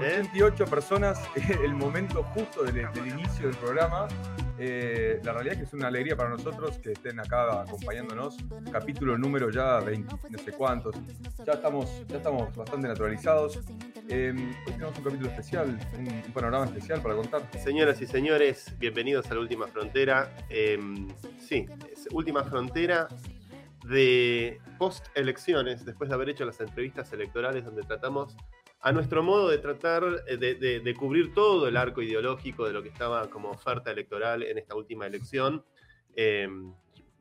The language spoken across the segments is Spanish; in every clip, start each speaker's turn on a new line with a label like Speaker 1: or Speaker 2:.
Speaker 1: 88 personas, el momento justo del, del inicio del programa. Eh, la realidad es que es una alegría para nosotros que estén acá acompañándonos. Capítulo número ya 20, no sé cuántos. Ya estamos, ya estamos bastante naturalizados. Eh, hoy tenemos un capítulo especial, un, un panorama especial para contar.
Speaker 2: Señoras y señores, bienvenidos a la Última Frontera. Eh, sí, es Última Frontera de post-elecciones, después de haber hecho las entrevistas electorales donde tratamos a nuestro modo de tratar eh, de, de- de cubrir todo el arco ideológico de lo que estaba como oferta electoral en esta última elección. Eh,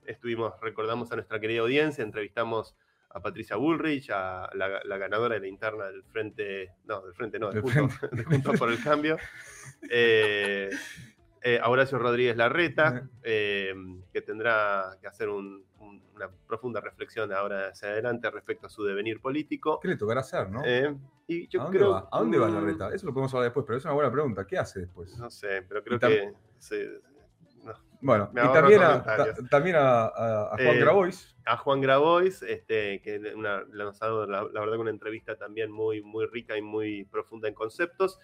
Speaker 2: estuvimos, recordamos a nuestra querida audiencia, entrevistamos a Patricia Bullrich, a la, la ganadora de la interna del Frente, no, del Frente no, del Juntos, de Juntos por el Cambio, eh, eh, a Horacio Rodríguez Larreta, eh, que tendrá que hacer un- un- una profunda reflexión ahora hacia adelante respecto a su devenir político.
Speaker 1: ¿Qué le tocará hacer, no?
Speaker 2: Eh, y yo
Speaker 1: ¿A dónde
Speaker 2: creo,
Speaker 1: va? ¿A dónde va la
Speaker 2: mm,
Speaker 1: reta? Eso lo podemos hablar después, pero es una buena pregunta. ¿Qué hace después?
Speaker 2: No sé, pero creo que no.
Speaker 1: Bueno,
Speaker 2: Me
Speaker 1: y también, a, ta- también a, a- a Juan
Speaker 2: Eh,
Speaker 1: Grabois.
Speaker 2: a Juan Grabois, este, que una, dado, la, la verdad, una entrevista también muy, muy rica y muy profunda en conceptos.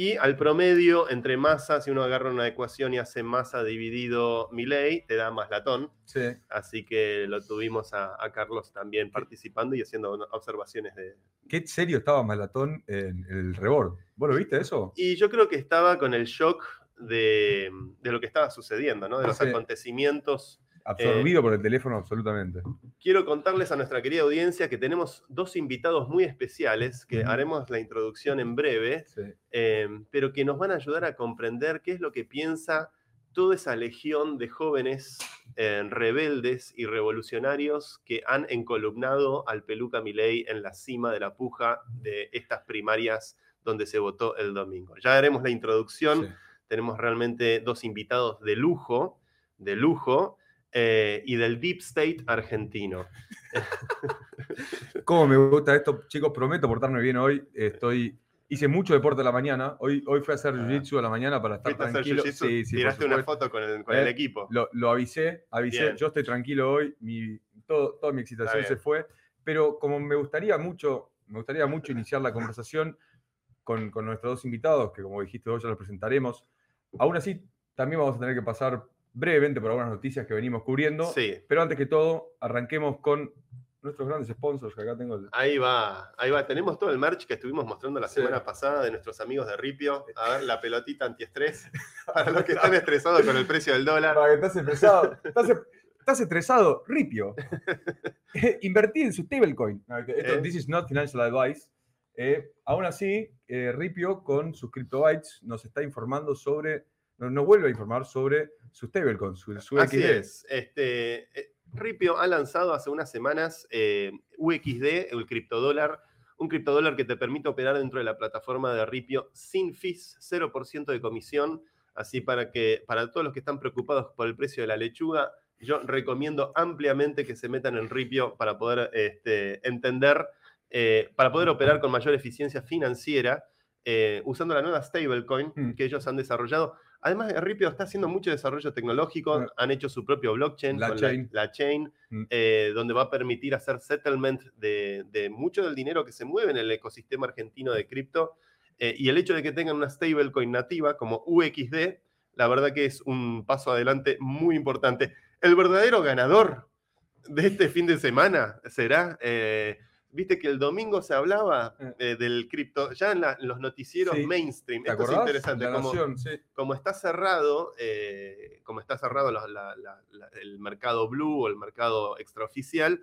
Speaker 2: Y al promedio, entre masa, si uno agarra una ecuación y hace masa dividido Milei, te da más latón.
Speaker 1: Sí.
Speaker 2: Así que lo tuvimos a, a Carlos también participando y haciendo observaciones de...
Speaker 1: Qué serio estaba Malatón en el rebord. ¿Vos lo viste eso?
Speaker 2: Y yo creo que estaba con el shock de, de lo que estaba sucediendo, ¿no? De los
Speaker 1: Sí.
Speaker 2: acontecimientos
Speaker 1: Absorbido por el teléfono absolutamente.
Speaker 2: quiero contarles a nuestra querida audiencia que tenemos dos invitados muy especiales, que haremos la introducción en breve,
Speaker 1: Sí.
Speaker 2: eh, pero que nos van a ayudar a comprender qué es lo que piensa toda esa legión de jóvenes eh, rebeldes y revolucionarios que han encolumnado al Peluca Milei en la cima de la puja de estas primarias donde se votó el domingo. Ya haremos la introducción
Speaker 1: sí.
Speaker 2: tenemos realmente dos invitados de lujo, de lujo, eh, y del Deep State argentino.
Speaker 1: ¿Cómo me gusta esto? Chicos, prometo portarme bien hoy. Estoy... Hice mucho deporte a la mañana. Hoy, hoy fui a hacer
Speaker 2: Ah.
Speaker 1: jiu-jitsu a la mañana para estar
Speaker 2: ¿Fuiste a hacer
Speaker 1: tranquilo. Sí, sí,
Speaker 2: Tiraste una foto con el, con
Speaker 1: Eh,
Speaker 2: el equipo.
Speaker 1: Lo, lo avisé, avisé.
Speaker 2: Bien.
Speaker 1: Yo estoy tranquilo hoy. Mi, todo, toda mi excitación se fue. Pero como me gustaría mucho, me gustaría mucho iniciar la conversación con, con nuestros dos invitados, que como dijiste vos ya los presentaremos. Aún así, también vamos a tener que pasar brevemente por algunas noticias que venimos cubriendo.
Speaker 2: Sí,
Speaker 1: Pero antes que todo, arranquemos con nuestros grandes sponsors, que acá tengo el...
Speaker 2: ahí va, ahí va. Tenemos todo el merch que estuvimos mostrando la
Speaker 1: Sí.
Speaker 2: semana pasada de nuestros amigos de Ripio. A ver, la pelotita antiestrés. Para los que están estresados con el precio del dólar.
Speaker 1: Para que estás estresado. Estás, estás estresado, Ripio. Invertí en su stablecoin. Esto-
Speaker 2: ¿Eh?
Speaker 1: This is not financial advice. Eh, aún así, eh, Ripio con sus CryptoBytes nos está informando sobre, nos, nos vuelve a informar sobre su stablecoin, su, su
Speaker 2: Así
Speaker 1: XD.
Speaker 2: es. Este, eh, Ripio ha lanzado hace unas semanas eh, UXD, el criptodólar, un criptodólar que te permite operar dentro de la plataforma de Ripio sin fees, 0% de comisión. Así para que para todos los que están preocupados por el precio de la lechuga, yo recomiendo ampliamente que se metan en Ripio para poder este, entender, eh, para poder operar con mayor eficiencia financiera eh, usando la nueva stablecoin
Speaker 1: Mm.
Speaker 2: que ellos han desarrollado. Además, Ripio está haciendo mucho desarrollo tecnológico, han hecho su propio blockchain,
Speaker 1: La
Speaker 2: con
Speaker 1: chain.
Speaker 2: la, la chain,
Speaker 1: Mm.
Speaker 2: eh, donde va a permitir hacer settlement de, de mucho del dinero que se mueve en el ecosistema argentino de cripto. Eh, y el hecho de que tengan una stablecoin nativa como UXD, la verdad que es un paso adelante muy importante. El verdadero ganador de este fin de semana será, eh, viste que el domingo se hablaba eh, del cripto, ya en, la- en los noticieros
Speaker 1: Sí.
Speaker 2: mainstream.
Speaker 1: ¿Te
Speaker 2: Esto es interesante.
Speaker 1: La
Speaker 2: como-
Speaker 1: Nación, sí.
Speaker 2: como está cerrado, eh, como está cerrado la- el mercado blue o el mercado extraoficial,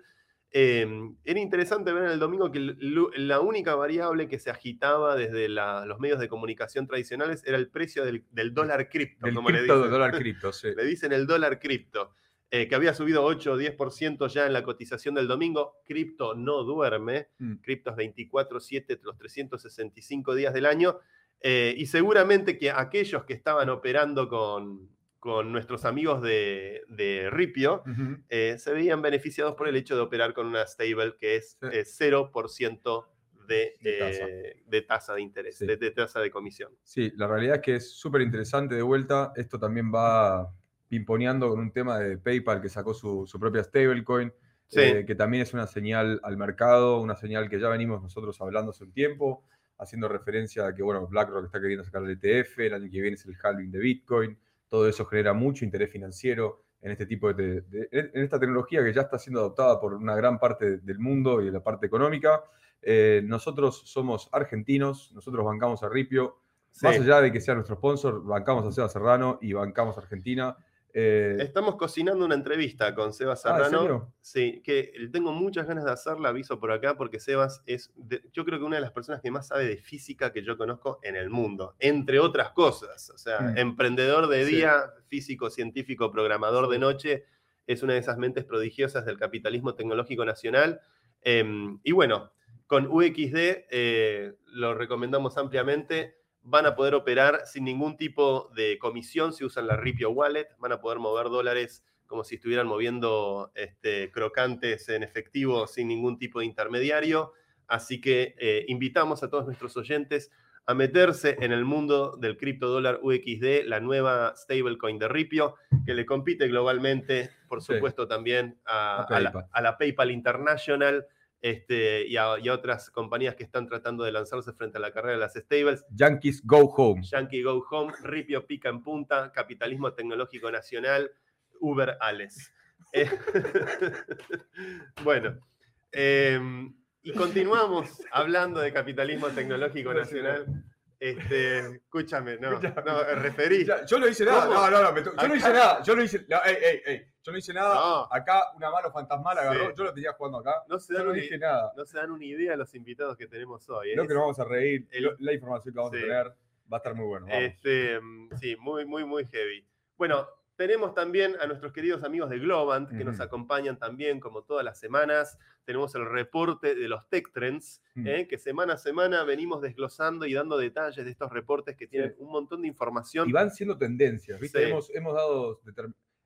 Speaker 2: eh, era interesante ver en el domingo que la única variable que se agitaba desde la- los medios de comunicación tradicionales era el precio del, del dólar cripto, como le dicen.
Speaker 1: dólar cripto, sí.
Speaker 2: Le dicen el dólar cripto, eh, que había subido 8 o 10% ya en la cotización del domingo. Cripto no duerme,
Speaker 1: Mm.
Speaker 2: cripto es 24/7 los 365 días del año. eh, y seguramente que aquellos que estaban operando con, con nuestros amigos de, de Ripio eh, se veían beneficiados por el hecho de operar con una stable que es
Speaker 1: Sí.
Speaker 2: eh, 0% de,
Speaker 1: De tasa.
Speaker 2: eh, de tasa de interés,
Speaker 1: Sí.
Speaker 2: de, de tasa de comisión.
Speaker 1: Sí, la realidad es que es súper interesante de vuelta. Esto también va pimponeando con un tema de PayPal que sacó su, su propia stablecoin,
Speaker 2: Sí.
Speaker 1: eh, que también es una señal al mercado, una señal que ya venimos nosotros hablando hace un tiempo. haciendo referencia a que, bueno, BlackRock está queriendo sacar el ETF, el año que viene es el halving de Bitcoin, todo eso genera mucho interés financiero en este tipo de, en esta tecnología que ya está siendo adoptada por una gran parte del mundo y de la parte económica. Eh, nosotros somos argentinos, nosotros bancamos a Ripio, más allá de que sea nuestro sponsor, bancamos a Seba Serrano y bancamos a Argentina.
Speaker 2: Eh, Estamos cocinando una entrevista con Sebas ah, Serrano. sí, que tengo muchas ganas de hacerla, aviso por acá, porque Sebas es, yo creo que una de las personas que más sabe de física que yo conozco en el mundo, entre otras cosas. O sea, mm. emprendedor de día, físico, científico, programador de noche, es una de esas mentes prodigiosas del capitalismo tecnológico nacional. Em, y bueno, con UXD eh, lo recomendamos ampliamente van a poder operar sin ningún tipo de comisión si usan la Ripio Wallet, van a poder mover dólares como si estuvieran moviendo este, crocantes en efectivo sin ningún tipo de intermediario. Así que eh, invitamos a todos nuestros oyentes a meterse en el mundo del criptodólar UXD, la nueva stablecoin de Ripio, que le compite globalmente, por supuesto, también a, a la PayPal International este, y, a, otras compañías que están tratando de lanzarse frente a la carrera de las stables.
Speaker 1: Yankees Go Home.
Speaker 2: Yankee Go Home, Ripio Pica en Punta, Capitalismo Tecnológico Nacional, Uber Ales. Eh, bueno, em, y continuamos hablando de capitalismo tecnológico nacional. Este, escúchame, no, no, referí.
Speaker 1: yo no hice nada, no, no, no, yo no hice nada, yo no hice, no, ey, ey, ey, yo no hice nada. Acá una mano fantasmal agarró, yo lo tenía jugando acá. No se dan yo no dije nada.
Speaker 2: No se dan una idea los invitados que tenemos hoy.
Speaker 1: Creo que nos vamos a reír, la información que vamos a tener va a estar muy bueno.
Speaker 2: Este, sí, muy, muy, muy heavy. Bueno, tenemos también a nuestros queridos amigos de Globant que nos acompañan también como todas las semanas. Tenemos el reporte de los Tech Trends, mm. ¿eh? que semana a semana venimos desglosando y dando detalles de estos reportes que tienen un montón de información.
Speaker 1: Y van siendo tendencias, ¿viste? Hemos, hemos, dado,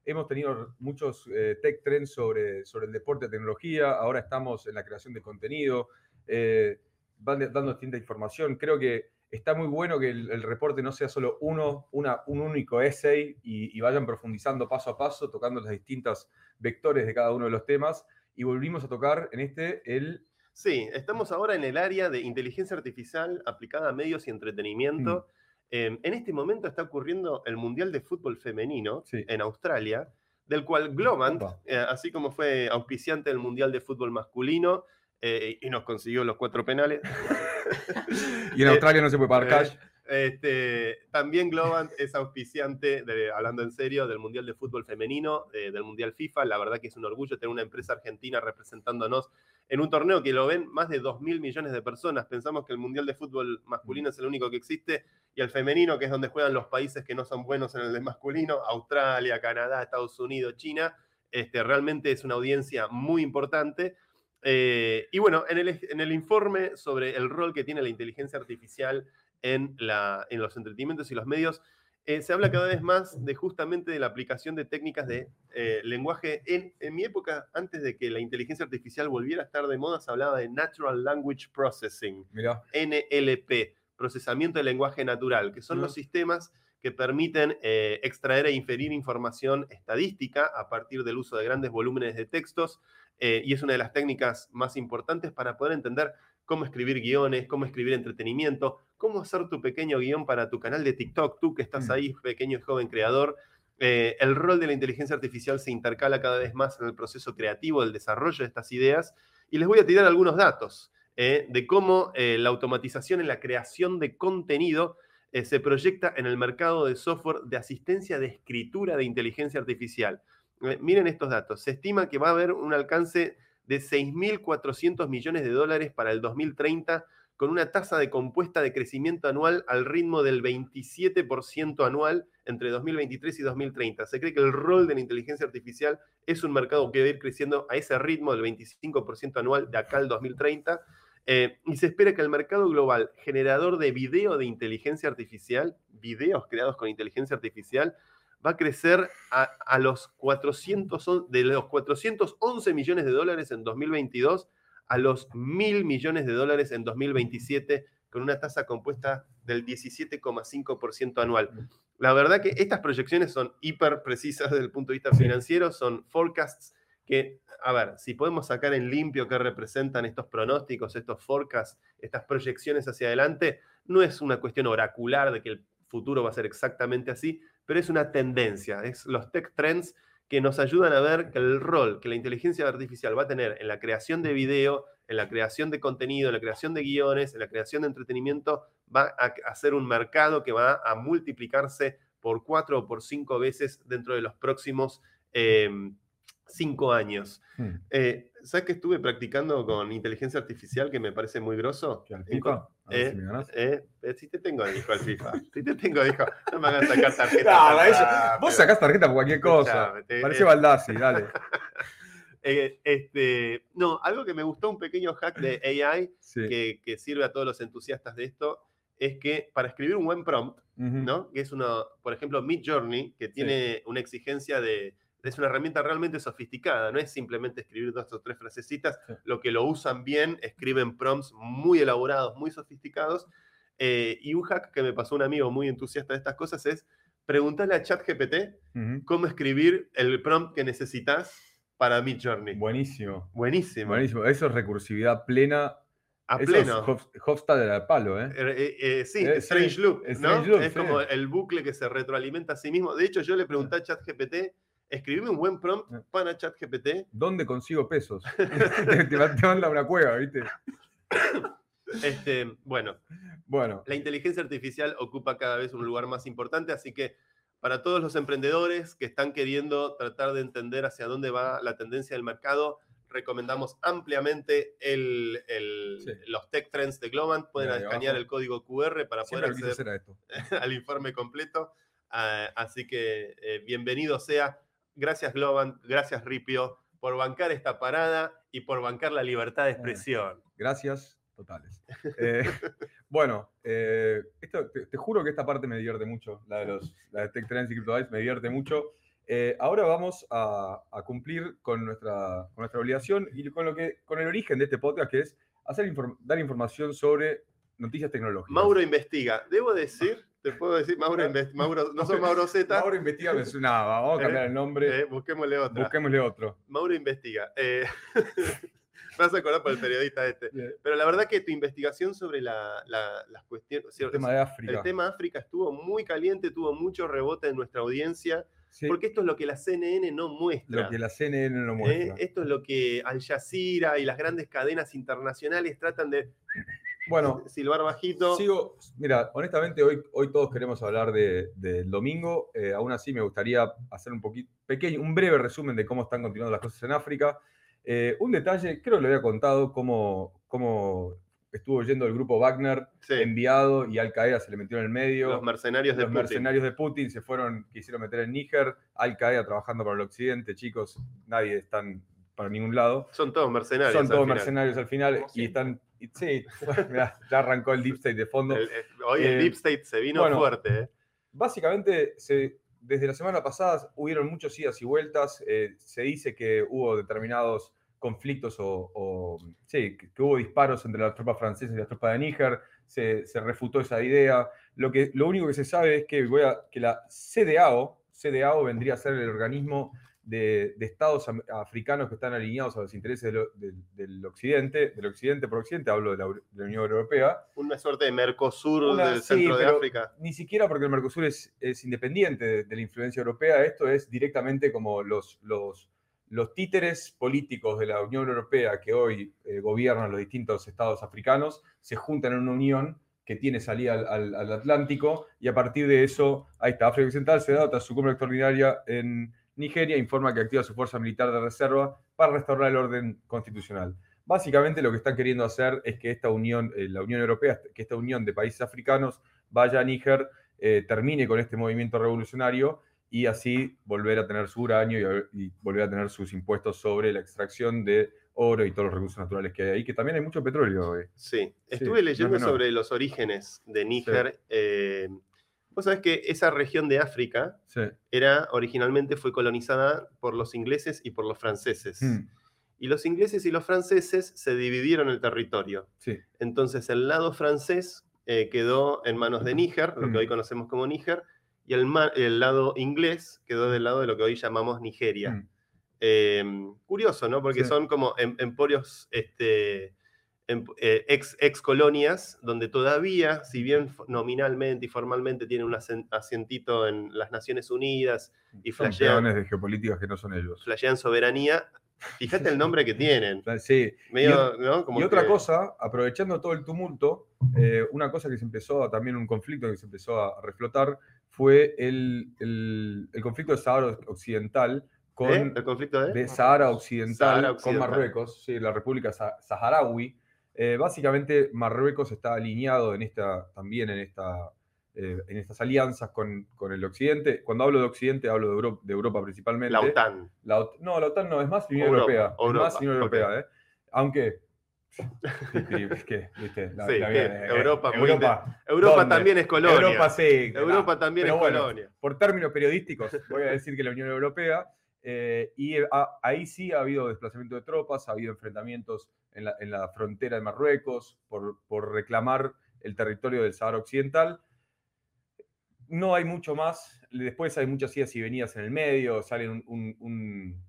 Speaker 1: hemos tenido muchos eh, Tech Trends sobre, sobre el deporte de tecnología, ahora estamos en la creación de contenido, eh, van dando distinta información. Creo que está muy bueno que el, reporte no sea solo uno, una, un único essay y, vayan profundizando paso a paso, tocando los distintos vectores de cada uno de los temas. Y volvimos a tocar en este el...
Speaker 2: Sí, estamos ahora en el área de inteligencia artificial aplicada a medios y entretenimiento. Mm. Em, en este momento está ocurriendo el Mundial de Fútbol Femenino en Australia, del cual Globant, eh, así como fue auspiciante del Mundial de Fútbol Masculino, eh, y nos consiguió los cuatro penales.
Speaker 1: y en Australia no se puede pagar eh, cash.
Speaker 2: Este, también Globant es auspiciante, de, hablando en serio, del Mundial de Fútbol Femenino, del Mundial FIFA. La verdad que es un orgullo tener una empresa argentina representándonos en un torneo que lo ven más de 2 mil millones de personas. Pensamos que el Mundial de Fútbol masculino es el único que existe y el femenino, que es donde juegan los países que no son buenos en el de masculino, Australia, Canadá, Estados Unidos, China, este, realmente es una audiencia muy importante. Eh, y bueno, en el, en el, informe sobre el rol que tiene la inteligencia artificial en, la, en los entretenimientos y los medios, eh, se habla cada vez más de justamente de la aplicación de técnicas de eh, lenguaje. En, en, mi época, antes de que la inteligencia artificial volviera a estar de moda, se hablaba de Natural Language Processing, NLP, procesamiento de lenguaje natural, que son los sistemas que permiten extraer e inferir información estadística a partir del uso de grandes volúmenes de textos eh, y es una de las técnicas más importantes para poder entender cómo escribir guiones, cómo escribir entretenimiento, cómo hacer tu pequeño guion para tu canal de TikTok, tú que estás mm. ahí, pequeño y joven creador. Eh, el rol de la inteligencia artificial se intercala cada vez más en el proceso creativo, del desarrollo de estas ideas. Y les voy a tirar algunos datos eh, de cómo la automatización en la creación de contenido se proyecta en el mercado de software de asistencia de escritura de inteligencia artificial. Eh, miren estos datos. Se estima que va a haber un alcance de 6.400 millones de dólares para el 2030, con una tasa de compuesta de crecimiento anual al ritmo del 27% anual entre 2023 y 2030. Se cree que el rol de la inteligencia artificial es un mercado que va a ir creciendo a ese ritmo del 25% anual de acá al 2030. Eh, y se espera que el mercado global generador de video de inteligencia artificial, videos creados con inteligencia artificial, va a crecer a, los 400, de los 411 millones de dólares en 2022 a los mil millones de dólares en 2027, con una tasa compuesta del 17,5% anual. La verdad que estas proyecciones son hiper precisas desde el punto de vista financiero, son forecasts que, a ver, si podemos sacar en limpio qué representan estos pronósticos, estos forecasts, estas proyecciones hacia adelante, no es una cuestión oracular de que el futuro va a ser exactamente así, pero es una tendencia, es los tech trends que nos ayudan a ver que el rol que la inteligencia artificial va a tener en la creación de video, en la creación de contenido, en la creación de guiones, en la creación de entretenimiento, va a hacer un mercado que va a multiplicarse por cuatro o por cinco veces dentro de los próximos em, cinco años.
Speaker 1: Hmm.
Speaker 2: Eh, ¿Sabes que estuve practicando con inteligencia artificial que me parece muy grosso?
Speaker 1: ¿Qué, al FIFA?
Speaker 2: eh,
Speaker 1: si.
Speaker 2: Eh, eh, si te tengo dijo al FIFA. Si te tengo dijo. No me hagas sacar tarjeta.
Speaker 1: No, eso- vos sacás tarjeta por cualquier cosa.
Speaker 2: Te-
Speaker 1: Parece Baldassi, dale.
Speaker 2: eh, este, no, algo que me gustó, un pequeño hack de AI
Speaker 1: Sí.
Speaker 2: que, que sirve a todos los entusiastas de esto, es que para escribir un buen prompt. ¿no? Que es uno, por ejemplo, Mid Journey, que tiene una exigencia de. Es una herramienta realmente sofisticada, no es simplemente escribir dos o tres frasecitas.
Speaker 1: Sí.
Speaker 2: Lo que lo usan bien, escriben prompts muy elaborados, muy sofisticados. Eh, y un hack que me pasó un amigo muy entusiasta de estas cosas es preguntarle a ChatGPT cómo escribir el prompt que necesitas para Mid Journey.
Speaker 1: Buenísimo.
Speaker 2: Buenísimo.
Speaker 1: Buenísimo. Eso es recursividad plena.
Speaker 2: A
Speaker 1: Eso
Speaker 2: pleno.
Speaker 1: es Hofstadter al palo, ¿eh?
Speaker 2: Eh, eh, eh, sí,
Speaker 1: Eh,
Speaker 2: Strange
Speaker 1: sí,
Speaker 2: Loop,
Speaker 1: Strange
Speaker 2: ¿no?
Speaker 1: Loop,
Speaker 2: es
Speaker 1: sí.
Speaker 2: como el bucle que se retroalimenta a sí mismo. De hecho, yo le pregunté a ChatGPT, escribime un buen prompt
Speaker 1: Eh.
Speaker 2: para ChatGPT.
Speaker 1: ¿Dónde consigo pesos? te, te manda a una cueva, ¿viste?
Speaker 2: Este, bueno,
Speaker 1: Bueno,
Speaker 2: la inteligencia artificial ocupa cada vez un lugar más importante, así que para todos los emprendedores que están queriendo tratar de entender hacia dónde va la tendencia del mercado, recomendamos ampliamente el- el-
Speaker 1: Sí.
Speaker 2: los tech trends de Globant. Pueden
Speaker 1: Mira,
Speaker 2: escanear el código QR para
Speaker 1: siempre
Speaker 2: poder acceder al informe completo. Ah, así que eh, bienvenido sea. Gracias Globan, gracias Ripio por bancar esta parada y por bancar la libertad de expresión.
Speaker 1: Gracias, totales. Eh, bueno, eh, esto, te, te juro que esta parte me divierte mucho, la de los la de Tech Trends y CryptoBytes me divierte mucho. Eh, ahora vamos a, a cumplir con nuestra, con nuestra obligación y con, lo que, con el origen de este podcast, que es hacer inform- dar información sobre noticias tecnológicas.
Speaker 2: Mauro investiga. Debo decir, te puedo decir, Mauro, Mauro no soy Mauro Z.
Speaker 1: Mauro investiga, me suena, vamos a cambiar el nombre,
Speaker 2: eh, busquémosle otra.
Speaker 1: busquémosle otro.
Speaker 2: Mauro investiga. Eh, me vas a acordar por el periodista este.
Speaker 1: Bien.
Speaker 2: Pero la verdad que tu investigación sobre la- la- las cuestiones...
Speaker 1: El tema de África.
Speaker 2: el tema África estuvo muy caliente, tuvo mucho rebote en nuestra audiencia.
Speaker 1: Sí,
Speaker 2: Porque esto es lo que la CNN no muestra.
Speaker 1: lo que la CNN no
Speaker 2: ¿eh?
Speaker 1: muestra.
Speaker 2: Esto es lo que Al Jazeera y las grandes cadenas internacionales tratan de
Speaker 1: Bueno,
Speaker 2: silbar bajito.
Speaker 1: Sigo, mira, honestamente hoy, hoy todos queremos hablar de- del domingo. eh, aún así me gustaría hacer un poquito, pequeño, un breve resumen de cómo están continuando las cosas en África. Eh, un detalle, creo que lo había contado, cómo, cómo estuvo yendo el grupo Wagner
Speaker 2: Sí,
Speaker 1: enviado y Al Qaeda se le metió en el medio.
Speaker 2: los mercenarios de
Speaker 1: Los
Speaker 2: Putin.
Speaker 1: mercenarios de Putin se fueron, quisieron meter en Níger, Al Qaeda trabajando para el occidente, chicos, nadie están para ningún lado.
Speaker 2: Son todos mercenarios.
Speaker 1: Son todos mercenarios al final y están. Sí, mirá, ya arrancó el Deep State de fondo.
Speaker 2: El- el- hoy el
Speaker 1: Eh,
Speaker 2: Deep State se vino
Speaker 1: bueno,
Speaker 2: fuerte. ¿eh?
Speaker 1: Básicamente, se- desde la semana pasada hubieron muchos idas y vueltas. eh, se dice que hubo determinados conflictos o, o- sí, que, que hubo disparos entre las tropas francesas y las tropas de Níger. Se, se refutó esa idea. Lo, que, lo único que se sabe es que, voy a- que la CDAO, CDAO vendría a ser el organismo de, de estados africanos que están alineados a los intereses del, del- del occidente, del occidente por occidente, hablo de la, de la Unión Europea,
Speaker 2: Una suerte de Mercosur
Speaker 1: Una-
Speaker 2: del
Speaker 1: sí,
Speaker 2: centro de África.
Speaker 1: ni siquiera porque el Mercosur es, es independiente de, de la influencia europea, esto es directamente como los, los, los títeres políticos de la Unión Europea que hoy eh, gobiernan los distintos estados africanos, se juntan en una unión que tiene salida al, al- al Atlántico y a partir de eso, ahí está, África Occidental se da tras su cumbre extraordinaria en Nigeria, informa que activa su fuerza militar de reserva para restaurar el orden constitucional. Básicamente lo que están queriendo hacer es que esta unión, eh, la Unión Europea, que esta unión de países africanos vaya a Níger, eh, termine con este movimiento revolucionario y así volver a tener su uranio y, volver a tener sus impuestos sobre la extracción de oro y todos los recursos naturales que hay ahí, que también hay mucho petróleo. eh.
Speaker 2: Sí,
Speaker 1: Sí,
Speaker 2: estuve
Speaker 1: no
Speaker 2: leyendo sobre los orígenes de Níger. eh, Vos sabés que esa región de África
Speaker 1: Sí.
Speaker 2: era originalmente fue colonizada por los ingleses y por los franceses.
Speaker 1: Mm,
Speaker 2: Y los ingleses y los franceses se dividieron el territorio.
Speaker 1: sí.
Speaker 2: Entonces el lado francés eh, quedó en manos de Níger, lo que hoy conocemos como Níger, y el, el lado inglés quedó del lado de lo que hoy llamamos Nigeria.
Speaker 1: Mm.
Speaker 2: Eh, curioso, ¿no? Porque
Speaker 1: Sí.
Speaker 2: son como em- emporios, este, eh, ex, ex colonias, donde todavía, si bien nominalmente y formalmente tienen un asientito en las Naciones Unidas y
Speaker 1: Son
Speaker 2: flashean,
Speaker 1: de geopolíticas que no son ellos.
Speaker 2: flashean soberanía, fíjate el nombre que tienen.
Speaker 1: Sí.
Speaker 2: Medio, ¿no? Como
Speaker 1: y otra cosa, aprovechando todo el tumulto, eh, una cosa que se empezó, a- también un conflicto que se empezó a reflotar, fue el, el- el conflicto de Sahara Occidental con,
Speaker 2: ¿Eh? ¿El conflicto de?
Speaker 1: de Sahara Occidental,
Speaker 2: Sahara
Speaker 1: con
Speaker 2: Occidental.
Speaker 1: Marruecos, sí, la República Sa- Saharaui. Eh, básicamente, Marruecos está alineado en esta, también en, esta, eh, en estas alianzas con, con el Occidente. Cuando hablo de Occidente, hablo de Europa, de Europa principalmente.
Speaker 2: La OTAN.
Speaker 1: La no, la OTAN no, es más Unión
Speaker 2: Europa,
Speaker 1: Europea.
Speaker 2: Europa,
Speaker 1: es más Unión. Europea, ¿eh? Aunque. sí, sí, es que, viste, la-
Speaker 2: Sí,
Speaker 1: la
Speaker 2: que
Speaker 1: vida- eh,
Speaker 2: Europa
Speaker 1: Europa,
Speaker 2: Europa también es colonia.
Speaker 1: Europa sí.
Speaker 2: Europa también es
Speaker 1: bueno,
Speaker 2: colonia.
Speaker 1: Por términos periodísticos, voy a decir que la Unión Europea. eh, y a- ahí sí ha habido desplazamiento de tropas, ha habido enfrentamientos en la, en la frontera de Marruecos por, por reclamar el territorio del Sahara Occidental. No hay mucho más. Después hay muchas idas y venidas en el medio, sale un, un- un-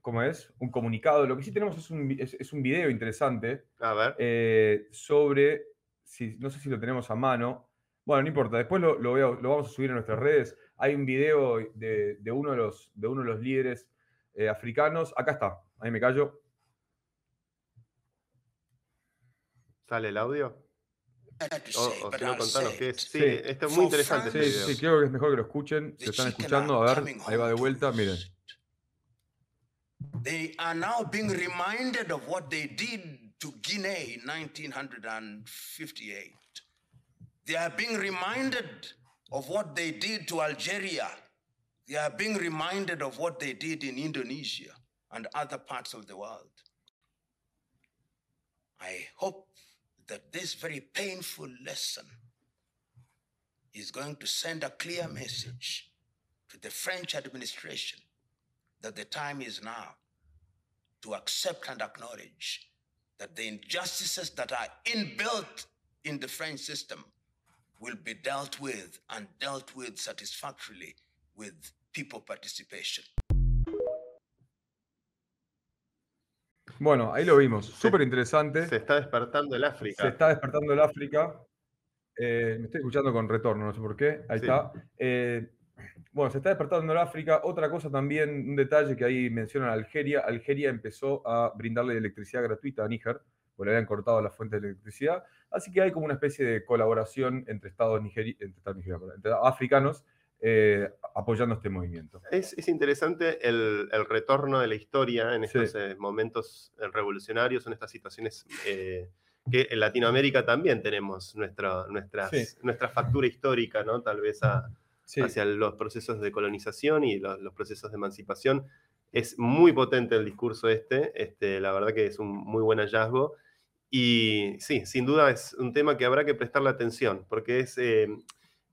Speaker 1: ¿cómo es? Un comunicado. Lo que sí tenemos es un, es, es un video interesante
Speaker 2: A ver.
Speaker 1: eh, sobre, si, no sé si lo tenemos a mano. Bueno, no importa, después lo, lo voy a- lo vamos a subir a nuestras redes. Hay un video de, de uno, de los, de uno de los líderes eh, africanos. Acá está, ahí me callo.
Speaker 2: ¿Sale el audio? O, o si no, contanos qué es. Sí,
Speaker 1: Sí.
Speaker 2: esto es muy interesante
Speaker 1: Sí,
Speaker 2: este
Speaker 1: sí,
Speaker 2: video.
Speaker 1: sí, creo que es mejor que lo escuchen. Si lo están escuchando, a ver, ahí va de vuelta, miren.
Speaker 3: They are now being reminded of what they did to Guinea in 1958. They are being reminded of what they did to Algeria. They are being reminded of what they did in Indonesia and other parts of the world. I hope that this very painful lesson is going to send a clear message to the French administration that the time is now to accept and acknowledge that the injustices that are inbuilt in the French system will be dealt with and dealt with satisfactorily with people participation.
Speaker 1: Bueno, ahí lo vimos. Súper interesante.
Speaker 2: Se está despertando el
Speaker 1: Se
Speaker 2: África.
Speaker 1: está despertando el África. Eh, me estoy escuchando con retorno, no sé por qué. Ahí
Speaker 2: Sí.
Speaker 1: está. Eh, bueno, se está despertando el África. Otra cosa también, un detalle que ahí mencionan Algeria. Algeria empezó a brindarle electricidad gratuita a Níger, porque le habían cortado la fuente de electricidad. Así que hay como una especie de colaboración entre estados, nigeri- entre, estados nigerianos, entre africanos eh, apoyando este movimiento.
Speaker 2: Es, es interesante el, el retorno de la historia en
Speaker 1: Sí.
Speaker 2: estos eh, momentos eh, revolucionarios, en estas situaciones eh, que en Latinoamérica también tenemos nuestra, nuestras,
Speaker 1: Sí.
Speaker 2: nuestra factura histórica, ¿no? Tal vez a-
Speaker 1: Sí,
Speaker 2: hacia los procesos de colonización y los, los procesos de emancipación. Es muy potente el discurso este, este, la verdad que es un muy buen hallazgo. Y sí, sin duda es un tema que habrá que prestarle atención, porque es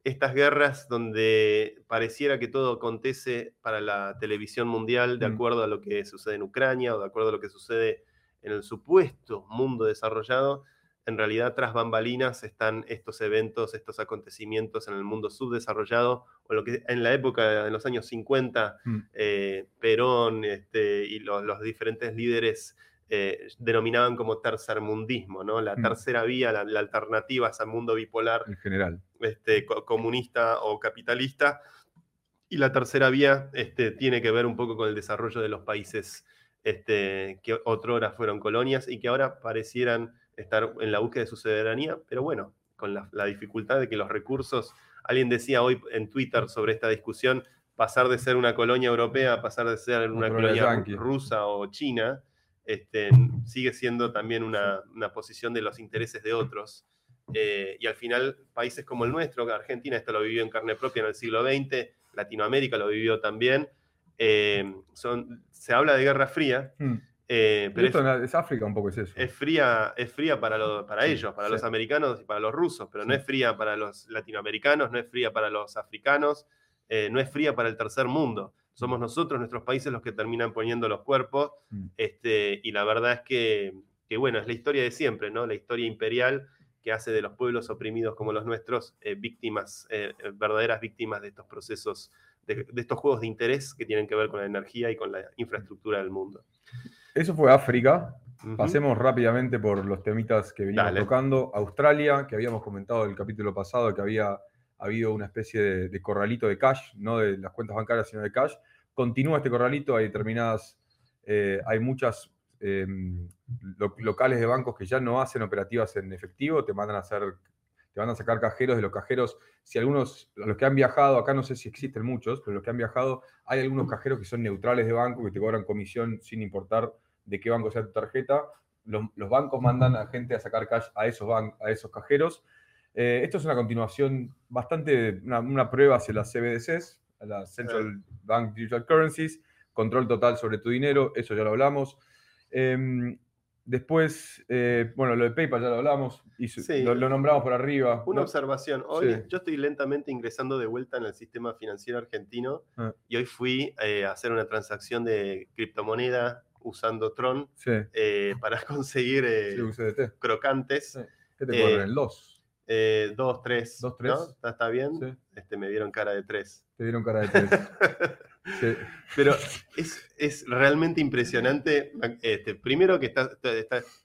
Speaker 2: estas guerras donde pareciera que todo acontece para la televisión mundial de
Speaker 1: Mm.
Speaker 2: acuerdo a lo que sucede en Ucrania o de acuerdo a lo que sucede en el supuesto mundo desarrollado, en realidad tras bambalinas están estos eventos, estos acontecimientos en el mundo subdesarrollado, o lo que en la época de los años 50,
Speaker 1: Mm.
Speaker 2: eh, Perón este, y lo- los diferentes líderes eh, denominaban como tercermundismo, ¿no? la
Speaker 1: Mm.
Speaker 2: tercera vía, la, la alternativa a ese mundo bipolar
Speaker 1: en general.
Speaker 2: este, co- comunista o capitalista. Y la tercera vía este, tiene que ver un poco con el desarrollo de los países este, que otrora fueron colonias y que ahora parecieran estar en la búsqueda de su soberanía, pero bueno, con la, la dificultad de que los recursos, alguien decía hoy en Twitter sobre esta discusión, pasar de ser una colonia europea a pasar de ser una
Speaker 1: colonia
Speaker 2: colonia
Speaker 1: yanqui.
Speaker 2: rusa o china, este, sigue siendo también una, una posición de los intereses de otros. Eh, y al final, países como el nuestro, Argentina, esto lo vivió en carne propia en el siglo XX, Latinoamérica lo vivió también, eh, son, se habla de Guerra Fría,
Speaker 1: Mm.
Speaker 2: eh,
Speaker 1: Pero
Speaker 2: es,
Speaker 1: es África un poco, es eso.
Speaker 2: es fría, es fría para, lo- para
Speaker 1: Sí,
Speaker 2: ellos, para
Speaker 1: sí.
Speaker 2: los americanos y para los rusos, pero no
Speaker 1: Sí.
Speaker 2: es fría para los latinoamericanos, no es fría para los africanos, eh, no es fría para el tercer mundo. Somos nosotros, nuestros países, los que terminan poniendo los cuerpos,
Speaker 1: Mm.
Speaker 2: este, y la verdad es que, que, bueno, es la historia de siempre, ¿no? La historia imperial que hace de los pueblos oprimidos como los nuestros eh, víctimas, eh, verdaderas víctimas de estos procesos de, de estos juegos de interés que tienen que ver con la energía y con la infraestructura del mundo.
Speaker 1: Eso fue África. Pasemos rápidamente por los temitas que veníamos
Speaker 2: Dale.
Speaker 1: tocando. Australia, que habíamos comentado en el capítulo pasado, que había habido una especie de, corralito de cash, no de las cuentas bancarias, sino de cash. Continúa este corralito, hay determinadas, eh, hay muchas lo- locales de bancos que ya no hacen operativas en efectivo, te mandan a hacer, te van a sacar cajeros de los cajeros. Si algunos, los que han viajado, acá no sé si existen muchos, pero los que han viajado, hay algunos cajeros que son neutrales de banco, que te cobran comisión sin importar de qué banco sea tu tarjeta. Los, los bancos mandan a gente a sacar cash a esos, ban- a esos cajeros. Eh, esto es una continuación bastante, una, una prueba hacia las CBDCs, a las Central Bank Digital Currencies, control total sobre tu dinero, eso ya lo hablamos. Em, después, eh, bueno, lo de PayPal ya lo hablamos, y
Speaker 2: Sí.
Speaker 1: lo, lo nombramos por arriba.
Speaker 2: Una
Speaker 1: ¿no?
Speaker 2: observación. Hoy
Speaker 1: Sí.
Speaker 2: yo estoy lentamente ingresando de vuelta en el sistema financiero argentino
Speaker 1: Ah.
Speaker 2: y hoy fui eh, a hacer una transacción de criptomoneda usando Tron para conseguir crocantes.
Speaker 1: ¿Qué te
Speaker 2: Eh,
Speaker 1: cobran? El 2.
Speaker 2: Eh, dos, tres.
Speaker 1: Dos,
Speaker 2: ¿no?
Speaker 1: tres.
Speaker 2: ¿Está, está bien?
Speaker 1: Sí.
Speaker 2: Este, me dieron cara de tres.
Speaker 1: Te dieron cara de tres. Sí.
Speaker 2: Pero es, es realmente impresionante. Este, primero que está, está- es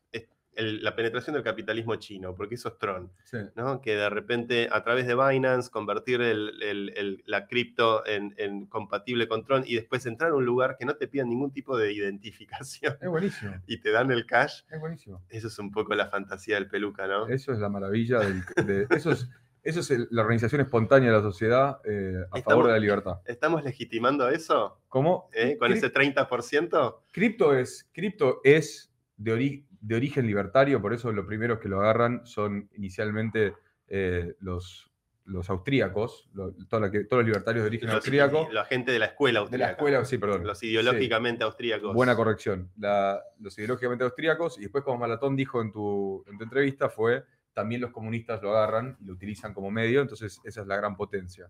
Speaker 2: el- la penetración del capitalismo chino, porque eso es Tron.
Speaker 1: Sí.
Speaker 2: ¿no? Que de repente a través de Binance convertir el- el- el- la cripto en, en compatible con Tron y después entrar a un lugar que no te pidan ningún tipo de identificación
Speaker 1: Es buenísimo.
Speaker 2: y te dan el cash,
Speaker 1: Es buenísimo.
Speaker 2: eso es un poco la fantasía del peluca, ¿no?
Speaker 1: Eso es la maravilla del, de- eso es, eso es el- la organización espontánea de la sociedad eh, a
Speaker 2: Estamos-
Speaker 1: favor de la libertad.
Speaker 2: ¿Estamos legitimando eso?
Speaker 1: ¿Cómo?
Speaker 2: ¿eh? ¿Con
Speaker 1: Cri-
Speaker 2: ese 30%?
Speaker 1: Cripto es, cripto es de, ori- de origen libertario, por eso los primeros que lo agarran son inicialmente eh, los, los austríacos, todos los libertarios de origen
Speaker 2: Los-
Speaker 1: austríaco.
Speaker 2: La gente de la escuela
Speaker 1: De
Speaker 2: austríaca.
Speaker 1: la escuela, sí, perdón.
Speaker 2: Los
Speaker 1: Sí.
Speaker 2: ideológicamente austríacos.
Speaker 1: Buena corrección. La- los ideológicamente austríacos, y después, como Malatón dijo en tu, en tu entrevista, fue también los comunistas lo agarran y lo utilizan como medio, entonces esa es la gran potencia.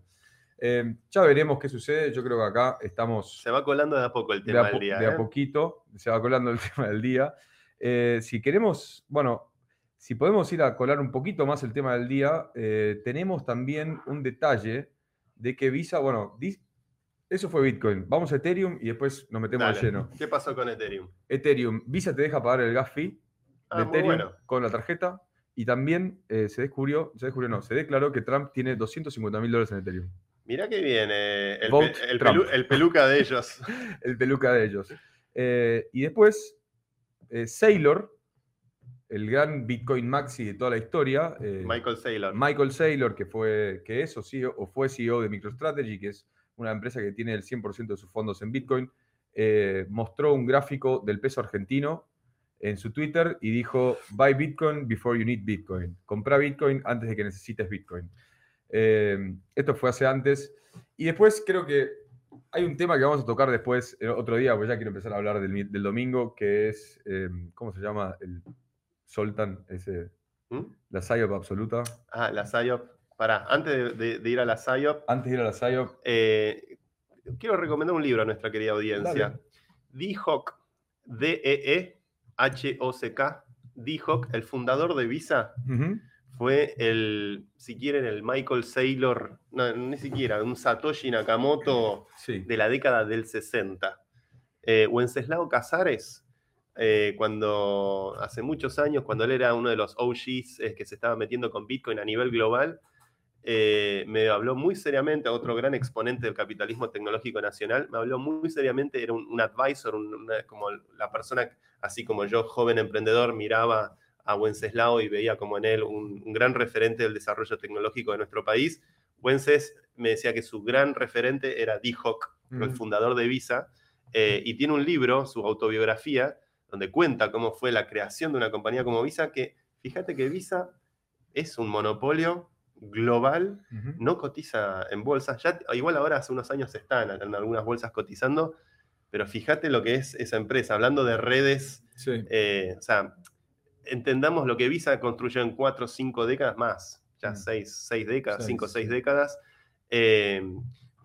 Speaker 1: Eh, ya veremos qué sucede. Yo creo que acá estamos
Speaker 2: Se va colando de a poco el
Speaker 1: de
Speaker 2: tema del día.
Speaker 1: de a
Speaker 2: ¿eh?
Speaker 1: poquito, se va colando el tema del día. Eh, si queremos, bueno, si podemos ir a colar un poquito más el tema del día, eh, tenemos también un detalle de que Visa, bueno, eso fue Bitcoin. Vamos a Ethereum y después nos metemos
Speaker 2: Dale.
Speaker 1: de lleno.
Speaker 2: ¿Qué pasó con Ethereum?
Speaker 1: Ethereum, Visa te deja pagar el gas fee de
Speaker 2: Ah,
Speaker 1: Ethereum
Speaker 2: bueno.
Speaker 1: con la tarjeta. Y también eh, se descubrió, se descubrió, no, se declaró que Trump tiene 250 mil dólares en Ethereum.
Speaker 2: Mirá que bien, eh, el,
Speaker 1: Vote
Speaker 2: pe- el
Speaker 1: Trump.
Speaker 2: pelu- el peluca de ellos.
Speaker 1: el peluca de ellos. Eh, y después, eh, Saylor, el gran Bitcoin Maxi de toda la historia, eh,
Speaker 2: Michael Saylor.
Speaker 1: Michael Saylor, que, fue, que es o, CEO, o fue CEO de MicroStrategy, que es una empresa que tiene el 100% de sus fondos en Bitcoin, eh, mostró un gráfico del peso argentino en su Twitter y dijo, buy Bitcoin before you need Bitcoin. Compra Bitcoin antes de que necesites Bitcoin. Eh, esto fue hace antes. Y después creo que hay un tema que vamos a tocar después, eh, otro día, porque ya quiero empezar a hablar del, mi- del domingo, que es, eh, ¿cómo se llama? El Soltan, ese,
Speaker 2: ¿Mm?
Speaker 1: la PSYOP absoluta.
Speaker 2: Ah, la SIOP. Pará, antes de, de- de ir a la SIOP,
Speaker 1: Antes de ir a la PSYOP,
Speaker 2: eh, quiero recomendar un libro a nuestra querida audiencia. E D-E-E-H-O-C-K, D-Hock, el fundador de Visa,
Speaker 1: ujú,
Speaker 2: fue el, si quieren, el Michael Saylor, no, ni siquiera, un Satoshi Nakamoto
Speaker 1: sí,
Speaker 2: de la década del 60. Eh, Wenceslao Casares, eh, cuando hace muchos años, cuando él era uno de los OGs eh, que se estaba metiendo con Bitcoin a nivel global, eh, me habló muy seriamente, otro gran exponente del capitalismo tecnológico nacional, me habló muy seriamente, era un, un advisor, un- una- como la persona, así como yo, joven emprendedor, miraba a Wenceslao y veía como en él un, un gran referente del desarrollo tecnológico de nuestro país. Wences me decía que su gran referente era D-Hock, el
Speaker 1: Ujú.
Speaker 2: fundador de Visa, eh, y tiene un libro, su autobiografía, donde cuenta cómo fue la creación de una compañía como Visa, que fíjate que Visa es un monopolio global, no cotiza en bolsas, ya igual ahora hace unos años están en algunas bolsas cotizando, pero fíjate lo que es esa empresa, hablando de redes,
Speaker 1: Sí.
Speaker 2: eh, o sea, entendamos lo que Visa construyó en cuatro o cinco décadas más, ya
Speaker 1: Mm.
Speaker 2: seis, seis décadas,
Speaker 1: Seis,
Speaker 2: cinco o seis décadas. eh,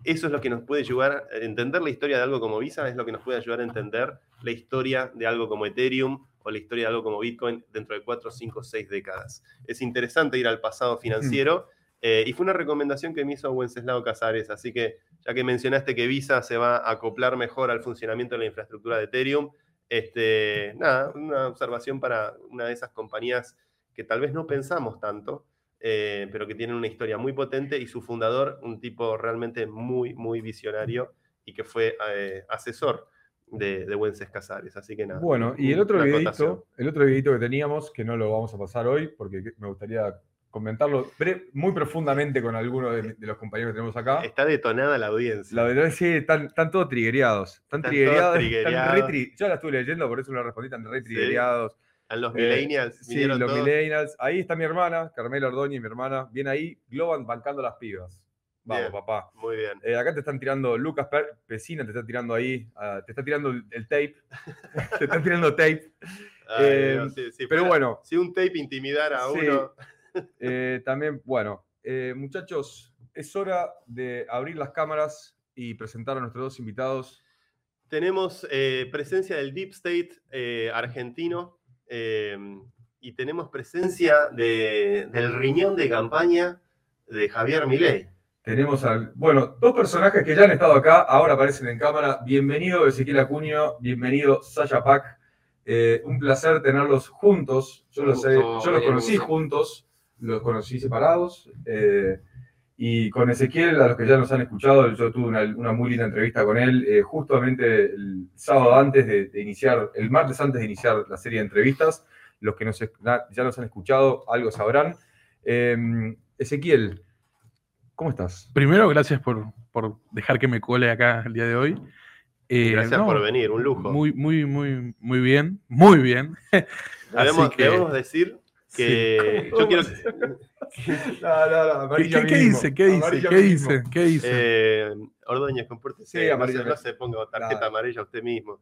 Speaker 2: eso es lo que nos puede ayudar a entender la historia de algo como Visa, es lo que nos puede ayudar a entender la historia de algo como Ethereum o la historia de algo como Bitcoin dentro de cuatro, cinco, seis décadas. Es interesante ir al pasado financiero Eh, y fue una recomendación que me hizo Wenceslao Casares, así que ya que mencionaste que Visa se va a acoplar mejor al funcionamiento de la infraestructura de Ethereum, este, nada, una observación para una de esas compañías que tal vez no pensamos tanto, eh, pero que tienen una historia muy potente y su fundador, un tipo realmente muy, muy visionario y que fue eh, asesor de, de Wences Casares. Así que nada.
Speaker 1: Bueno, y el otro, videito, el otro videito que teníamos, que no lo vamos a pasar hoy, porque me gustaría comentarlo muy profundamente con algunos de, de los compañeros que tenemos acá.
Speaker 2: Está detonada la audiencia.
Speaker 1: La verdad es que están, están todos triguereados. Están,
Speaker 2: Están
Speaker 1: triguereados.
Speaker 2: todos
Speaker 1: están re
Speaker 2: triguereados.
Speaker 1: tri- Yo la estuve leyendo, por eso lo respondí, están re
Speaker 2: Sí.
Speaker 1: triguereados.
Speaker 2: A los
Speaker 1: Eh,
Speaker 2: millennials
Speaker 1: Sí, los
Speaker 2: todos.
Speaker 1: millennials. Ahí está mi hermana, Carmela Ordóñez, mi hermana. Bien ahí, Globan bancando las pibas. Vamos,
Speaker 2: Bien.
Speaker 1: papá.
Speaker 2: Muy bien.
Speaker 1: Eh, acá te están tirando, Lucas Pesina te está tirando ahí, ah, te está tirando el, tape. te está tirando tape.
Speaker 2: Ay,
Speaker 1: Eh,
Speaker 2: sí, sí,
Speaker 1: Pero bueno,
Speaker 2: Si un tape intimidara a
Speaker 1: Sí.
Speaker 2: uno.
Speaker 1: Eh, también, bueno, eh, muchachos, es hora de abrir las cámaras y presentar a nuestros dos invitados.
Speaker 2: Tenemos eh, presencia del Deep State argentino eh, y tenemos presencia de- del riñón de campaña de Javier Milei.
Speaker 1: Tenemos al, bueno, dos personajes que ya han estado acá, ahora aparecen en cámara. Bienvenido Ezequiel Acuño, bienvenido Sasha Pack. Eh, un placer tenerlos juntos. Yo los, he- yo los conocí juntos, los conocí separados. eh, y con Ezequiel, a los que ya nos han escuchado, yo tuve una, una muy linda entrevista con él, eh, justamente el sábado antes de, de iniciar, el martes antes de iniciar la serie de entrevistas. Los que nos, ya nos han escuchado, algo sabrán. Eh, Ezequiel, ¿cómo estás?
Speaker 4: Primero, gracias por, por dejar que me cole acá el día de hoy. Eh,
Speaker 2: Gracias
Speaker 4: no,
Speaker 2: por venir, un lujo.
Speaker 4: Muy, muy, muy, muy bien, muy bien.
Speaker 2: debemos,
Speaker 4: Así que-
Speaker 2: debemos decir que
Speaker 1: ¿Cómo
Speaker 2: yo quiero...
Speaker 1: No, no, no,
Speaker 4: ¿Qué, qué dice? ¿Qué dice? ¿Qué dice? ¿Qué dice?
Speaker 2: Eh, Ordóñez, compórtese.
Speaker 1: Sí,
Speaker 2: se, no se ponga tarjeta amarilla usted mismo.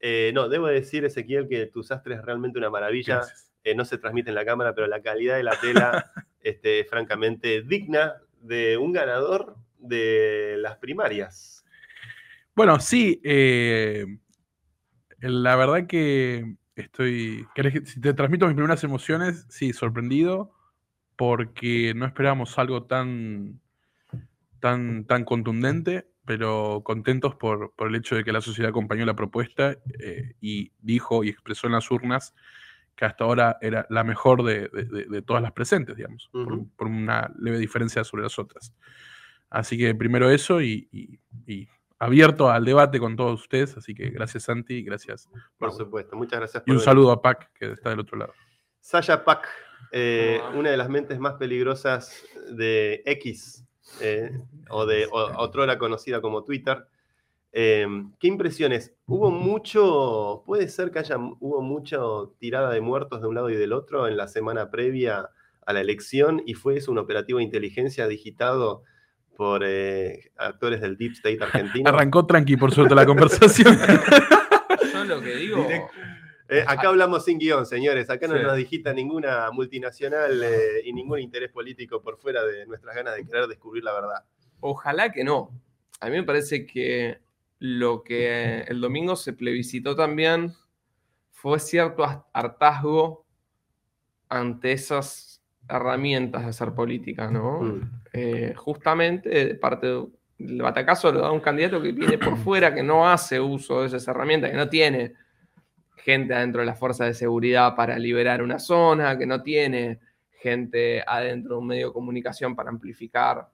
Speaker 2: Eh, no, debo decir, Ezequiel, que tu sastre es realmente una maravilla. Eh, no se transmite en la cámara, pero la calidad de la tela este, es francamente digna de un ganador de las primarias.
Speaker 4: Bueno, sí, eh, la verdad que estoy. ¿querés que- si te transmito mis primeras emociones, sí, sorprendido, porque no esperábamos algo tan, tan, tan contundente, pero contentos por, por el hecho de que la sociedad acompañó la propuesta eh, y dijo y expresó en las urnas que hasta ahora era la mejor de, de- de- todas las presentes, digamos, por- una leve diferencia sobre las otras. Así que primero eso y, y- y abierto al debate con todos ustedes, así que gracias Santi, gracias.
Speaker 2: Por
Speaker 4: Mauro.
Speaker 2: supuesto. Muchas gracias por
Speaker 4: Y un
Speaker 2: venir.
Speaker 4: saludo a Pac, que está del otro lado.
Speaker 2: Sasha Pack, eh,
Speaker 4: Ah.
Speaker 2: Una de las mentes más peligrosas de X, eh, o de o, otrora conocida como Twitter. Eh, ¿Qué impresiones? ¿Hubo mucho, puede ser que haya, hubo mucho tirada de muertos de un lado y del otro en la semana previa a la elección y fue eso un operativo de inteligencia digitado por eh, actores del Deep State argentino?
Speaker 4: Arrancó tranqui, por suerte, la conversación.
Speaker 5: Yo lo que digo.
Speaker 2: Eh, acá hablamos sin guion, señores. Acá no
Speaker 1: Sí.
Speaker 2: nos digita ninguna multinacional eh, y ningún interés político por fuera de nuestras ganas de querer descubrir la verdad.
Speaker 5: Ojalá que no. A mí me parece que lo que el domingo se plebiscitó también fue cierto hartazgo ante esas herramientas de hacer política, ¿no?
Speaker 2: Mm.
Speaker 5: Eh, justamente de parte del batacazo lo da un candidato que viene por fuera, que no hace uso de esas herramientas, que no tiene gente adentro de las fuerzas de seguridad para liberar una zona, que no tiene gente adentro de un medio de comunicación para amplificar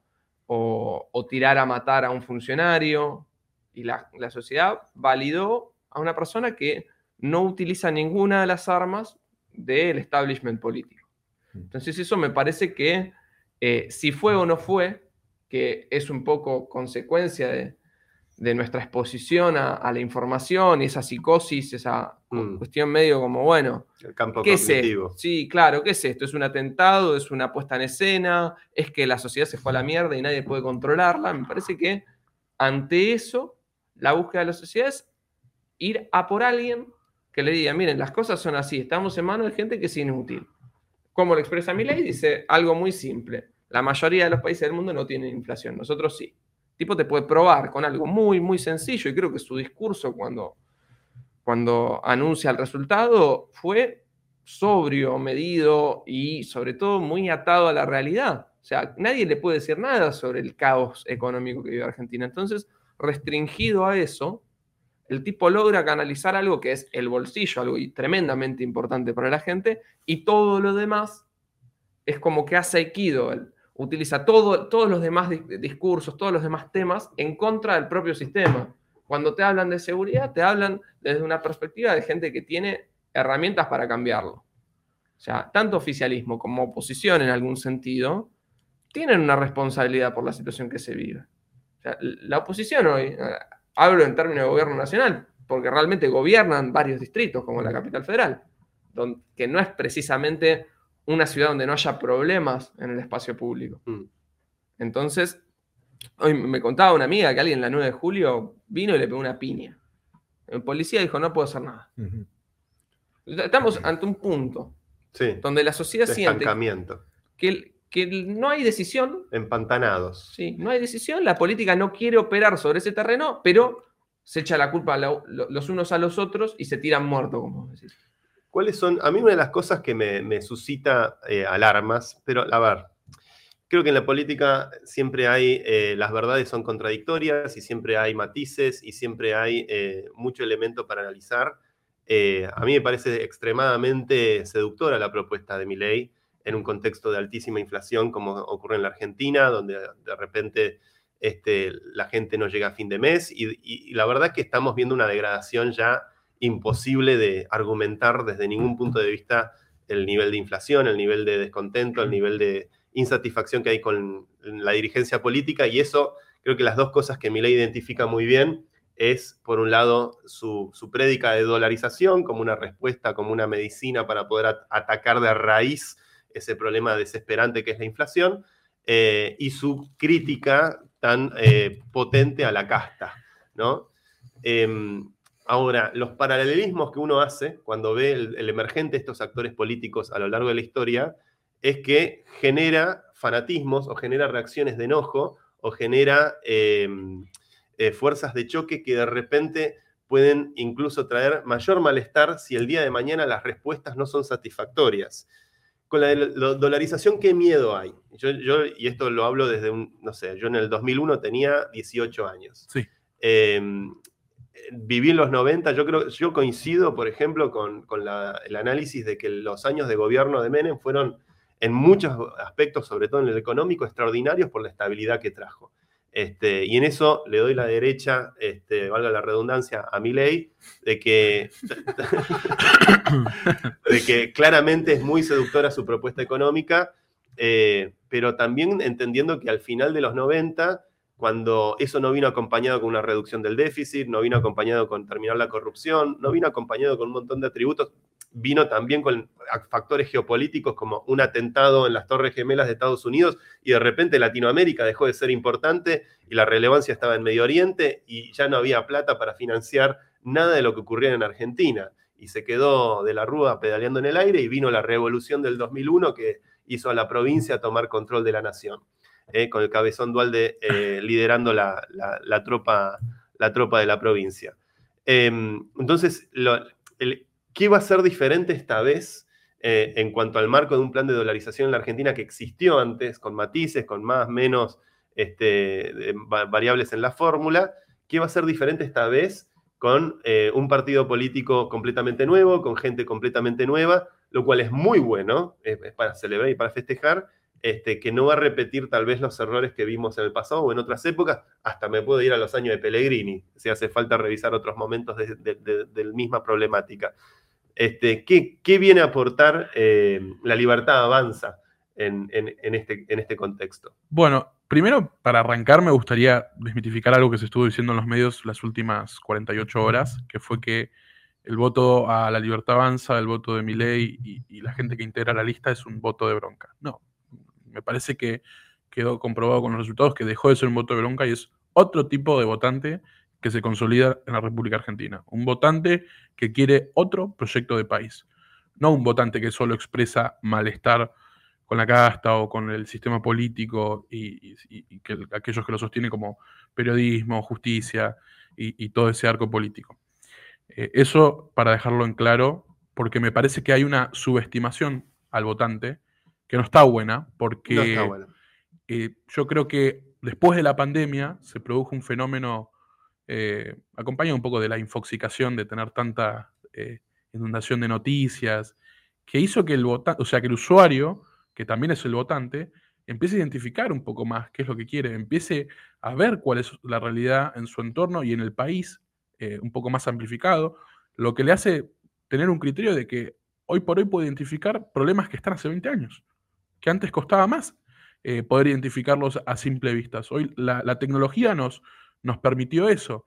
Speaker 5: o, o tirar a matar a un funcionario. Y la, la sociedad validó a una persona que no utiliza ninguna de las armas del establishment político. Entonces eso me parece que eh, si fue o no fue, que es un poco consecuencia de, de nuestra exposición a, a la información y esa psicosis, esa
Speaker 2: Mm.
Speaker 5: cuestión medio como, bueno,
Speaker 2: El campo
Speaker 5: ¿Qué es
Speaker 2: cognitivo.
Speaker 5: esto? Sí, claro, ¿qué es esto? ¿Es un atentado? ¿Es una puesta en escena? ¿Es que la sociedad se fue a la mierda y nadie puede controlarla? Me parece que ante eso, la búsqueda de la sociedad es ir a por alguien que le diga, miren, las cosas son así, estamos en manos de gente que es inútil. ¿Cómo lo expresa mi ley? Dice algo muy simple. La mayoría de los países del mundo no tienen inflación, nosotros sí. El tipo te puede probar con algo muy, muy sencillo y creo que su discurso cuando, cuando anuncia el resultado fue sobrio, medido y sobre todo muy atado a la realidad. O sea, nadie le puede decir nada sobre el caos económico que vive Argentina. Entonces, restringido a eso, el tipo logra canalizar algo que es el bolsillo, algo tremendamente importante para la gente, y todo lo demás es como que hace Aikido. Utiliza todo, todos los demás discursos, todos los demás temas en contra del propio sistema. Cuando te hablan de seguridad, te hablan desde una perspectiva de gente que tiene herramientas para cambiarlo. O sea, tanto oficialismo como oposición en algún sentido tienen una responsabilidad por la situación que se vive. O sea, la oposición hoy, hablo en términos de gobierno nacional, porque realmente gobiernan varios distritos, como la capital federal, donde, que no es precisamente una ciudad donde no haya problemas en el espacio público. Mm. Entonces, hoy me contaba una amiga que alguien la 9 de julio vino y le pegó una piña. El policía dijo, no puedo hacer nada. Estamos ante un punto donde la sociedad siente que, que no hay decisión.
Speaker 2: Empantanados.
Speaker 5: Sí, no hay decisión. La política no quiere operar sobre ese terreno, pero se echa la culpa los unos a los otros y se tiran muertos, como decís.
Speaker 2: ¿Cuáles son? A mí una de las cosas que me, suscita eh, alarmas, pero a ver, creo que en la política siempre hay, eh, las verdades son contradictorias y siempre hay matices y siempre hay eh, mucho elemento para analizar. a mí me parece extremadamente seductora la propuesta de mi ley en un contexto de altísima inflación como ocurre en la Argentina, donde de repente este, la gente no llega a fin de mes y, la verdad es que estamos viendo una degradación ya imposible de argumentar desde ningún punto de vista el nivel de inflación, el nivel de descontento, el nivel de insatisfacción que hay con la dirigencia política y eso creo que las dos cosas que mi ley identifica muy bien es, por un lado, su, su prédica de dolarización como una respuesta, como una medicina para poder atacar de raíz ese problema desesperante que es la inflación, eh, y su crítica tan eh, potente a la casta. ¿no? Em, ahora, los paralelismos que uno hace cuando ve el, emergente de estos actores políticos a lo largo de la historia es que genera fanatismos o genera reacciones de enojo o genera em, eh, fuerzas de choque que de repente pueden incluso traer mayor malestar si el día de mañana las respuestas no son satisfactorias con la, dolarización, ¿qué miedo hay? Yo, y esto lo hablo desde un, no sé, yo en el 2001 tenía 18 años.
Speaker 4: Sí.
Speaker 2: Em, viví en los 90, yo creo, yo coincido, por ejemplo, con, el análisis de que los años de gobierno de Menem fueron en muchos aspectos, sobre todo en el económico, extraordinarios por la estabilidad que trajo. Este, y en eso le doy la derecha, este, valga la redundancia, a mi ley, de que, de que claramente es muy seductora su propuesta económica, eh, pero también entendiendo que al final de los 90, cuando eso no vino acompañado con una reducción del déficit, no vino acompañado con terminar la corrupción, no vino acompañado con un montón de atributos, vino también con factores geopolíticos como un atentado en las Torres Gemelas de Estados Unidos y de repente Latinoamérica dejó de ser importante y la relevancia estaba en Medio Oriente y ya no había plata para financiar nada de lo que ocurría en Argentina. Y se quedó de la rúa pedaleando en el aire y vino la revolución del 2001 que hizo a la provincia tomar control de la nación, eh, con el cabezón Dualde eh, liderando la, tropa, la tropa de la provincia. Em, entonces, el, ¿Qué va a ser diferente esta vez eh, en cuanto al marco de un plan de dolarización en la Argentina que existió antes, con matices, con más, menos este, variables en la fórmula? ¿Qué va a ser diferente esta vez con eh, un partido político completamente nuevo, con gente completamente nueva, lo cual es muy bueno, es, para celebrar y para festejar, este, que no va a repetir tal vez los errores que vimos en el pasado o en otras épocas, hasta me puedo ir a los años de Pellegrini, si hace falta revisar otros momentos de, la misma problemática. Este, ¿qué, viene a aportar eh, la libertad avanza en, este, en este contexto?
Speaker 4: Bueno, primero, para arrancar, me gustaría desmitificar algo que se estuvo diciendo en los medios las últimas 48 horas, que fue que el voto a la libertad avanza, el voto de Milei y, y la gente que integra la lista es un voto de bronca. No, me parece que quedó comprobado con los resultados que dejó de ser un voto de bronca y es otro tipo de votante que se consolida en la República Argentina. Un votante que quiere otro proyecto de país. No un votante que solo expresa malestar con la casta o con el sistema político y, que, aquellos que lo sostienen como periodismo, justicia y, todo ese arco político. Eh, eso para dejarlo en claro, porque me parece que hay una subestimación al votante que no está buena, porque eh, yo creo que después de la pandemia se produjo un fenómeno eh, acompañado un poco de la infoxicación de tener tanta eh, inundación de noticias, que hizo que el o sea, que el usuario, que también es el votante, empiece a identificar un poco más qué es lo que quiere, empiece a ver cuál es la realidad en su entorno y en el país, eh, un poco más amplificado, lo que le hace tener un criterio de que hoy por hoy puede identificar problemas que están hace 20 años, que antes costaba más eh, poder identificarlos a simple vista. Hoy la tecnología nos, nos permitió eso.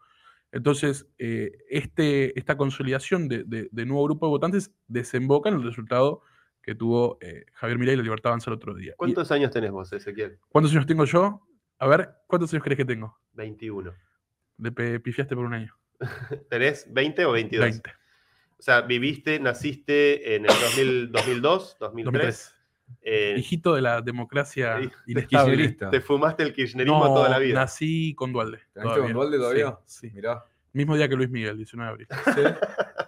Speaker 4: Entonces, eh, este, esta consolidación de, de- de nuevo grupo de votantes desemboca en el resultado que tuvo eh, Javier Milei y la Libertad Avanza el otro día. Y-
Speaker 2: ¿Cuántos años tenés vos, Ezequiel?
Speaker 4: ¿Cuántos años tengo yo? A ver, ¿cuántos años crees que tengo?
Speaker 2: 21.
Speaker 4: Le pe- pifiaste por un año.
Speaker 2: ¿Tenés 20 o 22?
Speaker 4: 20.
Speaker 2: O sea, viviste, naciste en el 2000, 2002, 2003.
Speaker 4: 2003.
Speaker 2: Eh,
Speaker 4: Hijito de la democracia inestable.
Speaker 1: kirchnerista.
Speaker 2: te fumaste el kirchnerismo
Speaker 4: No,
Speaker 2: toda la vida.
Speaker 4: nací con Dualde.
Speaker 1: ¿Te naciste con Dualde todavía?
Speaker 4: Sí, sí.
Speaker 1: Mirá.
Speaker 4: Mismo día que Luis Miguel, 19 de abril.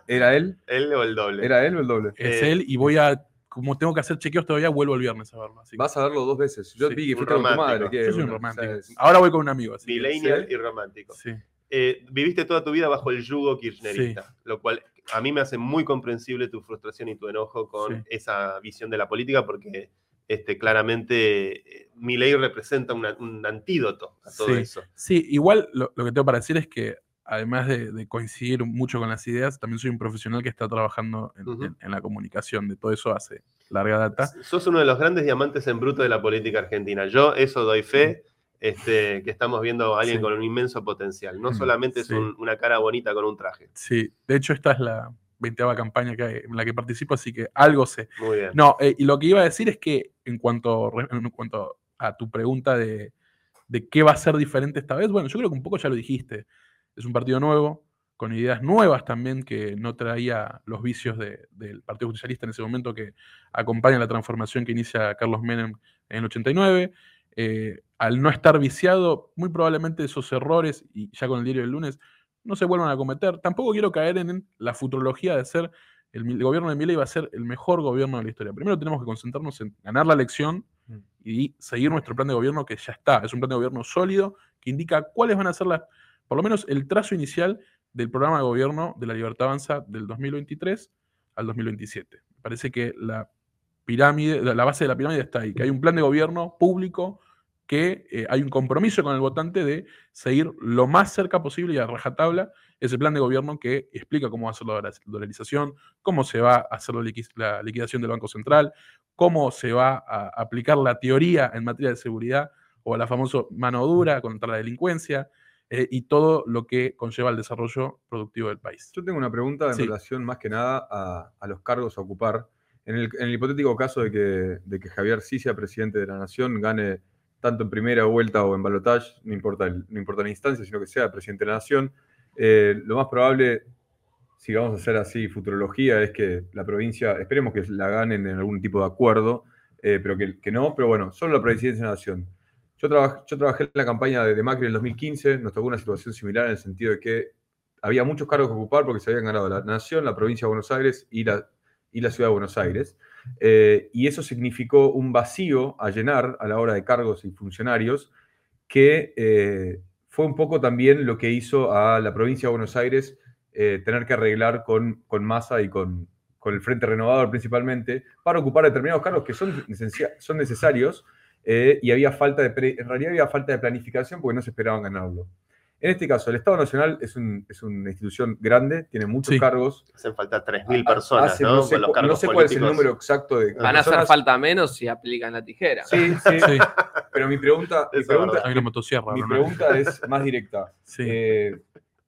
Speaker 1: ¿Era él?
Speaker 2: ¿Él o el doble?
Speaker 1: ¿Era él o el doble?
Speaker 4: Es
Speaker 2: Eh,
Speaker 4: él y voy a, como tengo que hacer chequeos todavía, vuelvo el viernes a verlo. así que-
Speaker 1: Vas a verlo dos veces. Yo
Speaker 4: Sí,
Speaker 1: vi que
Speaker 2: un
Speaker 1: fuiste con tu
Speaker 2: romántico.
Speaker 1: madre. que
Speaker 4: Yo soy un romántico.
Speaker 1: o sea, es-
Speaker 4: Ahora voy con un amigo. Así
Speaker 2: Millennial
Speaker 1: Sí.
Speaker 2: y romántico.
Speaker 4: Sí.
Speaker 2: Eh, viviste toda tu vida bajo el yugo kirchnerista, lo cual a mí me hace muy comprensible tu frustración y tu enojo con
Speaker 4: Sí.
Speaker 2: esa visión de la política, porque este, claramente eh, mi ley representa una- un antídoto a todo
Speaker 4: Sí.
Speaker 2: eso.
Speaker 4: Sí, igual lo, lo que tengo para decir es que además de, de coincidir mucho con las ideas, también soy un profesional que está trabajando en,
Speaker 2: Ujú.
Speaker 4: en- en la comunicación. De todo eso hace larga data.
Speaker 2: Sos uno de los grandes diamantes en bruto de la política argentina. Yo eso doy fe, este, que estamos viendo a alguien
Speaker 4: Sí.
Speaker 2: con un inmenso potencial. No
Speaker 1: Mm,
Speaker 2: solamente es
Speaker 4: sí.
Speaker 2: un- una cara bonita con un traje.
Speaker 4: Sí, de hecho esta es la veinteava campaña que en la que participo, así que algo sé.
Speaker 2: Muy bien.
Speaker 4: No, eh, y lo que iba a decir es que en cuanto, en cuanto a tu pregunta de, de qué va a ser diferente esta vez, bueno, yo creo que un poco ya lo dijiste. Es un partido nuevo, con ideas nuevas también, que no traía los vicios de- del Partido Justicialista en ese momento, que acompaña la transformación que inicia Carlos Menem en el 89. Eh, al no estar viciado, muy probablemente esos errores, y ya con el diario del lunes, no se vuelvan a cometer. Tampoco quiero caer en la futurología de ser el, gobierno de Milei va a ser el mejor gobierno de la historia. Primero tenemos que concentrarnos en ganar la elección
Speaker 1: Mm.
Speaker 4: y seguir nuestro plan de gobierno que ya está. Es un plan de gobierno sólido que indica cuáles van a ser las, por lo menos el trazo inicial del programa de gobierno de la Libertad Avanza del 2023 al 2027. Me parece que la pirámide, la base de la pirámide está ahí, que hay un plan de gobierno público que eh, hay un compromiso con el votante de seguir lo más cerca posible y a rajatabla ese plan de gobierno que explica cómo va a ser la dola- dolarización, cómo se va a hacer la, liqui- la liquidación del Banco Central, cómo se va a aplicar la teoría en materia de seguridad o la famosa mano dura contra la delincuencia eh, y todo lo que conlleva el desarrollo productivo del país.
Speaker 1: Yo tengo una pregunta en
Speaker 4: Sí.
Speaker 1: relación más que nada a, a los cargos a ocupar. En el, en el hipotético caso de que, de que Javier sí sea presidente de la nación, gane tanto en primera vuelta o en balotaje, no importa, la instancia, sino que sea presidente de la nación, eh, lo más probable, si vamos a hacer así futurología, es que la provincia, esperemos que la ganen en algún tipo de acuerdo, eh, pero que, no, pero bueno, solo la presidencia de la nación. Yo, trabaj- yo trabajé en la campaña de, de Macri en el 2015, nos tocó una situación similar en el sentido de que había muchos cargos que ocupar porque se habían ganado la Nación, la provincia de Buenos Aires y la, y la ciudad de Buenos Aires. Eh, y eso significó un vacío a llenar a la hora de cargos y funcionarios que eh, fue un poco también lo que hizo a la provincia de Buenos Aires eh, tener que arreglar con, con Massa y con, con el Frente Renovador principalmente para ocupar determinados cargos que son, son necesarios y había falta de, en realidad había falta de planificación porque no se esperaban ganarlo. En este caso, el Estado Nacional es, un- es una institución grande, tiene muchos
Speaker 4: Sí.
Speaker 1: cargos.
Speaker 2: Hacen falta 3.000 personas,
Speaker 1: Hace-
Speaker 2: ¿no?
Speaker 1: no sé,
Speaker 2: los
Speaker 1: no sé cuál es el número exacto de
Speaker 5: Van a hacer falta menos si aplican la tijera.
Speaker 1: Sí, sí,
Speaker 4: Sí,
Speaker 1: pero mi pregunta, mi pregunta, es más directa.
Speaker 4: Sí.
Speaker 1: Eh,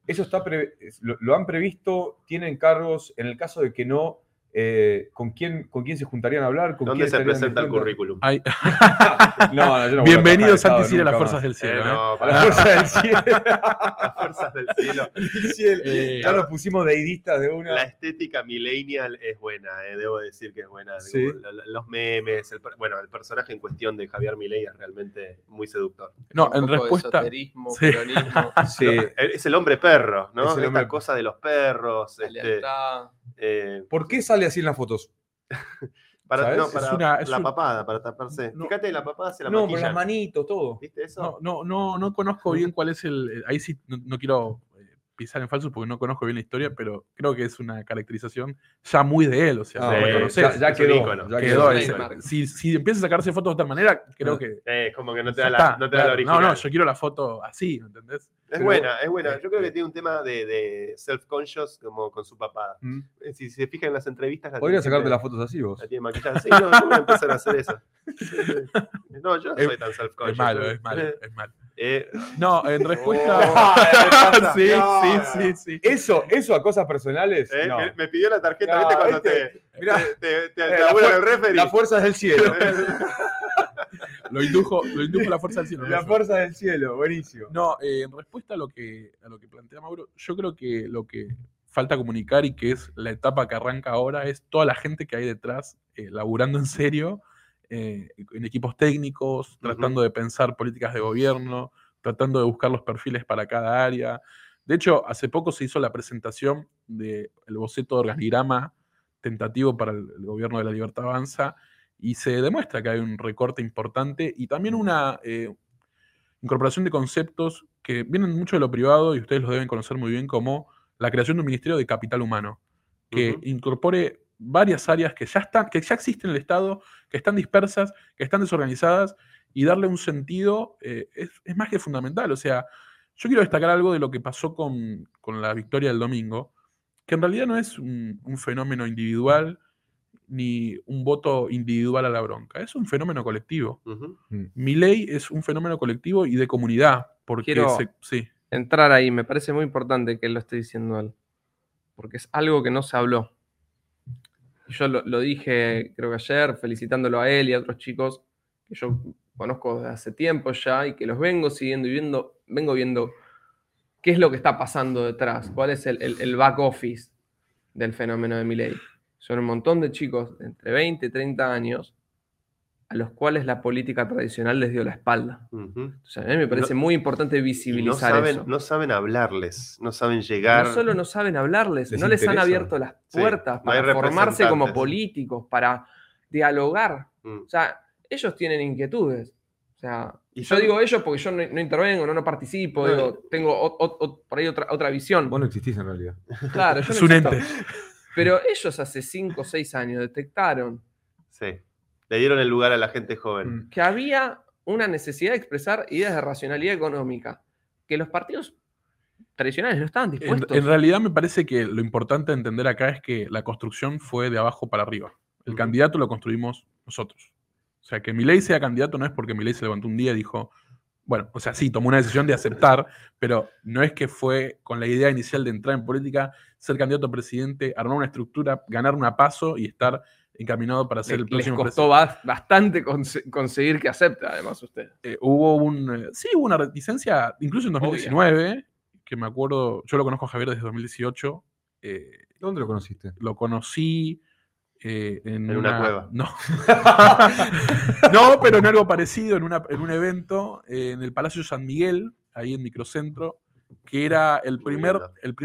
Speaker 1: eso está pre- lo, lo han previsto, tienen cargos, en el caso de que no, eh, ¿con, quién, ¿con quién se juntarían a hablar? ¿Con
Speaker 2: ¿Dónde
Speaker 1: quién
Speaker 2: se presenta el currículum?
Speaker 4: Hay-
Speaker 1: No, no, yo no voy a
Speaker 4: Bienvenidos
Speaker 1: de
Speaker 4: Cira a las fuerzas del cielo.
Speaker 2: Eh,
Speaker 4: ¿eh?
Speaker 2: no,
Speaker 1: más. A la fuerza del cielo.
Speaker 2: las fuerzas del cielo.
Speaker 1: Cielo.
Speaker 4: Eh,
Speaker 1: ya nos pusimos deidistas de una.
Speaker 2: La estética millennial es buena, eh, debo decir que es buena.
Speaker 1: Sí.
Speaker 2: Los memes, el bueno, el personaje en cuestión de Javier Milei es realmente muy seductor.
Speaker 4: No,
Speaker 5: Un
Speaker 4: en respuesta.
Speaker 5: esoterismo,
Speaker 4: Sí.
Speaker 5: peronismo,
Speaker 1: Sí.
Speaker 2: Lo- Es el hombre perro, ¿no?
Speaker 1: Es el
Speaker 2: Esta
Speaker 1: hombre-
Speaker 2: cosa de los perros.
Speaker 5: la
Speaker 2: este,
Speaker 5: lealtad.
Speaker 2: Eh,
Speaker 1: ¿Por qué sale así en las fotos?
Speaker 2: Para, la
Speaker 4: un-
Speaker 2: papada, para taparse.
Speaker 4: No.
Speaker 2: Fíjate, la papada se la
Speaker 1: No, con
Speaker 2: maquillan.
Speaker 1: las manitos, todo.
Speaker 2: ¿Viste eso?
Speaker 4: No, no, no, no conozco bien cuál es el. eh, Ahí sí no, no quiero pisar en falso porque no conozco bien la historia, pero creo que es una caracterización ya muy de él. O sea,
Speaker 1: Ah,
Speaker 4: lo
Speaker 2: sí,
Speaker 4: reconoces.
Speaker 1: ya, ya
Speaker 2: es
Speaker 1: quedó.
Speaker 2: ícono.
Speaker 1: ya
Speaker 4: quedó
Speaker 5: es
Speaker 4: ese-
Speaker 5: Neymar.
Speaker 4: si, si empieza a sacarse fotos de otra manera, creo que.
Speaker 2: Eh, como que no te da, la, no te da la original.
Speaker 4: No, no, yo quiero la foto así, ¿entendés?
Speaker 2: Es
Speaker 1: Pero-
Speaker 2: buena, es buena. Yo creo que
Speaker 1: eh,
Speaker 2: tiene un tema de, de self-conscious como con su papada.
Speaker 1: Mm.
Speaker 2: Eh, Si se fijan en las entrevistas, la
Speaker 1: Podría sacarte las fotos así vos.
Speaker 2: La tiene maquillada. Sí, no, yo voy a empezar a hacer eso. No, yo no
Speaker 4: Es-
Speaker 2: soy tan self-conscious.
Speaker 4: Es malo,
Speaker 2: ¿eh?
Speaker 4: es malo, es malo.
Speaker 2: Eh,
Speaker 4: No, en respuesta.
Speaker 2: Oh,
Speaker 4: sí,
Speaker 2: no,
Speaker 4: sí,
Speaker 2: no.
Speaker 4: sí, sí.
Speaker 1: Eso, eso a cosas personales.
Speaker 2: eh,
Speaker 1: no.
Speaker 2: me, me pidió la tarjeta,
Speaker 1: No,
Speaker 2: ¿viste? Cuando
Speaker 1: este-
Speaker 2: te,
Speaker 1: mirá.
Speaker 2: te, te, te,
Speaker 1: Eh,
Speaker 2: te
Speaker 1: la
Speaker 2: el referee.
Speaker 1: Las fuerzas del cielo.
Speaker 4: Lo indujo, lo indujo la fuerza del cielo.
Speaker 1: Las fuerzas del cielo, buenísimo.
Speaker 4: No, eh, en respuesta a lo que a lo que plantea Mauro, yo creo que lo que falta comunicar y que es la etapa que arranca ahora es toda la gente que hay detrás eh, laburando en serio eh, en equipos técnicos, tratando de pensar políticas de gobierno, tratando de buscar los perfiles para cada área. De hecho, hace poco se hizo la presentación del boceto de organigrama tentativo para el, el gobierno de la Libertad Avanza y se demuestra que hay un recorte importante y también una eh, incorporación de conceptos que vienen mucho de lo privado y ustedes los deben conocer muy bien como la creación de un ministerio de capital humano que incorpore varias áreas que ya están, que ya existen en el Estado, que están dispersas, que están desorganizadas y darle un sentido eh, es, es más que fundamental. O sea, yo quiero destacar algo de lo que pasó con, con la victoria del domingo, que en realidad no es un, un fenómeno individual ni un voto individual a la bronca, es un fenómeno colectivo.
Speaker 2: Ujú.
Speaker 4: Mi ley es un fenómeno colectivo y de comunidad, porque
Speaker 5: Quiero-
Speaker 4: se- sí,
Speaker 5: entrar ahí. Me parece muy importante que lo esté diciendo él. Porque es algo que no se habló. Yo lo, dije, creo que ayer, felicitándolo a él y a otros chicos que yo conozco desde hace tiempo ya y que los vengo siguiendo y viendo, vengo viendo qué es lo que está pasando detrás, cuál es el, el- el back office del fenómeno de Milei. Son un montón de chicos entre 20 y 30 años a los cuales la política tradicional les dio la espalda. Entonces, a mí me parece
Speaker 2: No-
Speaker 5: muy importante
Speaker 2: no
Speaker 5: visibilizar
Speaker 2: saben,
Speaker 5: eso.
Speaker 2: no saben hablarles, no saben llegar.
Speaker 5: No solo no saben hablarles,
Speaker 1: ¿Les
Speaker 5: no les han abierto las
Speaker 2: Sí,
Speaker 5: puertas
Speaker 2: no
Speaker 5: para formarse como políticos, para dialogar.
Speaker 2: Mm.
Speaker 5: O sea, ellos tienen inquietudes. O sea,
Speaker 2: Y
Speaker 5: yo
Speaker 2: son-
Speaker 5: digo ellos porque yo no, no intervengo, no, no participo,
Speaker 2: No.
Speaker 5: digo, tengo o- o- o- por ahí otra, otra visión.
Speaker 1: Vos no existís en realidad.
Speaker 5: Claro, yo
Speaker 4: es
Speaker 5: no
Speaker 4: un
Speaker 5: existo.
Speaker 4: ente.
Speaker 5: Pero ellos hace 5 o 6 años detectaron
Speaker 2: Sí. Le dieron el lugar a la gente joven.
Speaker 1: Mm.
Speaker 5: que había una necesidad de expresar ideas de racionalidad económica, que los partidos tradicionales no estaban
Speaker 4: En,
Speaker 5: dispuestos.
Speaker 4: en realidad me parece que lo importante a entender acá es que la construcción fue de abajo para arriba. El
Speaker 2: Ujú.
Speaker 4: candidato lo construimos nosotros. O sea, que Milei sea candidato no es porque Milei se levantó un día y dijo, bueno, o sea, sí, tomó una decisión de aceptar, pero no es que fue con la idea inicial de entrar en política, ser candidato a presidente, armar una estructura, ganar una paso y estar encaminado para ser el
Speaker 5: les
Speaker 4: próximo
Speaker 5: costó
Speaker 4: presidente.
Speaker 5: ba- bastante conse- conseguir que acepte, además, usted.
Speaker 4: Eh, hubo un, eh, sí, hubo una reticencia, incluso en 2019, que me acuerdo, yo lo conozco a Javier desde 2018, eh,
Speaker 1: ¿Dónde lo conociste?
Speaker 4: lo conocí eh, en,
Speaker 2: En una cueva.
Speaker 4: No. no, pero en algo parecido, en, una- en un evento eh, en el Palacio San Miguel, ahí en Microcentro, que era el primer, el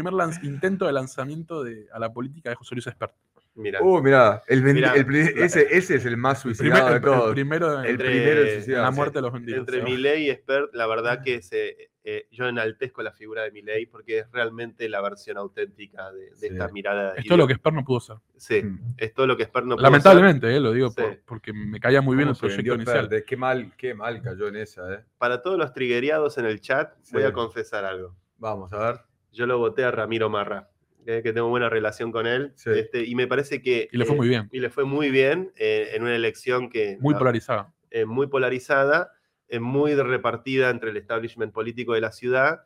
Speaker 4: intento de lanzamiento de, a la política de José Luis Espert.
Speaker 2: Mira.
Speaker 1: Uh, mirá, el
Speaker 2: Mirá.
Speaker 1: el ese, ese es el más
Speaker 4: El,
Speaker 1: suicidado
Speaker 4: primer-
Speaker 1: de
Speaker 4: el- el
Speaker 1: todos.
Speaker 4: primero
Speaker 1: El
Speaker 2: Entre-
Speaker 1: primero en suicidarse.
Speaker 4: la muerte de los vendidos.
Speaker 2: Entre Milei y Expert, la verdad que se, eh, yo enaltezco la figura de Milei porque es realmente la versión auténtica de, de
Speaker 1: Sí.
Speaker 2: esta mirada.
Speaker 4: Es todo lo que Espert no pudo ser.
Speaker 2: Sí,
Speaker 1: Mm.
Speaker 2: es todo lo que Expert no pudo
Speaker 4: Lamentablemente, eh, lo digo
Speaker 2: Sí.
Speaker 4: por- porque me caía muy bien
Speaker 1: ¿Cómo
Speaker 4: el proyecto inicial.
Speaker 1: Perde? Qué mal, qué mal cayó en esa, eh.
Speaker 2: Para todos los triguereados en el chat, voy a confesar algo.
Speaker 1: Vamos, a ver.
Speaker 2: Yo lo voté a Ramiro Marra, eh, que tengo buena relación con él.
Speaker 1: Sí.
Speaker 2: este, y me parece que.
Speaker 4: Y le fue
Speaker 2: eh,
Speaker 4: muy bien.
Speaker 2: Y le fue muy bien eh, en una elección que.
Speaker 4: Muy
Speaker 2: la-
Speaker 4: polarizada.
Speaker 2: eh, muy polarizada, eh, muy repartida entre el establishment político de la ciudad.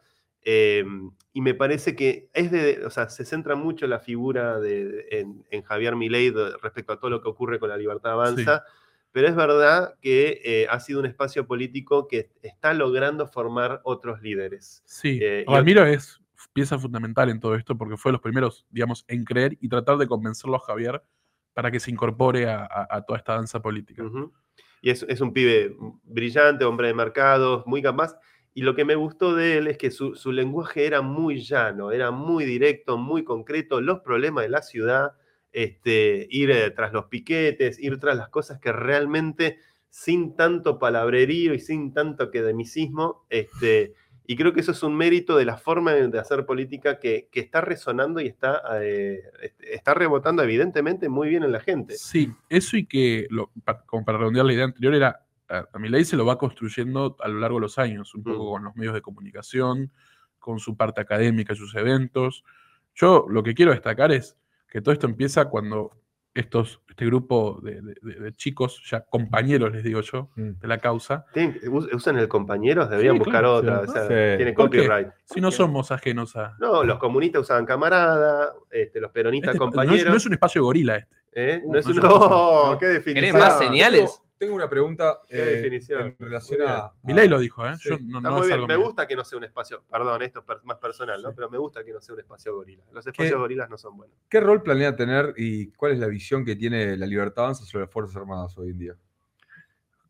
Speaker 2: eh, y me parece que es de, o sea, se centra mucho la figura de, de- en, en Javier Milei respecto a todo lo que ocurre con la libertad avanza, pero es verdad que eh, ha sido un espacio político que está logrando formar otros líderes.
Speaker 4: Sí,
Speaker 2: Eh, y-
Speaker 4: Ramiro es pieza fundamental en todo esto porque fue de los primeros, digamos, en creer y tratar de convencerlo a Javier para que se incorpore a, toda esta danza política.
Speaker 2: Y es, un pibe brillante, hombre de mercados, muy capaz. Y lo que me gustó de él es que su, su lenguaje era muy llano, era muy directo, muy concreto. Los problemas de la ciudad este, ir eh, tras los piquetes, ir tras las cosas que realmente sin tanto palabrerío y sin tanto academicismo, este, y creo que eso es un mérito de la forma de hacer política que, que está resonando y está, eh, está rebotando evidentemente muy bien en la gente.
Speaker 4: Sí, eso y que, lo, como para redondear la idea anterior, era, a, a mi ley se lo va construyendo a lo largo de los años, un poco
Speaker 2: Mm.
Speaker 4: con los medios de comunicación, con su parte académica, sus eventos. Yo lo que quiero destacar es que todo esto empieza cuando estos, este grupo de, de- de- de chicos, ya compañeros les digo yo,
Speaker 1: Mm.
Speaker 4: de la causa,
Speaker 2: Tienen- us- ¿Usan el compañeros? Deberían
Speaker 4: Sí,
Speaker 2: buscar
Speaker 4: claro,
Speaker 2: otra.
Speaker 1: sí.
Speaker 2: o sea,
Speaker 1: Sí.
Speaker 2: Tiene
Speaker 4: ¿Por qué?
Speaker 2: copyright.
Speaker 4: si no somos ajenos a...
Speaker 2: No, los comunistas usaban camarada, este, los peronistas
Speaker 4: Este- no, es,
Speaker 2: compañeros.
Speaker 4: no es un espacio gorila este.
Speaker 2: ¿eh? No es
Speaker 4: no
Speaker 2: un.
Speaker 4: es un-
Speaker 2: ¡No! ¡Qué definición!
Speaker 5: ¿Querés más señales?
Speaker 1: Tengo, una pregunta
Speaker 2: Qué
Speaker 1: eh,
Speaker 2: definición.
Speaker 1: en relación a.
Speaker 4: Mi ley
Speaker 1: a-
Speaker 4: lo dijo, ¿eh?
Speaker 1: sí.
Speaker 4: Yo no,
Speaker 2: Está
Speaker 4: no
Speaker 2: muy bien. Me gusta que no sea un espacio. Perdón, esto es per- más personal, ¿no?
Speaker 1: Sí.
Speaker 2: Pero me gusta que no sea un espacio gorila. Los espacios gorilas no son buenos.
Speaker 1: ¿Qué rol planea tener y cuál es la visión que tiene la Libertad Avanza sobre las Fuerzas Armadas hoy en día?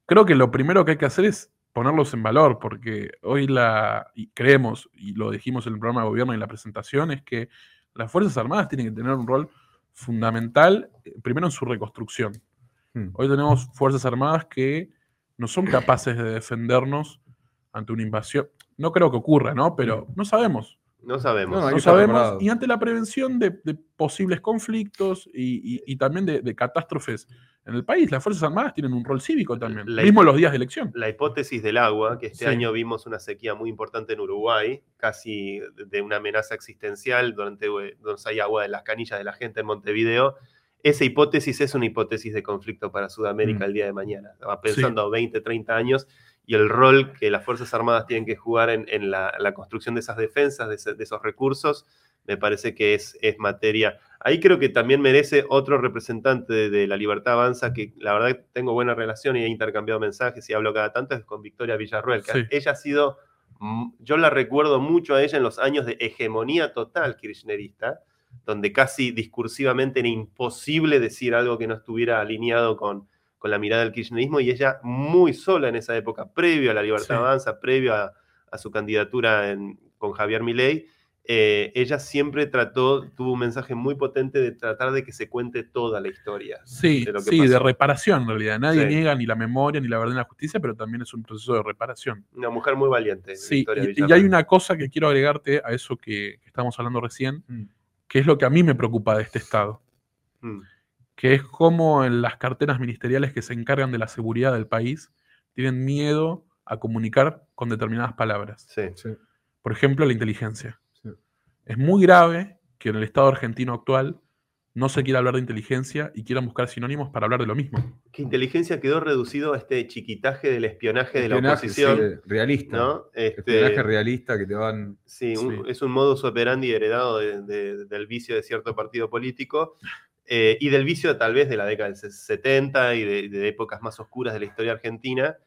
Speaker 4: creo que lo primero que hay que hacer es ponerlos en valor, porque hoy la, y creemos, y lo dijimos en el programa de gobierno y en la presentación, es que las Fuerzas Armadas tienen que tener un rol fundamental, eh, primero en su reconstrucción.
Speaker 1: Hmm.
Speaker 4: Hoy tenemos Fuerzas Armadas que no son capaces de defendernos ante una invasión. No creo que ocurra, ¿no? Pero no sabemos.
Speaker 2: No sabemos.
Speaker 1: No,
Speaker 4: sabemos.
Speaker 1: preparado.
Speaker 4: Y ante la prevención de, de posibles conflictos y, y- y también de, de catástrofes en el país, las Fuerzas Armadas tienen un rol cívico también,
Speaker 2: La-
Speaker 4: mismo en los días de elección.
Speaker 2: la hipótesis del agua, que este
Speaker 4: Sí.
Speaker 2: año vimos una sequía muy importante en Uruguay, casi de una amenaza existencial, donde, donde hay agua de las canillas de la gente en Montevideo. Esa hipótesis es una hipótesis de conflicto para Sudamérica
Speaker 1: Mm.
Speaker 2: el día de mañana. Va pensando a 20, 30 años y el rol que las Fuerzas Armadas tienen que jugar en, en la, la construcción de esas defensas, de, ese- de esos recursos, me parece que es, es materia. Ahí creo que también merece otro representante de, de la Libertad Avanza, que la verdad tengo buena relación y he intercambiado mensajes y hablo cada tanto, es con Victoria Villarruel. que
Speaker 4: Sí.
Speaker 2: Ella ha sido, mm, yo la recuerdo mucho a ella en los años de hegemonía total kirchnerista, donde casi discursivamente era imposible decir algo que no estuviera alineado con, con la mirada del kirchnerismo, y ella muy sola en esa época, previo a la Libertad
Speaker 4: Sí.
Speaker 2: Avanza, previo a, a su candidatura en- con Javier Milei, eh, ella siempre trató, tuvo un mensaje muy potente de tratar de que se cuente toda la historia.
Speaker 4: Sí,
Speaker 2: de lo que
Speaker 4: sí, de reparación en realidad. Nadie
Speaker 2: Sí.
Speaker 4: niega ni la memoria, ni la verdad, ni la justicia, pero también es un proceso de reparación.
Speaker 2: Una mujer muy valiente.
Speaker 4: Sí,
Speaker 2: Victoria
Speaker 4: y, y hay una cosa que quiero agregarte a eso que, que estamos hablando recién,
Speaker 1: Mm.
Speaker 4: Que es lo que a mí me preocupa de este Estado,
Speaker 2: Mm,
Speaker 4: que es cómo en las carteras ministeriales que se encargan de la seguridad del país tienen miedo a comunicar con determinadas palabras.
Speaker 2: sí.
Speaker 1: Sí.
Speaker 4: Por ejemplo, la inteligencia.
Speaker 1: Sí.
Speaker 4: Es muy grave que en el Estado argentino actual no se quiera hablar de inteligencia y quieran buscar sinónimos para hablar de lo mismo.
Speaker 2: Que inteligencia quedó reducido a este chiquitaje del espionaje de la oposición.
Speaker 1: sí, realista.
Speaker 2: ¿no? Este,
Speaker 1: Espionaje realista que te van.
Speaker 2: Sí, un-
Speaker 4: Sí.
Speaker 2: es un modus operandi heredado de- de- del vicio de cierto partido político eh, y del vicio tal vez de la década del 70 y de, de épocas más oscuras de la historia argentina.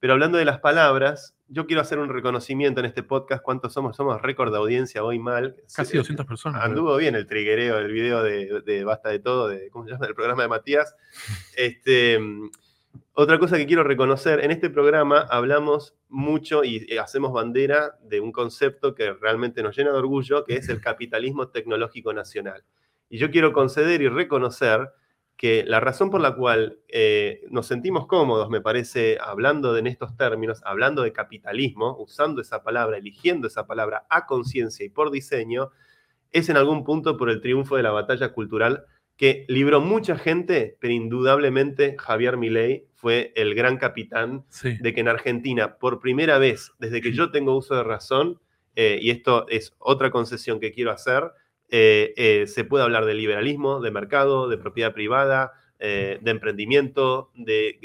Speaker 2: Pero hablando de las palabras, yo quiero hacer un reconocimiento en este podcast. ¿Cuántos somos? Somos récord de audiencia hoy mal.
Speaker 4: Casi
Speaker 2: Sí,
Speaker 4: 200 personas. creo.
Speaker 2: Anduvo bien el triguereo del video de, de Basta de Todo, de, ¿cómo se llama? Del programa de Matías. Este, otra cosa que quiero reconocer, en este programa hablamos mucho y eh, hacemos bandera de un concepto que realmente nos llena de orgullo, que es el capitalismo tecnológico nacional. Y yo quiero conceder y reconocer que la razón por la cual eh, nos sentimos cómodos, me parece, hablando de en estos términos, hablando de capitalismo, usando esa palabra, eligiendo esa palabra a conciencia y por diseño, es en algún punto por el triunfo de la batalla cultural que libró mucha gente, pero indudablemente Javier Milei fue el gran capitán
Speaker 4: Sí.
Speaker 2: de que en Argentina, por primera vez, desde que yo tengo uso de razón, eh, y esto es otra concesión que quiero hacer, eh, eh, se puede hablar de liberalismo, de mercado, de propiedad privada, eh, de emprendimiento, de,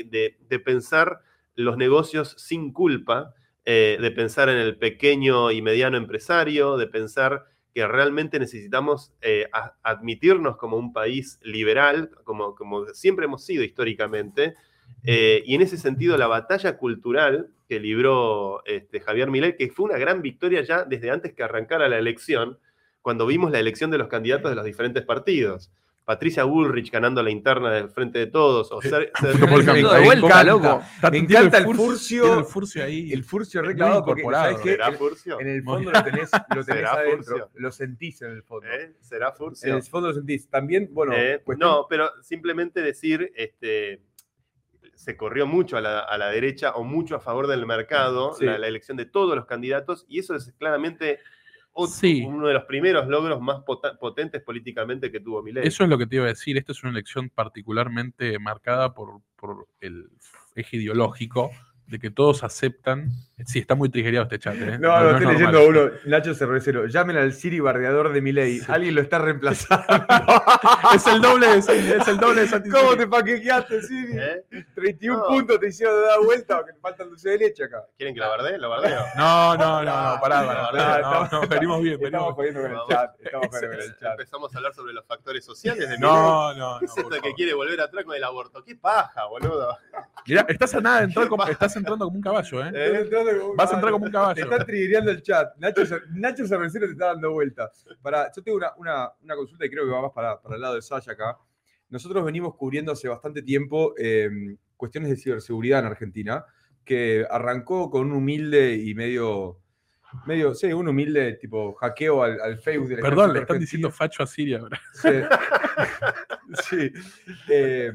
Speaker 2: de- pensar los negocios sin culpa, de pensar en el pequeño y mediano empresario, de pensar que realmente necesitamos admitirnos como un país liberal, como, como siempre hemos sido históricamente, y en ese sentido, la batalla cultural que libró este, Javier Milei, que fue una gran victoria ya desde antes que arrancara la elección, cuando vimos la elección de los candidatos de los diferentes partidos. Patricia Bullrich ganando la interna del frente de todos, o ser-
Speaker 4: campo.
Speaker 5: de
Speaker 1: Me
Speaker 5: vuelta,
Speaker 1: encanta.
Speaker 5: loco.
Speaker 4: Está-
Speaker 1: Me
Speaker 4: tiene
Speaker 1: encanta el
Speaker 4: furcio- el furcio ahí.
Speaker 1: El furcio reclamado porque
Speaker 4: incorporado.
Speaker 1: ¿sabes qué?
Speaker 2: ¿Será
Speaker 1: En-
Speaker 2: Furcio?
Speaker 1: En el fondo lo tenés, lo tenés
Speaker 2: ¿Será
Speaker 1: adentro,
Speaker 2: Furcio?
Speaker 1: lo sentís en el fondo.
Speaker 2: ¿Eh? ¿Será
Speaker 1: En
Speaker 2: Furcio?
Speaker 1: el fondo lo sentís. También, bueno,
Speaker 2: Eh,
Speaker 1: cuestión-
Speaker 2: no, pero simplemente decir, este, se corrió mucho a la, a la derecha o mucho a favor del mercado,
Speaker 1: Sí.
Speaker 2: la, la elección de todos los candidatos, y eso es claramente
Speaker 4: Sí.
Speaker 2: uno de los primeros logros más potentes políticamente que tuvo Milei.
Speaker 4: Eso es lo que te iba a decir. Esta es una elección particularmente marcada por, por el eje ideológico de que todos aceptan. Sí, está muy trigeriado este chat. ¿eh?
Speaker 1: No, no,
Speaker 4: es
Speaker 1: estoy leyendo a uno, Nacho Cervecero. Llamen al Siri bardeador de Milei. Alguien lo está reemplazando.
Speaker 4: Es el doble de, es el doble de
Speaker 1: ¿Cómo te paqueteaste, Siri?
Speaker 2: ¿Eh?
Speaker 1: 31
Speaker 2: No.
Speaker 1: puntos te hicieron dar vuelta, que te faltan dulce de leche acá.
Speaker 2: ¿Quieren que la bardee? ¿La bardeo?
Speaker 4: No, no, no, no, pará, pará,
Speaker 1: No,
Speaker 4: pará. No,
Speaker 1: estamos-
Speaker 4: no, venimos bien,
Speaker 1: Estamos
Speaker 4: venimos
Speaker 1: jodiendo con el chat. Estamos con el chat.
Speaker 2: Empezamos a hablar sobre los factores sociales de Milei.
Speaker 4: No, no,
Speaker 2: ¿Qué
Speaker 4: no.
Speaker 2: es esto de que quiere volver atrás con el aborto? ¡Qué paja, boludo!
Speaker 4: Mirá, estás a nada de entrar estás entrando como un caballo, ¿eh?
Speaker 2: ¿Eh?
Speaker 1: Como un
Speaker 4: Vas a entrar como un
Speaker 1: Te
Speaker 4: caballo.
Speaker 1: está triggereando el chat. Nacho, Nacho Cervecero te está dando vuelta. Para, yo tengo una, una- una consulta y creo que va más para, para el lado de Sasha acá. Nosotros venimos cubriendo hace bastante tiempo eh, cuestiones de ciberseguridad en Argentina, que arrancó con un humilde y medio, medio, sí, un humilde tipo hackeo al, al Facebook del
Speaker 4: Perdón, le están
Speaker 1: argentino.
Speaker 4: diciendo facho a Siria ahora.
Speaker 1: Sí. Sí. Eh,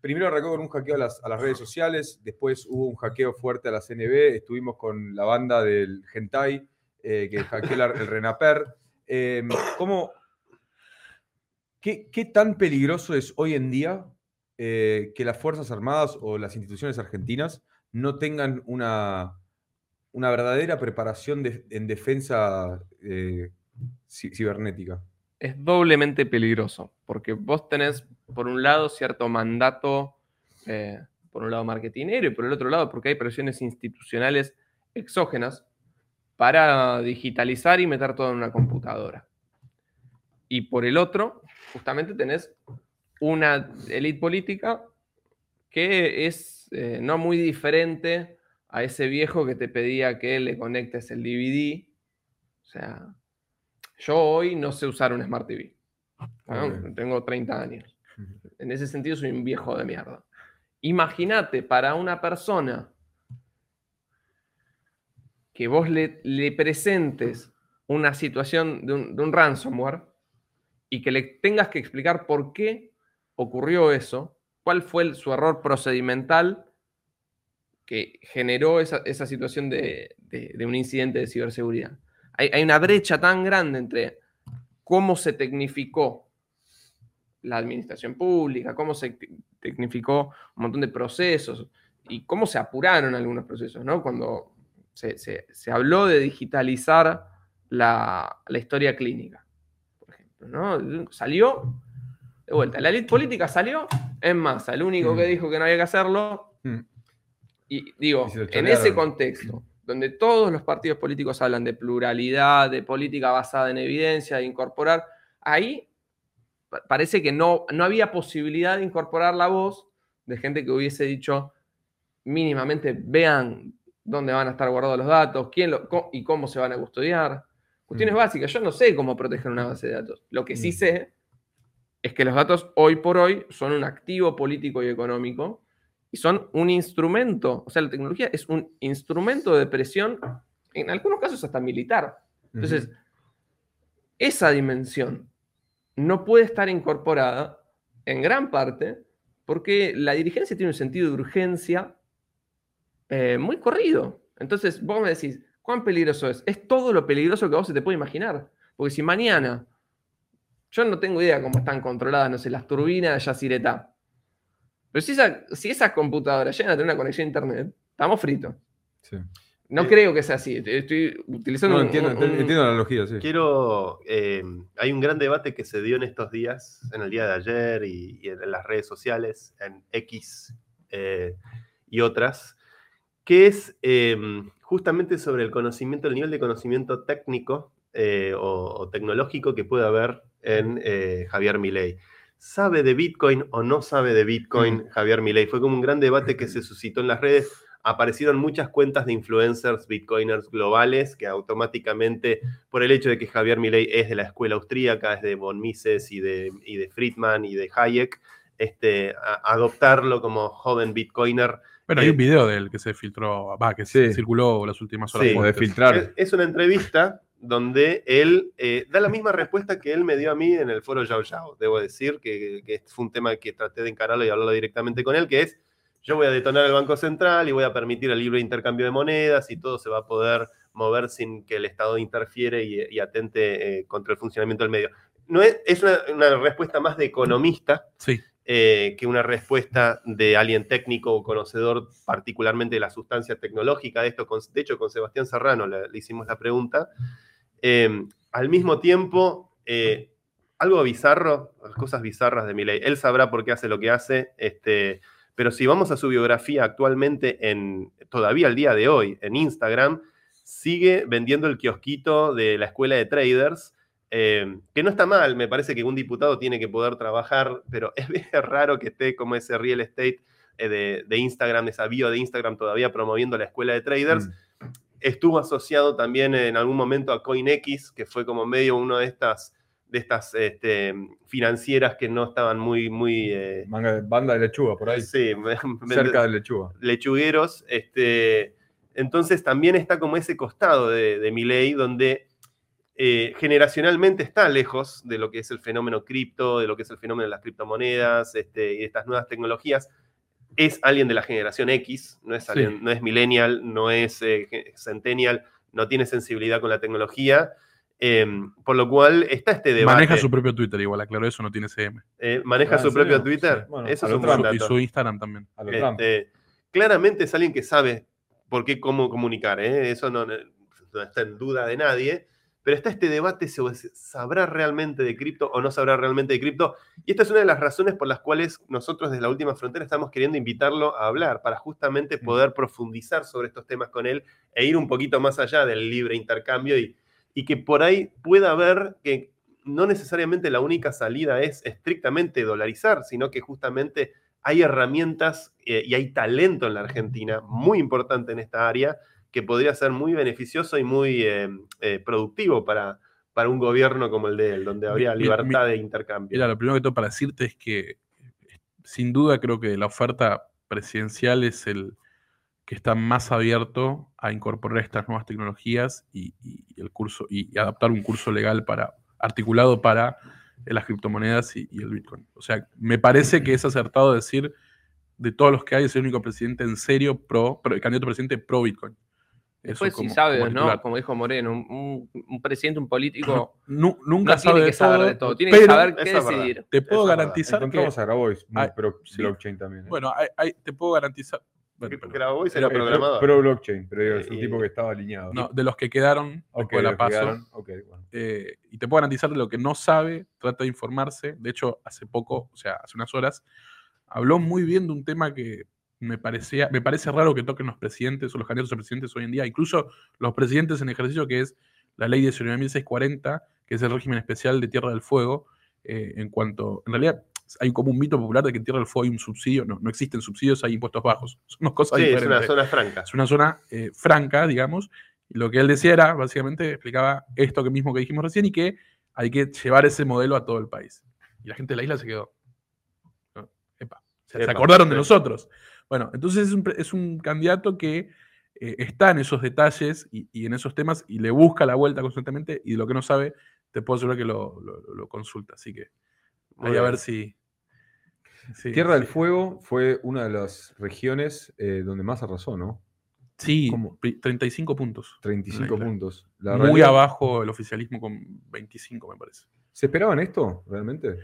Speaker 1: primero arrancó con un hackeo a las, las redes sociales, después hubo un hackeo fuerte a la CNB, estuvimos con la banda del Gentai, eh, que hackeó el Renaper. Eh, ¿cómo, qué, tan peligroso es hoy en día eh, que las Fuerzas Armadas o las instituciones argentinas no tengan una, una verdadera preparación en defensa eh, ci- cibernética?
Speaker 5: Es doblemente peligroso, porque vos tenés, por un lado, cierto mandato, eh, por un lado marketinero, y por el otro lado, porque hay presiones institucionales exógenas para digitalizar y meter todo en una computadora. Y por el otro, justamente tenés una élite política que es eh, no muy diferente a ese viejo que te pedía que le conectes el DVD. O sea, yo hoy no sé usar un Smart TV. ¿no?
Speaker 1: Ok.
Speaker 5: Tengo 30 años. En ese sentido soy un viejo de mierda. Imagínate para una persona que vos le, le presentes una situación de un, de un ransomware y que le tengas que explicar por qué ocurrió eso, cuál fue el- su error procedimental que generó esa, esa situación de, de- de un incidente de ciberseguridad. Hay, hay una brecha tan grande entre cómo se tecnificó la administración pública, cómo se te- tecnificó un montón de procesos y cómo se apuraron algunos procesos, ¿no? Cuando se, se- se habló de digitalizar la, la historia clínica, por ejemplo, ¿no? Salió, de vuelta, la elite política salió en masa, el único que
Speaker 1: Mm.
Speaker 5: dijo que no había que hacerlo,
Speaker 1: Mm.
Speaker 5: y digo,
Speaker 1: Y
Speaker 5: en ese contexto, donde todos los partidos políticos hablan de pluralidad, de política basada en evidencia, de incorporar, ahí pa- parece que no, no había posibilidad de incorporar la voz de gente que hubiese dicho mínimamente, vean dónde van a estar guardados los datos, quién lo, y cómo se van a custodiar. Cuestiones
Speaker 1: Mm.
Speaker 5: básicas, yo no sé cómo proteger una base de datos. Lo que sí
Speaker 1: Mm.
Speaker 5: sé es que los datos hoy por hoy son un activo político y económico y son un instrumento, o sea, la tecnología es un instrumento de presión, en algunos casos hasta militar. Entonces, esa dimensión no puede estar incorporada en gran parte porque la dirigencia tiene un sentido de urgencia eh, muy corrido. Entonces, vos me decís, ¿cuán peligroso es? Es todo lo peligroso que vos se te puede imaginar. Porque si mañana, yo no tengo idea cómo están controladas, no sé, las turbinas de Yacyretá. Pero si, esa, si esas computadoras llegan a tener una conexión a internet, estamos fritos.
Speaker 1: Sí.
Speaker 5: No
Speaker 2: Eh,
Speaker 5: creo que sea así. Estoy utilizando
Speaker 1: No,
Speaker 5: un-
Speaker 1: entiendo,
Speaker 5: un-
Speaker 1: entiendo, entiendo la analogía, sí.
Speaker 2: Quiero. eh, hay un gran debate que se dio en estos días, en el día de ayer y, y en las redes sociales, en X eh, y otras, que es eh, justamente sobre el conocimiento, el nivel de conocimiento técnico eh, o, o tecnológico que puede haber en eh, Javier Milei. ¿Sabe de Bitcoin o no sabe de Bitcoin
Speaker 1: Mm.
Speaker 2: Javier Milei? Fue como un gran debate que se suscitó en las redes. aparecieron muchas cuentas de influencers bitcoiners globales que automáticamente, por el hecho de que Javier Milei es de la escuela austríaca, es de von Mises y de, y de Friedman y de Hayek, este, a- adoptarlo como joven bitcoiner.
Speaker 4: Bueno, hay
Speaker 2: Eh,
Speaker 4: un video del que se filtró, va, que
Speaker 1: Sí.
Speaker 4: se circuló las últimas horas.
Speaker 2: Sí.
Speaker 1: Como de filtrar.
Speaker 2: Es, es una entrevista donde él eh, da la misma respuesta que él me dio a mí en el foro Yao Yao. Debo decir que, que fue un tema que traté de encararlo y hablarlo directamente con él, que es, yo voy a detonar el Banco Central y voy a permitir el libre intercambio de monedas y todo se va a poder mover sin que el Estado interfiere y, y atente eh, contra el funcionamiento del medio. No es, es una, una respuesta más de economista
Speaker 4: Sí,
Speaker 2: eh, que una respuesta de alguien técnico o conocedor particularmente de la sustancia tecnológica de esto. Con- de hecho, con Sebastián Serrano le, le hicimos la pregunta. Eh, al mismo tiempo, eh, algo bizarro, cosas bizarras de Milei. Él sabrá por qué hace lo que hace, este, pero si vamos a su biografía actualmente, en, todavía al día de hoy, en Instagram, sigue vendiendo el kiosquito de la escuela de traders, eh, que no está mal, me parece que un diputado tiene que poder trabajar, pero es, raro que esté como ese real estate eh, de, de Instagram, esa bio de Instagram todavía promoviendo la escuela de traders.
Speaker 1: Mm.
Speaker 2: Estuvo asociado también en algún momento a CoinX, que fue como medio uno de estas, de estas este, financieras que no estaban muy, muy... eh,
Speaker 1: banda de lechuga por ahí.
Speaker 2: sí,
Speaker 1: Cerca de lechuga.
Speaker 2: lechugueros. Este, entonces también está como ese costado de, de Milei, donde eh, generacionalmente está lejos de lo que es el fenómeno cripto, de lo que es el fenómeno de las criptomonedas este, y de estas nuevas tecnologías. Es alguien de la generación X, no es, alguien- no es millennial, no es eh, centennial, no tiene sensibilidad con la tecnología. eh, por lo cual está este debate.
Speaker 4: maneja su propio Twitter igual, aclaro eso, no tiene CM.
Speaker 2: eh, maneja
Speaker 1: Ah,
Speaker 2: su
Speaker 1: ¿en
Speaker 2: propio
Speaker 1: serio?
Speaker 2: Twitter.
Speaker 1: Sí, bueno,
Speaker 2: Eso es un
Speaker 1: Trump.
Speaker 4: Y su Instagram también.
Speaker 2: Este, claramente es alguien que sabe por qué, cómo comunicar, ¿eh? eso no, no está en duda de nadie, pero está este debate sobre si sabrá realmente de cripto o no sabrá realmente de cripto, y esta es una de las razones por las cuales nosotros desde la última frontera estamos queriendo invitarlo a hablar, para justamente poder profundizar sobre estos temas con él e ir un poquito más allá del libre intercambio y, y que por ahí pueda ver que no necesariamente la única salida es estrictamente dolarizar, sino que justamente hay herramientas eh, y hay talento en la Argentina muy importante en esta área que podría ser muy beneficioso y muy eh, eh, productivo para, para un gobierno como el de él, donde habría libertad de intercambio.
Speaker 4: Mira, lo primero que tengo para decirte es que sin duda creo que la oferta presidencial es el que está más abierto a incorporar estas nuevas tecnologías y, y el curso y adaptar un curso legal para articulado para eh, las criptomonedas y, y el Bitcoin. O sea, me parece que es acertado decir de todos los que hay es el único presidente en serio pro, pro- candidato presidente pro Bitcoin. Eso
Speaker 5: Después,
Speaker 4: como-
Speaker 5: si sabe
Speaker 4: como
Speaker 5: no, como dijo Moreno, un, un- un presidente, un político,
Speaker 4: Nu- nunca
Speaker 5: no
Speaker 4: sabe
Speaker 5: tiene
Speaker 4: de
Speaker 5: que saber
Speaker 4: todo,
Speaker 5: de todo, tiene que
Speaker 4: pero
Speaker 5: saber qué
Speaker 2: es verdad.
Speaker 5: decidir.
Speaker 4: te puedo
Speaker 2: Eso es verdad.
Speaker 4: garantizar que
Speaker 1: Encontramos a Grabois, muy
Speaker 4: Ay,
Speaker 1: pro
Speaker 4: sí.
Speaker 1: blockchain también. ¿eh?
Speaker 4: Bueno, hay- hay- te puedo garantizar. bueno, pero-
Speaker 2: Grabois
Speaker 4: era
Speaker 2: era
Speaker 1: Eh, pro-
Speaker 2: programador.
Speaker 1: Pro, blockchain, pero digo, es un
Speaker 2: Eh,
Speaker 1: tipo que estaba alineado.
Speaker 4: no, de los que quedaron,
Speaker 1: Ok,
Speaker 4: después de la paso,
Speaker 1: quedaron, ok, bueno.
Speaker 4: eh, y te puedo garantizar de lo que no sabe, trata de informarse. De hecho, hace poco, o sea, hace unas horas, habló muy bien de un tema que me parecía, me parece raro que toquen los presidentes o los candidatos a presidentes hoy en día, incluso los presidentes en ejercicio, que es la ley 19.640, que es el régimen especial de Tierra del Fuego, eh, en cuanto, en realidad, hay como un mito popular de que en Tierra del Fuego hay un subsidio, no, no existen subsidios, hay impuestos bajos, son dos cosas
Speaker 2: Sí, es
Speaker 4: diferentes
Speaker 2: una zona franca.
Speaker 4: es una zona eh, franca, digamos, y lo que él decía era, básicamente, explicaba esto que mismo que dijimos recién y que hay que llevar ese modelo a todo el país. Y la gente de la isla se quedó. ¿no? Epa, se,
Speaker 2: Epa,
Speaker 4: acordaron de nosotros. Bueno, entonces es un, es un candidato que eh, está en esos detalles y, y en esos temas y le busca la vuelta constantemente y de lo que no sabe, te puedo asegurar que lo, lo- lo consulta. Así que ahí a ver si...
Speaker 1: Tierra del Fuego fue una de las regiones eh, donde más arrasó, ¿no?
Speaker 4: Sí,
Speaker 1: ¿Cómo?
Speaker 4: pri- 35 puntos.
Speaker 1: 35
Speaker 4: isla.
Speaker 1: puntos. La
Speaker 4: Muy
Speaker 1: realidad-
Speaker 4: abajo el oficialismo con 25, me parece.
Speaker 1: ¿Se esperaban esto realmente?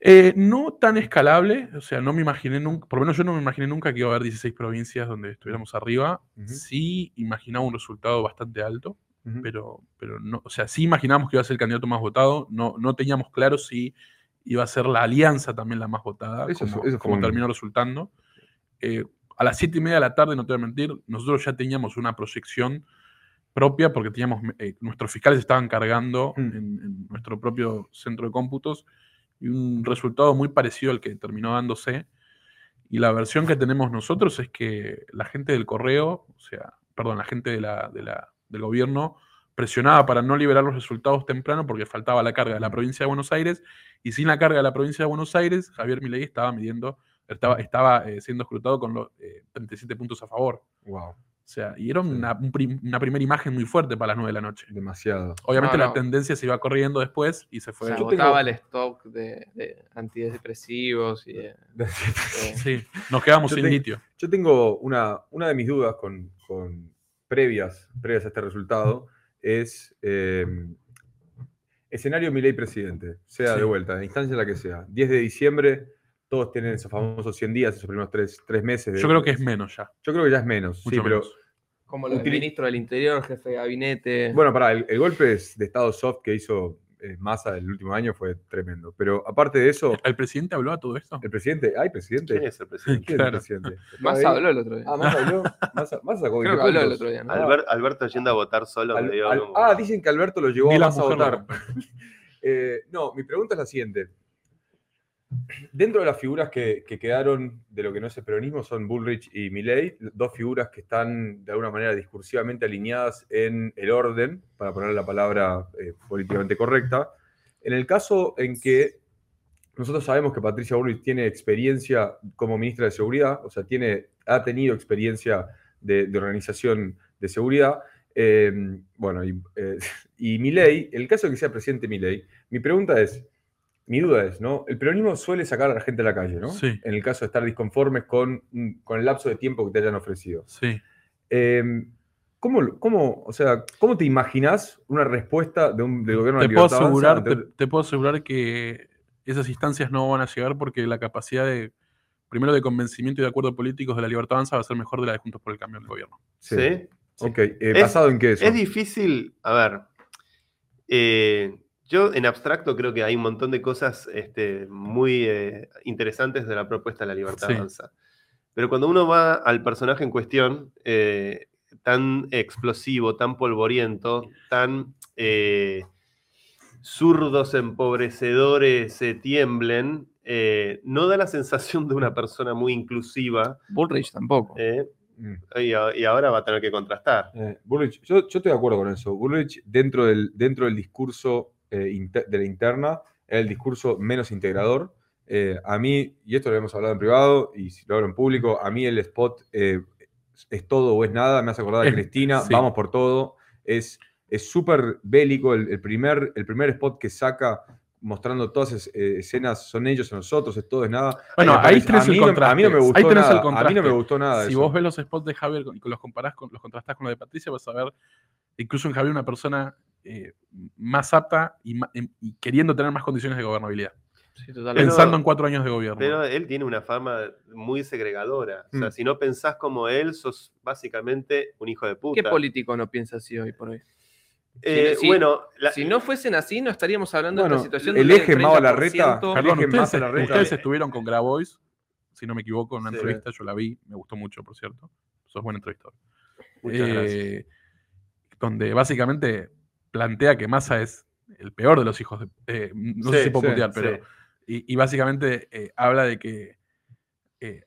Speaker 4: Eh, no tan escalable, o sea, no me imaginé nunca, por lo menos yo no me imaginé nunca que iba a haber 16 provincias donde estuviéramos arriba. Sí imaginaba un resultado bastante alto, pero, pero no, o sea, sí imaginábamos que iba a ser el candidato más votado, no, no teníamos claro si iba a ser la alianza también la más votada,
Speaker 1: Eso
Speaker 4: como,
Speaker 1: eso
Speaker 4: como
Speaker 1: un-
Speaker 4: terminó resultando. Eh, a las 7 y media de la tarde, no te voy a mentir, nosotros ya teníamos una proyección propia porque teníamos, eh, nuestros fiscales estaban cargando
Speaker 1: Mm.
Speaker 4: en, en nuestro propio centro de cómputos y un resultado muy parecido al que terminó dándose. Y la versión que tenemos nosotros es que la gente del correo, o sea, perdón, la gente de la, de la- del gobierno presionaba para no liberar los resultados temprano porque faltaba la carga de la provincia de Buenos Aires y sin la carga de la provincia de Buenos Aires, Javier Milei estaba midiendo, estaba, estaba eh, siendo escrutado con los eh, 37 puntos a favor.
Speaker 1: Wow,
Speaker 4: O sea, y era una, un prim- una primera imagen muy fuerte para las 9 de la noche.
Speaker 1: demasiado.
Speaker 4: Obviamente
Speaker 5: No,
Speaker 4: la tendencia se iba corriendo después y se
Speaker 5: Se
Speaker 4: fue.
Speaker 1: Yo
Speaker 5: agotaba
Speaker 1: tengo-
Speaker 5: el stock de, de antidepresivos y de- de-
Speaker 4: Sí, nos quedamos
Speaker 1: Yo
Speaker 4: sin
Speaker 1: te-
Speaker 4: litio.
Speaker 1: Yo tengo una, una de mis dudas con, con previas, previas a este resultado, es eh, escenario Milei presidente, sea
Speaker 4: Sí.
Speaker 1: de vuelta, en instancia la que sea. 10 de diciembre, todos tienen esos famosos 100 días, esos primeros tres, tres meses. de-
Speaker 4: Yo creo que es menos ya.
Speaker 1: Yo creo que ya es menos, sí, pero...
Speaker 5: como del
Speaker 1: Utili-
Speaker 5: ministro del Interior, jefe de gabinete.
Speaker 1: Bueno, para el, el golpe de Estado soft que hizo eh, Massa el último año fue tremendo. Pero aparte de eso,
Speaker 4: ¿El presidente habló a todo esto?
Speaker 1: el presidente, ¿hay presidente?
Speaker 2: ¿Quién es el presidente?
Speaker 1: ¿Quién
Speaker 4: Claro.
Speaker 1: es el presidente? ¿Está
Speaker 5: Más
Speaker 1: ahí?
Speaker 5: habló el otro día.
Speaker 1: Ah, Massa habló. Massa, Massa sacó
Speaker 5: Creo
Speaker 1: 20
Speaker 5: que habló el
Speaker 1: puntos.
Speaker 5: otro día, ¿no?
Speaker 2: Albert- Alberto yendo a votar solo.
Speaker 1: Al- al- ah, dicen que Alberto lo llevó a Massa a votar. Eh, no, mi pregunta es la siguiente. Dentro de las figuras que, que quedaron de lo que no es el peronismo son Bullrich y Milley, dos figuras que están de alguna manera discursivamente alineadas en el orden, para poner la palabra eh, políticamente correcta. En el caso en que nosotros sabemos que Patricia Bullrich tiene experiencia como ministra de Seguridad, o sea, tiene, ha tenido experiencia de, organización de seguridad, eh, bueno, y, eh, y el caso de que sea presidente Milei, mi pregunta es, mi duda es, ¿no? El peronismo suele sacar a la gente a la calle, ¿no?
Speaker 4: Sí.
Speaker 1: En el caso de estar disconformes con, con el lapso de tiempo que te hayan ofrecido.
Speaker 4: Sí.
Speaker 1: Eh, ¿cómo, cómo, o sea, ¿Cómo te imaginas una respuesta de un, del gobierno de
Speaker 4: Te puedo,
Speaker 1: Libertad Avanza
Speaker 4: asegurar,
Speaker 1: ante-
Speaker 4: te, te puedo asegurar que esas instancias no van a llegar porque la capacidad de, primero, de convencimiento y de acuerdo políticos de la libertad avanza va a ser mejor de la de Juntos por el Cambio del gobierno.
Speaker 1: Sí.
Speaker 2: ¿Sí?
Speaker 1: Ok, eh,
Speaker 2: Es-
Speaker 1: ¿basado en qué eso?
Speaker 2: Es difícil, a ver, eh, yo en abstracto creo que hay un montón de cosas este, muy eh, interesantes de la propuesta de la libertad
Speaker 4: Sí.
Speaker 2: avanza. Pero cuando uno va al personaje en cuestión, eh, tan explosivo, tan polvoriento, tan eh, zurdos, empobrecedores, se tiemblen, eh, no da la sensación de una persona muy inclusiva.
Speaker 5: Bullrich tampoco.
Speaker 2: eh,
Speaker 1: Mm.
Speaker 2: y, a- y ahora va a tener que contrastar.
Speaker 1: Eh, Bullrich, yo, yo estoy de acuerdo con eso. Bullrich, dentro del, dentro del discurso inter- de la interna, es el discurso menos integrador. Eh, a mí, y esto lo hemos hablado en privado, y si lo hablo en público, a mí el spot eh, es todo o es nada, me hace acordar de
Speaker 4: Es-
Speaker 1: Cristina,
Speaker 4: sí.
Speaker 1: vamos por todo. Es es súper bélico, el, el primer, el primer spot que saca mostrando todas esas eh, escenas son ellos o nosotros, es todo es nada.
Speaker 4: Bueno, ahí
Speaker 1: parece-
Speaker 4: tenés
Speaker 1: a
Speaker 4: el
Speaker 1: mí no-
Speaker 4: contraste.
Speaker 1: A mí no me gustó
Speaker 4: Ahí tenés el
Speaker 1: nada. A mí no me gustó nada
Speaker 4: Si
Speaker 1: eso.
Speaker 4: vos ves los spots de Javier y los comparás con, los contrastás con los de Patricia, vas a ver incluso en Javier una persona eh, más apta y, em- y queriendo tener más condiciones de gobernabilidad.
Speaker 5: Sí.
Speaker 4: Pensando en cuatro años de gobierno.
Speaker 2: Pero él tiene una fama muy segregadora. O sea,
Speaker 1: Mm.
Speaker 2: si no pensás como él, sos básicamente un hijo de puta.
Speaker 5: ¿Qué político no piensa así hoy por hoy?
Speaker 2: Eh,
Speaker 5: Si- si-
Speaker 2: bueno, la-
Speaker 5: Si no fuesen así, no estaríamos hablando
Speaker 1: Bueno,
Speaker 5: de esta situación.
Speaker 1: el eje Mao Larreta,
Speaker 5: 30%
Speaker 4: Perdón, ustedes,
Speaker 1: la reta.
Speaker 4: ustedes estuvieron con Grabois, si no me equivoco, en una
Speaker 2: Sí.
Speaker 4: entrevista, yo la vi, me gustó mucho, por cierto. Sos buen entrevistador.
Speaker 2: Muchas gracias.
Speaker 4: Eh, Donde básicamente plantea que Massa es el peor de los hijos de. eh, no sé si puedo
Speaker 1: sí,
Speaker 4: putear, pero.
Speaker 2: sí.
Speaker 4: Y, y básicamente eh, habla de que eh,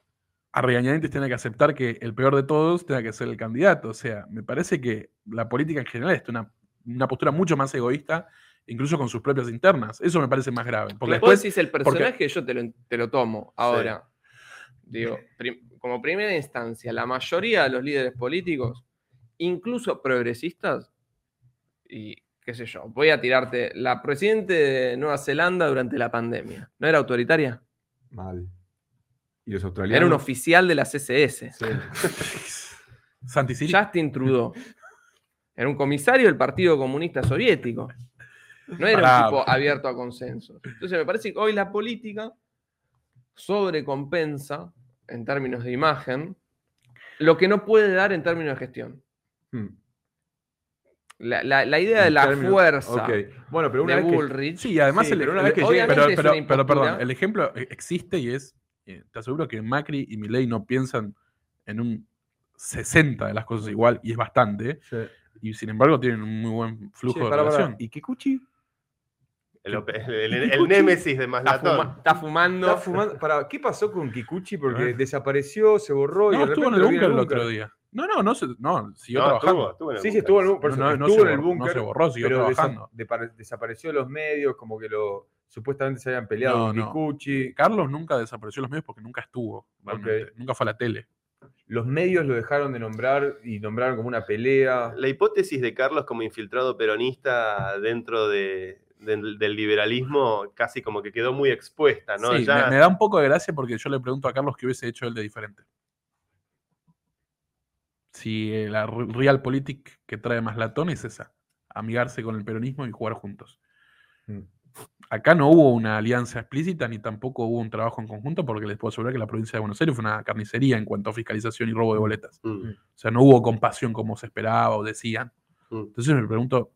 Speaker 4: a regañadientes tiene que aceptar que el peor de todos tenga que ser el candidato. O sea, me parece que la política en general es una, una postura mucho más egoísta, incluso con sus propias internas. Eso me parece más grave. Porque
Speaker 5: Después decís el personaje, yo te lo, te lo tomo. Ahora, digo, prim- como primera instancia, la mayoría de los líderes políticos, incluso progresistas, y qué sé yo, voy a tirarte, la presidente de Nueva Zelanda durante la pandemia, ¿no era autoritaria?
Speaker 1: Mal. ¿Y los australianos?
Speaker 5: Era un oficial de la CSS.
Speaker 4: Siri,
Speaker 5: Justin Trudeau. Era un comisario del Partido Comunista Soviético. No era
Speaker 4: Pará.
Speaker 5: un tipo abierto a consensos. Entonces me parece que hoy la política sobrecompensa en términos de imagen lo que no puede dar en términos de gestión.
Speaker 1: Hmm.
Speaker 5: La, la- la idea de la
Speaker 1: términos-
Speaker 5: fuerza
Speaker 1: Ok. Bueno, pero una
Speaker 5: de
Speaker 1: vez que-
Speaker 5: Bullrich.
Speaker 4: Sí, y además
Speaker 1: Sí,
Speaker 4: el,
Speaker 1: pero una
Speaker 4: el-
Speaker 1: vez que llegue-
Speaker 4: pero, pero- pero, perdón, el ejemplo eh, existe y es, eh, te aseguro que Macri y Milei no piensan en un 60 de las cosas igual, y es bastante,
Speaker 1: Sí.
Speaker 4: y sin embargo tienen un muy buen flujo de
Speaker 1: pará.
Speaker 4: relación.
Speaker 1: ¿Y Kikuchi?
Speaker 2: El, op- el- el- el némesis de
Speaker 5: Está,
Speaker 2: Maslatón.
Speaker 5: fuma- está fumando.
Speaker 1: Está fumando- para, ¿Qué pasó con Kikuchi? Porque desapareció, se borró y
Speaker 4: No,
Speaker 1: de
Speaker 4: estuvo en el búnker el otro día. No, no, no, no siguió
Speaker 2: No,
Speaker 4: trabajando.
Speaker 2: estuvo, estuvo
Speaker 1: Sí, sí,
Speaker 2: búnker.
Speaker 1: estuvo en el, por
Speaker 4: No,
Speaker 1: estuvo
Speaker 4: se
Speaker 1: en el
Speaker 4: borró, no
Speaker 1: búnker.
Speaker 4: se borró, siguió
Speaker 1: pero desa-
Speaker 4: trabajando.
Speaker 1: desapareció de los medios, como que lo supuestamente se habían peleado
Speaker 4: No,
Speaker 1: con
Speaker 4: no.
Speaker 1: Kikuchi.
Speaker 4: Carlos nunca desapareció de los medios porque nunca estuvo. realmente.
Speaker 1: Ok.
Speaker 4: Nunca fue a la tele.
Speaker 1: Los medios lo dejaron de nombrar y nombraron como una pelea.
Speaker 2: La hipótesis de Carlos como infiltrado peronista dentro de- del, del liberalismo casi como que quedó muy expuesta, ¿no?
Speaker 4: Sí,
Speaker 2: Ya-
Speaker 4: me, me da un poco de gracia porque yo le pregunto a Carlos qué hubiese hecho él de diferente. Si eh, la re- realpolitik que trae más latón es esa, amigarse con el peronismo y jugar juntos.
Speaker 1: Mm.
Speaker 4: Acá no hubo una alianza explícita ni tampoco hubo un trabajo en conjunto porque les puedo asegurar que la provincia de Buenos Aires fue una carnicería en cuanto a fiscalización y robo de boletas.
Speaker 2: Mm,
Speaker 4: O sea, no hubo compasión como se esperaba o decían.
Speaker 2: mm.
Speaker 4: Entonces me pregunto,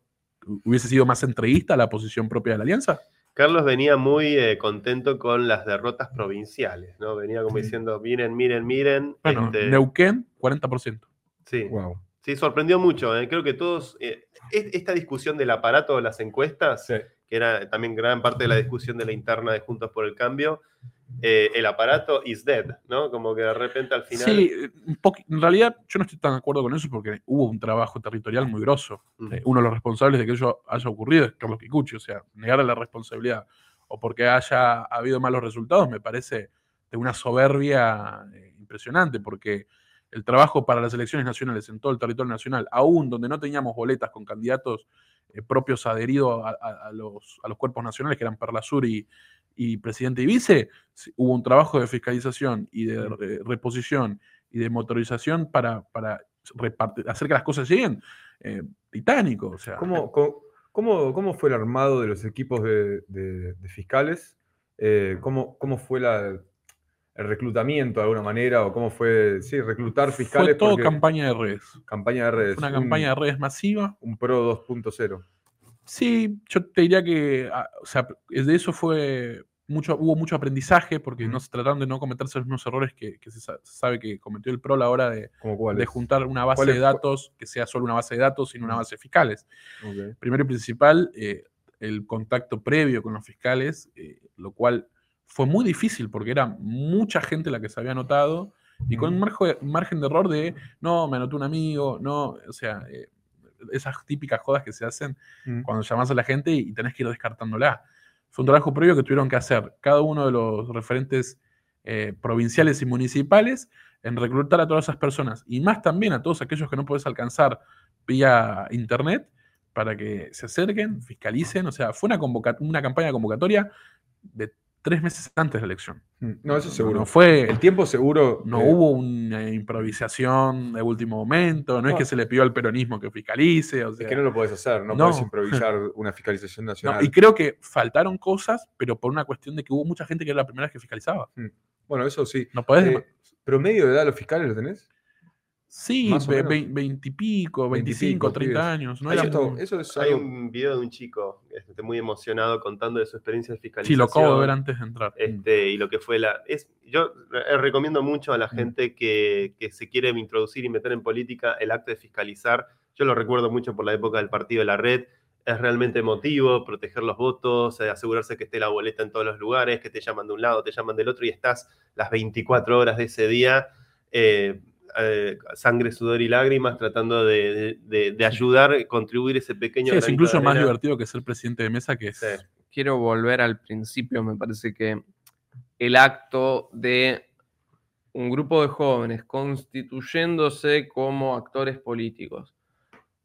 Speaker 4: ¿hubiese sido más entreguista la posición propia de la alianza?
Speaker 2: Carlos venía muy eh, contento con las derrotas provinciales, ¿no? Venía como
Speaker 1: Mm.
Speaker 2: diciendo, miren, miren, miren.
Speaker 4: Bueno,
Speaker 2: este,
Speaker 4: Neuquén, 40%.
Speaker 2: Sí,
Speaker 1: Wow.
Speaker 2: sí, sorprendió mucho. eh. Creo que todos, eh, es- esta discusión del aparato de las encuestas,
Speaker 1: Sí.
Speaker 2: que era también gran parte de la discusión de la interna de Juntos por el Cambio, eh, el aparato is dead, ¿no? Como que de repente al final...
Speaker 4: Sí, eh, en realidad yo no estoy tan de acuerdo con eso porque hubo un trabajo territorial muy grosso.
Speaker 2: Mm.
Speaker 4: Uno de los responsables de que ello haya ocurrido es Carlos Kikuchi, o sea, negarle la responsabilidad o porque haya habido malos resultados me parece de una soberbia impresionante porque el trabajo para las elecciones nacionales en todo el territorio nacional, aún donde no teníamos boletas con candidatos eh, propios adheridos a, a- a los, a los cuerpos nacionales que eran Perla Sur y, y presidente y vice, hubo un trabajo de fiscalización y de re- reposición y de motorización para, para repartir- hacer que las cosas lleguen eh, titánico. O sea,
Speaker 1: ¿Cómo, cómo, cómo- cómo fue el armado de los equipos de, de- de fiscales? Eh, ¿cómo, ¿Cómo fue la, el reclutamiento de alguna manera? ¿O cómo fue, sí, reclutar
Speaker 4: fue
Speaker 1: fiscales?
Speaker 4: todo
Speaker 1: porque-
Speaker 4: campaña de redes.
Speaker 1: campaña de redes.
Speaker 4: Fue una
Speaker 1: un-
Speaker 4: campaña de redes masiva.
Speaker 1: Un Pro 2.0.
Speaker 4: Sí, yo te diría que, ah, o sea, de eso fue mucho, hubo mucho aprendizaje porque no se trataron de no cometerse los mismos errores que, que se, sa- se sabe que cometió el PRO a la hora de,
Speaker 1: ¿Cómo cuál
Speaker 4: de juntar una base
Speaker 1: ¿Cuál
Speaker 4: de datos que sea solo una base de datos, sino una base de fiscales. Primero y principal, eh, el contacto previo con los fiscales, eh, lo cual fue muy difícil porque era mucha gente la que se había anotado y con un margen, de error de, no, me anotó un amigo, no, o sea, eh, esas típicas jodas que se hacen
Speaker 1: Mm.
Speaker 4: cuando llamas a la gente y tenés que ir descartándola. Fue un trabajo previo que tuvieron que hacer cada uno de los referentes eh, provinciales y municipales en reclutar a todas esas personas y más también a todos aquellos que no podés alcanzar vía internet para que se acerquen, fiscalicen. O sea, fue una, una campaña convocatoria de tres meses antes de la elección.
Speaker 1: Mm, No, eso
Speaker 4: No,
Speaker 1: seguro.
Speaker 4: no fue,
Speaker 1: El tiempo seguro.
Speaker 4: no
Speaker 1: eh,
Speaker 4: hubo una improvisación de último momento, no, es
Speaker 1: No.
Speaker 4: que se le pidió al peronismo que fiscalice. O
Speaker 1: Es que no lo podés hacer, no,
Speaker 4: No.
Speaker 1: podés improvisar una fiscalización
Speaker 4: No,
Speaker 1: nacional.
Speaker 4: y creo que faltaron cosas, pero por una cuestión de que hubo mucha gente que era la primera vez que fiscalizaba.
Speaker 1: Bueno, eso sí.
Speaker 4: No podés.
Speaker 1: Eh, ¿Promedio de edad los fiscales lo tenés?
Speaker 4: Sí, veintipico, veinticinco, treinta años. No
Speaker 2: Hay
Speaker 4: eran-
Speaker 1: Eso, eso es
Speaker 2: Hay
Speaker 1: algo-
Speaker 2: un video de un chico este, muy emocionado contando de su experiencia de
Speaker 4: sí,
Speaker 2: fiscalización.
Speaker 4: lo acabo de ver antes de entrar.
Speaker 2: este, y lo que fue la... Es, yo eh, recomiendo mucho a la
Speaker 1: Mm.
Speaker 2: gente que, que se quiere introducir y meter en política el acto de fiscalizar. Yo lo recuerdo mucho por la época del partido de la red. Es realmente emotivo proteger los votos, eh, asegurarse que esté la boleta en todos los lugares, que te llaman de un lado, te llaman del otro y estás las 24 horas de ese día, eh, eh, sangre, sudor y lágrimas, tratando de, de- de- ayudar, contribuir ese pequeño...
Speaker 4: Sí, es incluso más divertido que ser presidente de mesa, que es.
Speaker 2: Sí.
Speaker 5: quiero volver al principio, me parece que el acto de un grupo de jóvenes constituyéndose como actores políticos,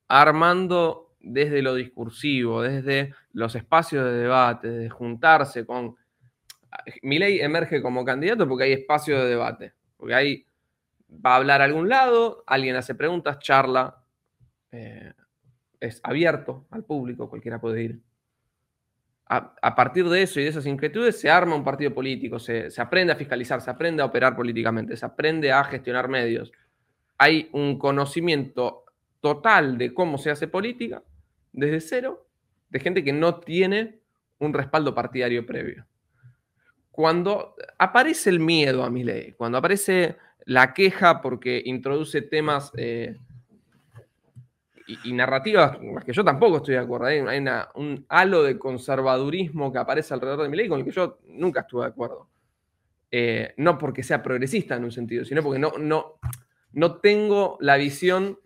Speaker 5: armando desde lo discursivo, desde los espacios de debate, de juntarse con... Milei emerge como candidato porque hay espacio de debate, porque ahí va a hablar a algún lado, alguien hace preguntas, charla, eh, es abierto al público, cualquiera puede ir a, partir de eso y de esas inquietudes se arma un partido político, se, se aprende a fiscalizar, se aprende a operar políticamente, se aprende a gestionar medios. Hay un conocimiento total de cómo se hace política desde cero, de gente que no tiene un respaldo partidario previo. Cuando aparece el miedo a mi ley, cuando aparece la queja porque introduce temas eh, y- narrativas con las que yo tampoco estoy de acuerdo. Hay, un halo de conservadurismo que aparece alrededor de mi ley con el que yo nunca estuve de acuerdo. Eh, no porque sea progresista en un sentido, sino porque no, no, no tengo la visión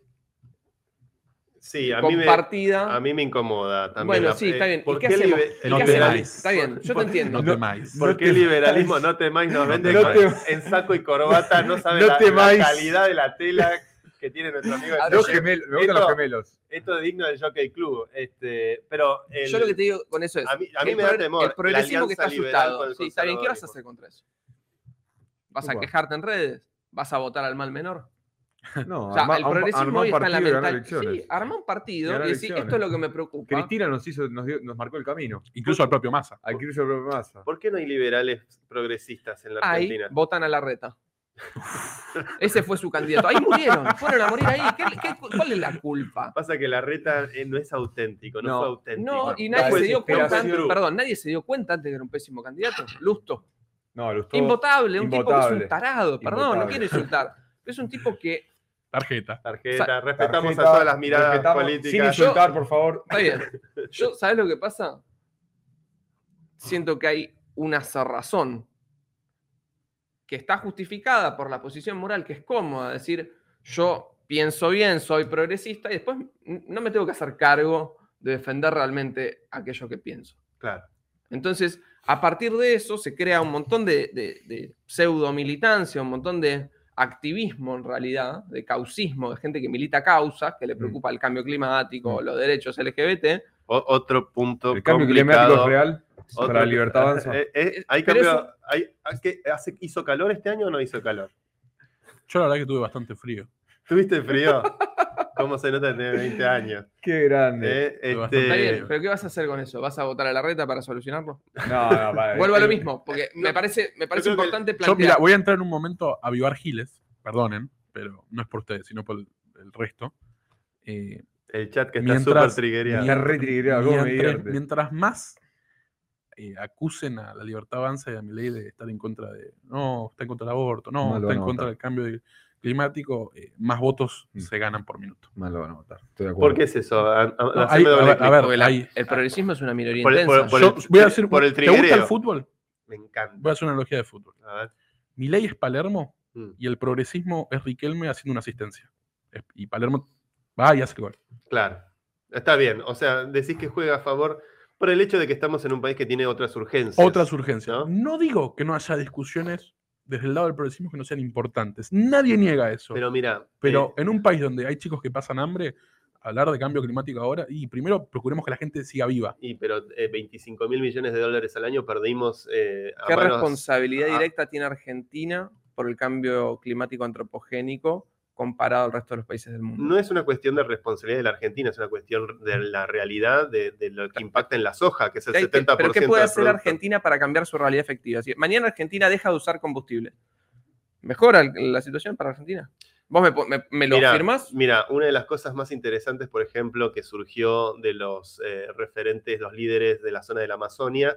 Speaker 2: Sí, a mí, me,
Speaker 5: compartida.
Speaker 2: a mí me incomoda también.
Speaker 5: bueno,
Speaker 2: la-
Speaker 5: sí, está bien.
Speaker 2: ¿Por
Speaker 5: ¿Y qué
Speaker 2: qué,
Speaker 5: hacemos?
Speaker 2: libe-
Speaker 5: ¿Y
Speaker 4: No
Speaker 5: qué
Speaker 4: te
Speaker 5: hacemos?
Speaker 4: vais.
Speaker 5: Está bien, yo te entiendo.
Speaker 4: No temáis.
Speaker 2: por qué liberalismo no temáis nos vende
Speaker 1: No te-
Speaker 2: en saco y corbata? No sabe
Speaker 1: No
Speaker 2: la, calidad de la tela que tiene nuestro amigo.
Speaker 1: Dos
Speaker 5: yo-
Speaker 1: gemelos, me gustan
Speaker 2: esto-
Speaker 1: los gemelos.
Speaker 2: Esto es digno del Jockey Club. Este, pero el-
Speaker 5: Yo lo que te digo con eso es.
Speaker 2: A mí- a mí
Speaker 5: el
Speaker 2: me da temor
Speaker 5: El progresismo que está asustado. Sí, está bien. ¿Qué vas a hacer contra eso? ¿Vas a quejarte en redes? ¿Vas a votar al mal menor?
Speaker 1: No,
Speaker 5: O sea,
Speaker 1: arma-
Speaker 5: el progresismo
Speaker 1: arma
Speaker 5: hoy
Speaker 1: un
Speaker 5: está en la
Speaker 1: partido y ganar
Speaker 5: mentalidad. Sí, arma un partido y decir, esto es lo que me preocupa.
Speaker 1: Cristina nos hizo, nos, dio- nos marcó el camino.
Speaker 4: Incluso al propio Massa.
Speaker 1: Al propio Massa.
Speaker 2: ¿Por qué no hay liberales progresistas en la
Speaker 5: Ahí
Speaker 2: Argentina?
Speaker 5: votan a la reta. Ese fue su candidato. Ahí murieron. Fueron a morir ahí. ¿Qué- qué- cuál es la culpa?
Speaker 2: Pasa que la reta eh, no es auténtico, no,
Speaker 1: No.
Speaker 2: fue auténtico.
Speaker 5: No, y nadie se dio cuenta. Perdón, nadie se dio cuenta antes de que era un pésimo candidato. Lusto.
Speaker 1: No, lo estuvo-
Speaker 5: Invotable, un tipo que es un tarado. Perdón, no quiero insultar. Es un tipo que.
Speaker 4: Tarjeta.
Speaker 2: Tarjeta,
Speaker 5: Sa-
Speaker 2: respetamos
Speaker 1: Tarjeta,
Speaker 2: a todas las miradas políticas.
Speaker 1: Sin insultar, por favor.
Speaker 5: Está bien. Yo, ¿sabes lo que pasa? Siento que hay una cerrazón que está justificada por la posición moral, que es cómoda, decir, yo pienso bien, soy progresista, y después no me tengo que hacer cargo de defender realmente aquello que pienso.
Speaker 2: Claro.
Speaker 5: Entonces, a partir de eso se crea un montón de, de, de pseudo-militancia, un montón de activismo en realidad, de causismo, de gente que milita causas, que le preocupa el cambio climático, los derechos LGBT.
Speaker 2: O- otro punto
Speaker 1: El cambio
Speaker 2: complicado.
Speaker 1: climático es real.
Speaker 2: Otro
Speaker 1: para la libertad avanza.
Speaker 2: Eh, eh, hay
Speaker 5: Pero
Speaker 2: cambio-
Speaker 5: eso-
Speaker 2: hay- hay que- hace- ¿Hizo calor este año o no hizo calor?
Speaker 4: Yo la verdad que tuve bastante frío.
Speaker 2: ¿Tuviste frío? ¿Cómo se nota tener 20 años?
Speaker 1: Qué grande.
Speaker 2: Eh, este,
Speaker 5: Está bien, pero ¿qué vas a hacer con eso? ¿Vas a votar a la reta para solucionarlo?
Speaker 1: No, no, vale.
Speaker 5: Vuelvo a lo mismo, porque me parece, me parece importante
Speaker 4: Yo,
Speaker 5: plantear.
Speaker 4: mira, voy a entrar en un momento a avivar giles, perdonen, pero no es por ustedes, sino por el, el resto. Eh,
Speaker 2: El chat que está súper triggereado.
Speaker 1: Está re triggerado, ¿cómo me
Speaker 4: mientras, mientras más eh, acusen a la libertad avanza y a mi ley de estar en contra de, no, está en contra del aborto, no, está en contra del cambio de- climático, eh, más votos
Speaker 1: Mm.
Speaker 4: se ganan por minuto.
Speaker 1: Mal lo van a votar. Estoy de acuerdo.
Speaker 2: ¿Por qué es eso? A- a-
Speaker 4: No,
Speaker 2: haceme
Speaker 4: hay- a
Speaker 2: doble
Speaker 4: ver,
Speaker 2: clic.
Speaker 4: a ver,
Speaker 5: Porque la-
Speaker 4: hay-
Speaker 5: el progresismo es una minoría
Speaker 2: Por el-
Speaker 5: intensa.
Speaker 2: por- por
Speaker 4: Yo
Speaker 2: el-
Speaker 4: voy a decir,
Speaker 2: por el
Speaker 4: ¿te gusta el fútbol?
Speaker 2: Me encanta.
Speaker 4: Voy a hacer una analogía de fútbol.
Speaker 2: A ver.
Speaker 4: Mi ley es Palermo
Speaker 2: Mm,
Speaker 4: y el progresismo es Riquelme haciendo una asistencia. Y Palermo va y hace el gol.
Speaker 2: Claro. Está bien. O sea, decís que juega a favor por el hecho de que estamos en un país que tiene otras urgencias.
Speaker 4: Otras urgencias.
Speaker 2: ¿no?
Speaker 4: ¿no? digo que no haya discusiones desde el lado del progresismo que no sean importantes. Nadie niega eso.
Speaker 2: Pero mira.
Speaker 4: Pero
Speaker 2: eh,
Speaker 4: en un país donde hay chicos que pasan hambre, hablar de cambio climático ahora, y primero procuremos que la gente siga viva.
Speaker 2: y pero eh, 25 mil millones de dólares al año perdimos. eh, a
Speaker 5: ¿Qué
Speaker 2: manos-
Speaker 5: responsabilidad directa tiene Argentina por el cambio climático antropogénico comparado al resto de los países del mundo?
Speaker 2: No es una cuestión de responsabilidad de la Argentina, es una cuestión de la realidad de, de lo que impacta en la soja, que es el
Speaker 5: ¿Qué hay que-
Speaker 2: 70%
Speaker 5: ¿Pero qué puede hacer. Argentina para cambiar su realidad efectiva? Si mañana Argentina deja de usar combustible. ¿Mejora la situación para Argentina? ¿Vos me, po- me- me lo
Speaker 2: Mira,
Speaker 5: afirmás?
Speaker 2: Mira, una de las cosas más interesantes, por ejemplo, que surgió de los eh, referentes, los líderes de la zona de la Amazonia,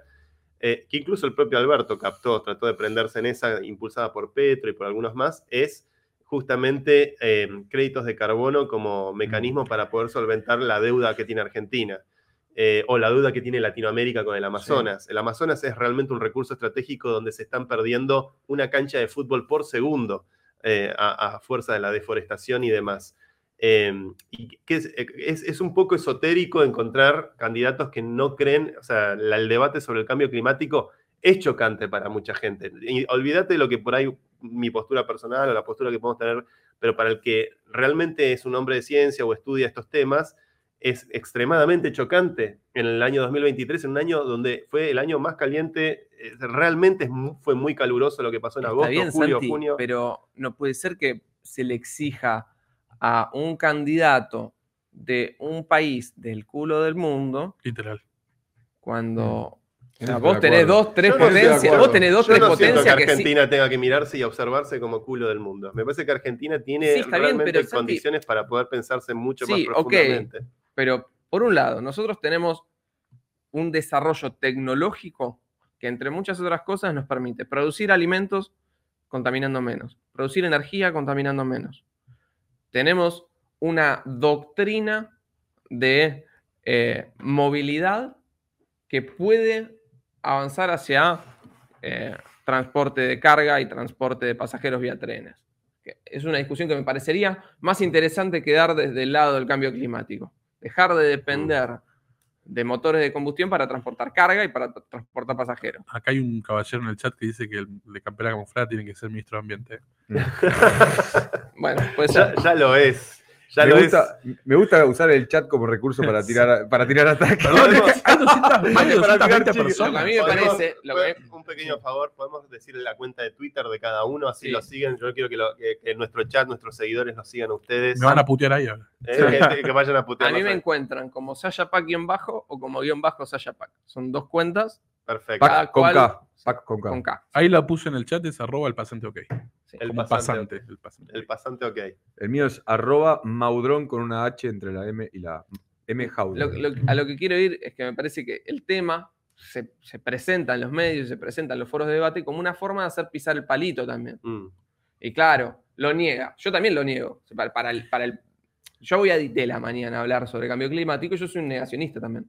Speaker 2: eh, que incluso el propio Alberto captó, trató de prenderse en esa, impulsada por Petro y por algunos más, es justamente eh, créditos de carbono como mecanismo para poder solventar la deuda que tiene Argentina. eh, o la deuda que tiene Latinoamérica con el Amazonas. El Amazonas es realmente un recurso estratégico donde se están perdiendo una cancha de fútbol por segundo eh, a, a fuerza de la deforestación y demás. Eh, y que es, es- es un poco esotérico encontrar candidatos que no creen, o sea, la- el debate sobre el cambio climático es chocante para mucha gente. Y olvídate de lo que por ahí mi postura personal o la postura que podemos tener, pero para el que realmente es un hombre de ciencia o estudia estos temas, es extremadamente chocante en el año 2023, en un año donde fue el año más caliente, eh, realmente fue muy caluroso lo que pasó en
Speaker 5: Está
Speaker 2: agosto,
Speaker 5: bien,
Speaker 2: julio,
Speaker 5: Santi,
Speaker 2: junio.
Speaker 5: pero no puede ser que se le exija a un candidato de un país del culo del mundo
Speaker 4: Literal.
Speaker 5: cuando Vos tenés dos, tres
Speaker 2: no
Speaker 5: potencias, vos tenés dos,
Speaker 2: Yo
Speaker 5: tres
Speaker 2: no siento que
Speaker 5: potencias que, sí-
Speaker 2: Argentina tenga que mirarse y observarse como culo del mundo. Me parece que Argentina tiene
Speaker 5: Sí, bien,
Speaker 2: realmente
Speaker 5: Santi-
Speaker 2: condiciones para poder pensarse mucho
Speaker 5: Sí,
Speaker 2: más profundamente.
Speaker 5: Pero por un lado, nosotros tenemos un desarrollo tecnológico que entre muchas otras cosas nos permite producir alimentos contaminando menos, producir energía contaminando menos. Tenemos una doctrina de eh, movilidad que puede avanzar hacia eh, transporte de carga y transporte de pasajeros vía trenes. Es una discusión que me parecería más interesante que dar desde el lado del cambio climático. Dejar de depender de motores de combustión para transportar carga y para tra- transportar pasajeros.
Speaker 4: Acá hay un caballero en el chat que dice que el de campera camuflada tiene que ser ministro de Ambiente.
Speaker 5: Bueno, pues
Speaker 2: Ya, ya lo es. Ya
Speaker 1: me,
Speaker 2: lo
Speaker 1: gusta, me gusta usar el chat como recurso para tirar, para tirar ataques.
Speaker 4: Perdón,
Speaker 2: Podemos-
Speaker 4: hay 200, más de
Speaker 1: Para
Speaker 4: 220
Speaker 1: tirar
Speaker 5: lo que a mí me parece, lo que-
Speaker 2: un pequeño favor, podemos decirle la cuenta de Twitter de cada uno, así
Speaker 5: Sí.
Speaker 2: lo siguen. Yo quiero que, lo- que- que nuestro chat, nuestros seguidores lo sigan a ustedes.
Speaker 4: Me van a putear ahí ahora.
Speaker 2: Eh, que, que vayan a putear.
Speaker 5: a mí me
Speaker 2: ahí.
Speaker 5: encuentran como Sasha Pack guion bajo o como guion bajo Sasha Pack. Son dos cuentas
Speaker 2: Perfecto.
Speaker 1: Pac con
Speaker 5: cual-
Speaker 1: K. Pac con K.
Speaker 5: con K.
Speaker 4: Ahí la puse en el chat, es arroba el pasante ok.
Speaker 5: Sí.
Speaker 2: El pasante.
Speaker 4: pasante. El pasante.
Speaker 2: El pasante, ok.
Speaker 1: El mío es arroba maudrón con una H entre la M y la M jaula.
Speaker 5: Lo- lo- a lo que quiero ir es que me parece que el tema se, se presenta en los medios, se presenta en los foros de debate como una forma de hacer pisar el palito también.
Speaker 2: Mm.
Speaker 5: Y claro, lo niega. Yo también lo niego. Para, para el, para el- yo voy a Ditela mañana a hablar sobre cambio climático y yo soy un negacionista también.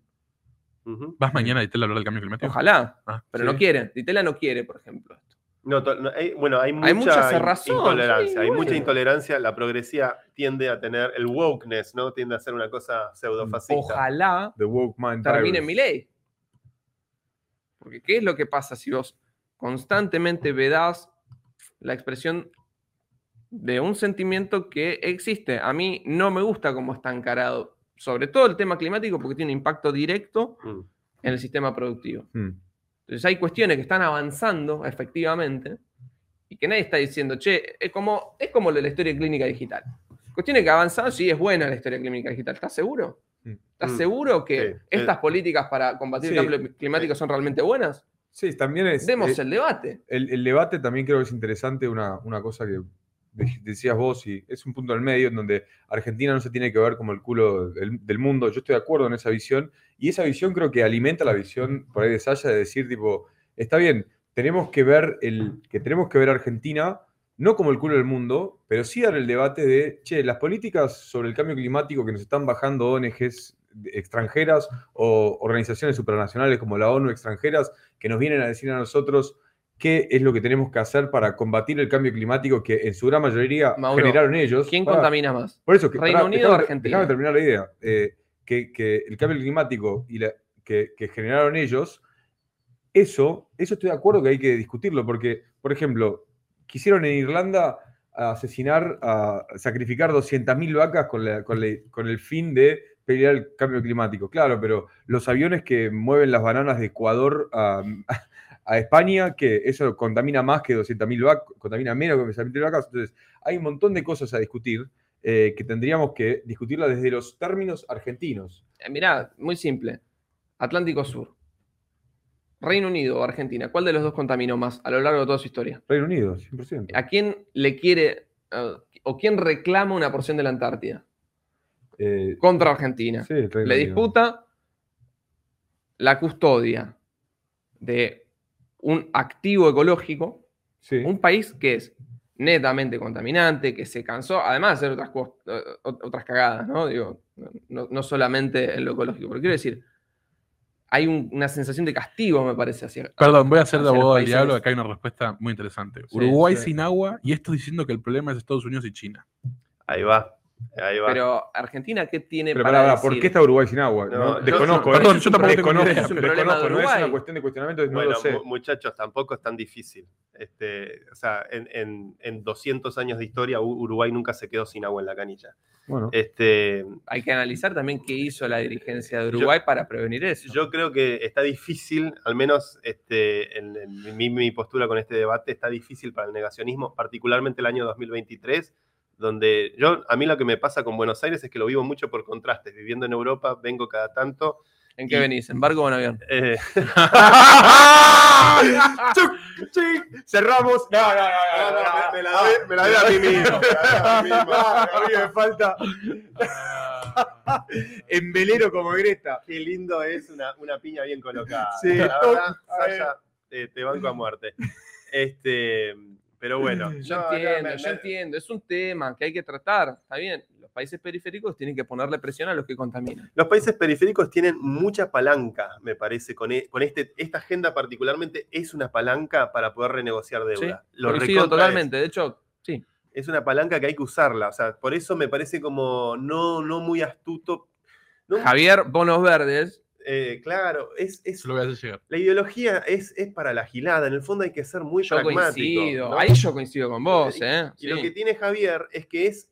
Speaker 4: ¿Vas mañana a Itela a hablar del cambio climático?
Speaker 5: Ojalá,
Speaker 4: Ah,
Speaker 5: pero
Speaker 1: sí.
Speaker 5: no quiere. Ditela no quiere, por ejemplo. Esto.
Speaker 2: No, to- no, hay- bueno, hay mucha,
Speaker 5: Hay mucha cerrazón,
Speaker 2: intolerancia.
Speaker 5: sí,
Speaker 2: hay mucha intolerancia. La progresía tiende a tener el wokeness, ¿no? Tiende a ser una cosa pseudofascista.
Speaker 5: Ojalá
Speaker 1: The Woke Mind
Speaker 5: termine
Speaker 1: Virus.
Speaker 5: mi ley. Porque ¿qué es lo que pasa si vos constantemente vedás la expresión de un sentimiento que existe? A mí no me gusta cómo está encarado, sobre todo el tema climático, porque tiene un impacto directo
Speaker 2: Mm.
Speaker 5: en el sistema productivo.
Speaker 1: Mm.
Speaker 5: Entonces hay cuestiones que están avanzando efectivamente y que nadie está diciendo, che, es como, es como lo de la historia clínica digital. Cuestiones que avanzan, sí, es buena la historia clínica digital. ¿Estás seguro?
Speaker 1: Mm.
Speaker 5: ¿Estás
Speaker 2: Mm.
Speaker 5: seguro que
Speaker 2: Sí.
Speaker 5: estas políticas para combatir
Speaker 1: Sí.
Speaker 5: el cambio climático son realmente buenas?
Speaker 1: Sí, también es.
Speaker 5: Demos
Speaker 1: eh,
Speaker 5: el debate.
Speaker 1: el, el debate también creo que es interesante, una, una cosa que decías vos, y es un punto del medio en donde Argentina no se tiene que ver como el culo del, mundo. Yo estoy de acuerdo en esa visión, y esa visión creo que alimenta la visión por ahí de Saya de decir, tipo, está bien, tenemos que ver el, que tenemos que ver a Argentina no como el culo del mundo, pero sí dar el debate de, che, las políticas sobre el cambio climático que nos están bajando ONGs extranjeras o organizaciones supranacionales como la ONU extranjeras que nos vienen a decir a nosotros qué es lo que tenemos que hacer para combatir el cambio climático que en su gran mayoría
Speaker 5: Mauro,
Speaker 1: generaron ellos.
Speaker 5: ¿Quién contamina más?
Speaker 1: Por eso, que,
Speaker 5: Reino Unido o Argentina?
Speaker 1: déjame terminar la idea. Eh, que, que el cambio climático y la- que, que generaron ellos, eso, eso estoy de acuerdo que hay que discutirlo, porque, por ejemplo, quisieron en Irlanda asesinar, a sacrificar 200.000 vacas con, la- con la- con el fin de pelear el cambio climático. Claro, pero los aviones que mueven las bananas de Ecuador a, a España, que eso contamina más que 200.000 vacas, contamina menos que 200.000 vacas. Entonces, hay un montón de cosas a discutir eh, que tendríamos que discutirla desde los términos argentinos.
Speaker 5: Eh, mirá, muy simple. Atlántico Sur. Reino Unido o Argentina. ¿Cuál de los dos contaminó más a lo largo de toda su historia?
Speaker 1: Reino Unido, 100%.
Speaker 5: ¿A quién le quiere eh, o quién reclama una porción de la Antártida?
Speaker 1: Eh,
Speaker 5: Contra Argentina.
Speaker 1: sí, Reino
Speaker 5: le disputa la custodia de un activo ecológico,
Speaker 1: Sí.
Speaker 5: un país que es netamente contaminante, que se cansó, además de hacer otras, otras cagadas, ¿no? Digo, no, no solamente en lo ecológico, pero quiero decir, hay un- una sensación de castigo, me parece, hacia,
Speaker 4: Perdón, voy a hacer de abogado del diablo. Acá hay una respuesta muy interesante.
Speaker 5: Sí,
Speaker 4: Uruguay
Speaker 5: sí.
Speaker 4: sin agua y esto diciendo que el problema es Estados Unidos y China.
Speaker 2: Ahí va. Ahí va.
Speaker 5: Pero Argentina, ¿qué tiene
Speaker 1: Pero
Speaker 5: para
Speaker 1: pará, pará,
Speaker 5: decir?
Speaker 1: ¿por qué está Uruguay sin agua?
Speaker 2: No,
Speaker 1: No,
Speaker 2: yo-
Speaker 1: desconozco. ¿eh?
Speaker 4: yo tampoco
Speaker 1: desconozco,
Speaker 5: Es un
Speaker 4: pero-
Speaker 5: problema de
Speaker 1: desconozco, no es una cuestión de cuestionamiento, no
Speaker 2: Bueno,
Speaker 1: lo sé.
Speaker 2: mu- muchachos, tampoco es tan difícil. Este, o sea, en, en- en 200 años de historia, Uruguay nunca se quedó sin agua en la canilla.
Speaker 1: Bueno,
Speaker 2: Este,
Speaker 5: Hay que analizar también qué hizo la dirigencia de Uruguay para prevenir eso.
Speaker 2: yo creo que está difícil, al menos este, en, en mi, mi postura con este debate, está difícil para el negacionismo, particularmente el año 2023, donde yo, a mí lo que me pasa con Buenos Aires es que lo vivo mucho por contrastes. Viviendo en Europa, vengo cada tanto.
Speaker 5: ¿En qué
Speaker 2: y-
Speaker 5: venís? ¿En barco o en avión?
Speaker 2: eh,
Speaker 1: cerramos. No, no, no, no, no, no,
Speaker 2: me la doy- me la doy a mí mismo, a mí
Speaker 1: me falta en velero como Greta.
Speaker 2: Qué lindo es una, una piña bien colocada.
Speaker 1: Sí.
Speaker 2: La verdad. Sasha, eh, te banco a muerte. Este, pero bueno.
Speaker 5: Yo
Speaker 2: no, no,
Speaker 5: entiendo,
Speaker 2: me-
Speaker 5: yo
Speaker 2: me-
Speaker 5: entiendo. Es un tema que hay que tratar. Está bien. Los países periféricos tienen que ponerle presión a los que contaminan.
Speaker 2: Los países periféricos tienen mucha palanca, me parece, con, e- con este, esta agenda particularmente es una palanca para poder renegociar
Speaker 5: Sí,
Speaker 2: deuda. Lo
Speaker 5: coincido
Speaker 2: recontra
Speaker 5: totalmente. De hecho, sí.
Speaker 2: Es, es una palanca que hay que usarla. O sea, por eso me parece como no, no muy astuto. No,
Speaker 5: Javier Bonos Verdes,
Speaker 2: eh, claro, es, es-
Speaker 4: lo
Speaker 2: la ideología es, es para la gilada. En el fondo hay que ser muy
Speaker 5: yo
Speaker 2: pragmático.
Speaker 5: coincido.
Speaker 2: ¿no?
Speaker 5: Ahí yo coincido con vos,
Speaker 2: Y-
Speaker 5: ¿eh?
Speaker 2: Y lo
Speaker 5: Sí.
Speaker 2: que tiene Javier es que es,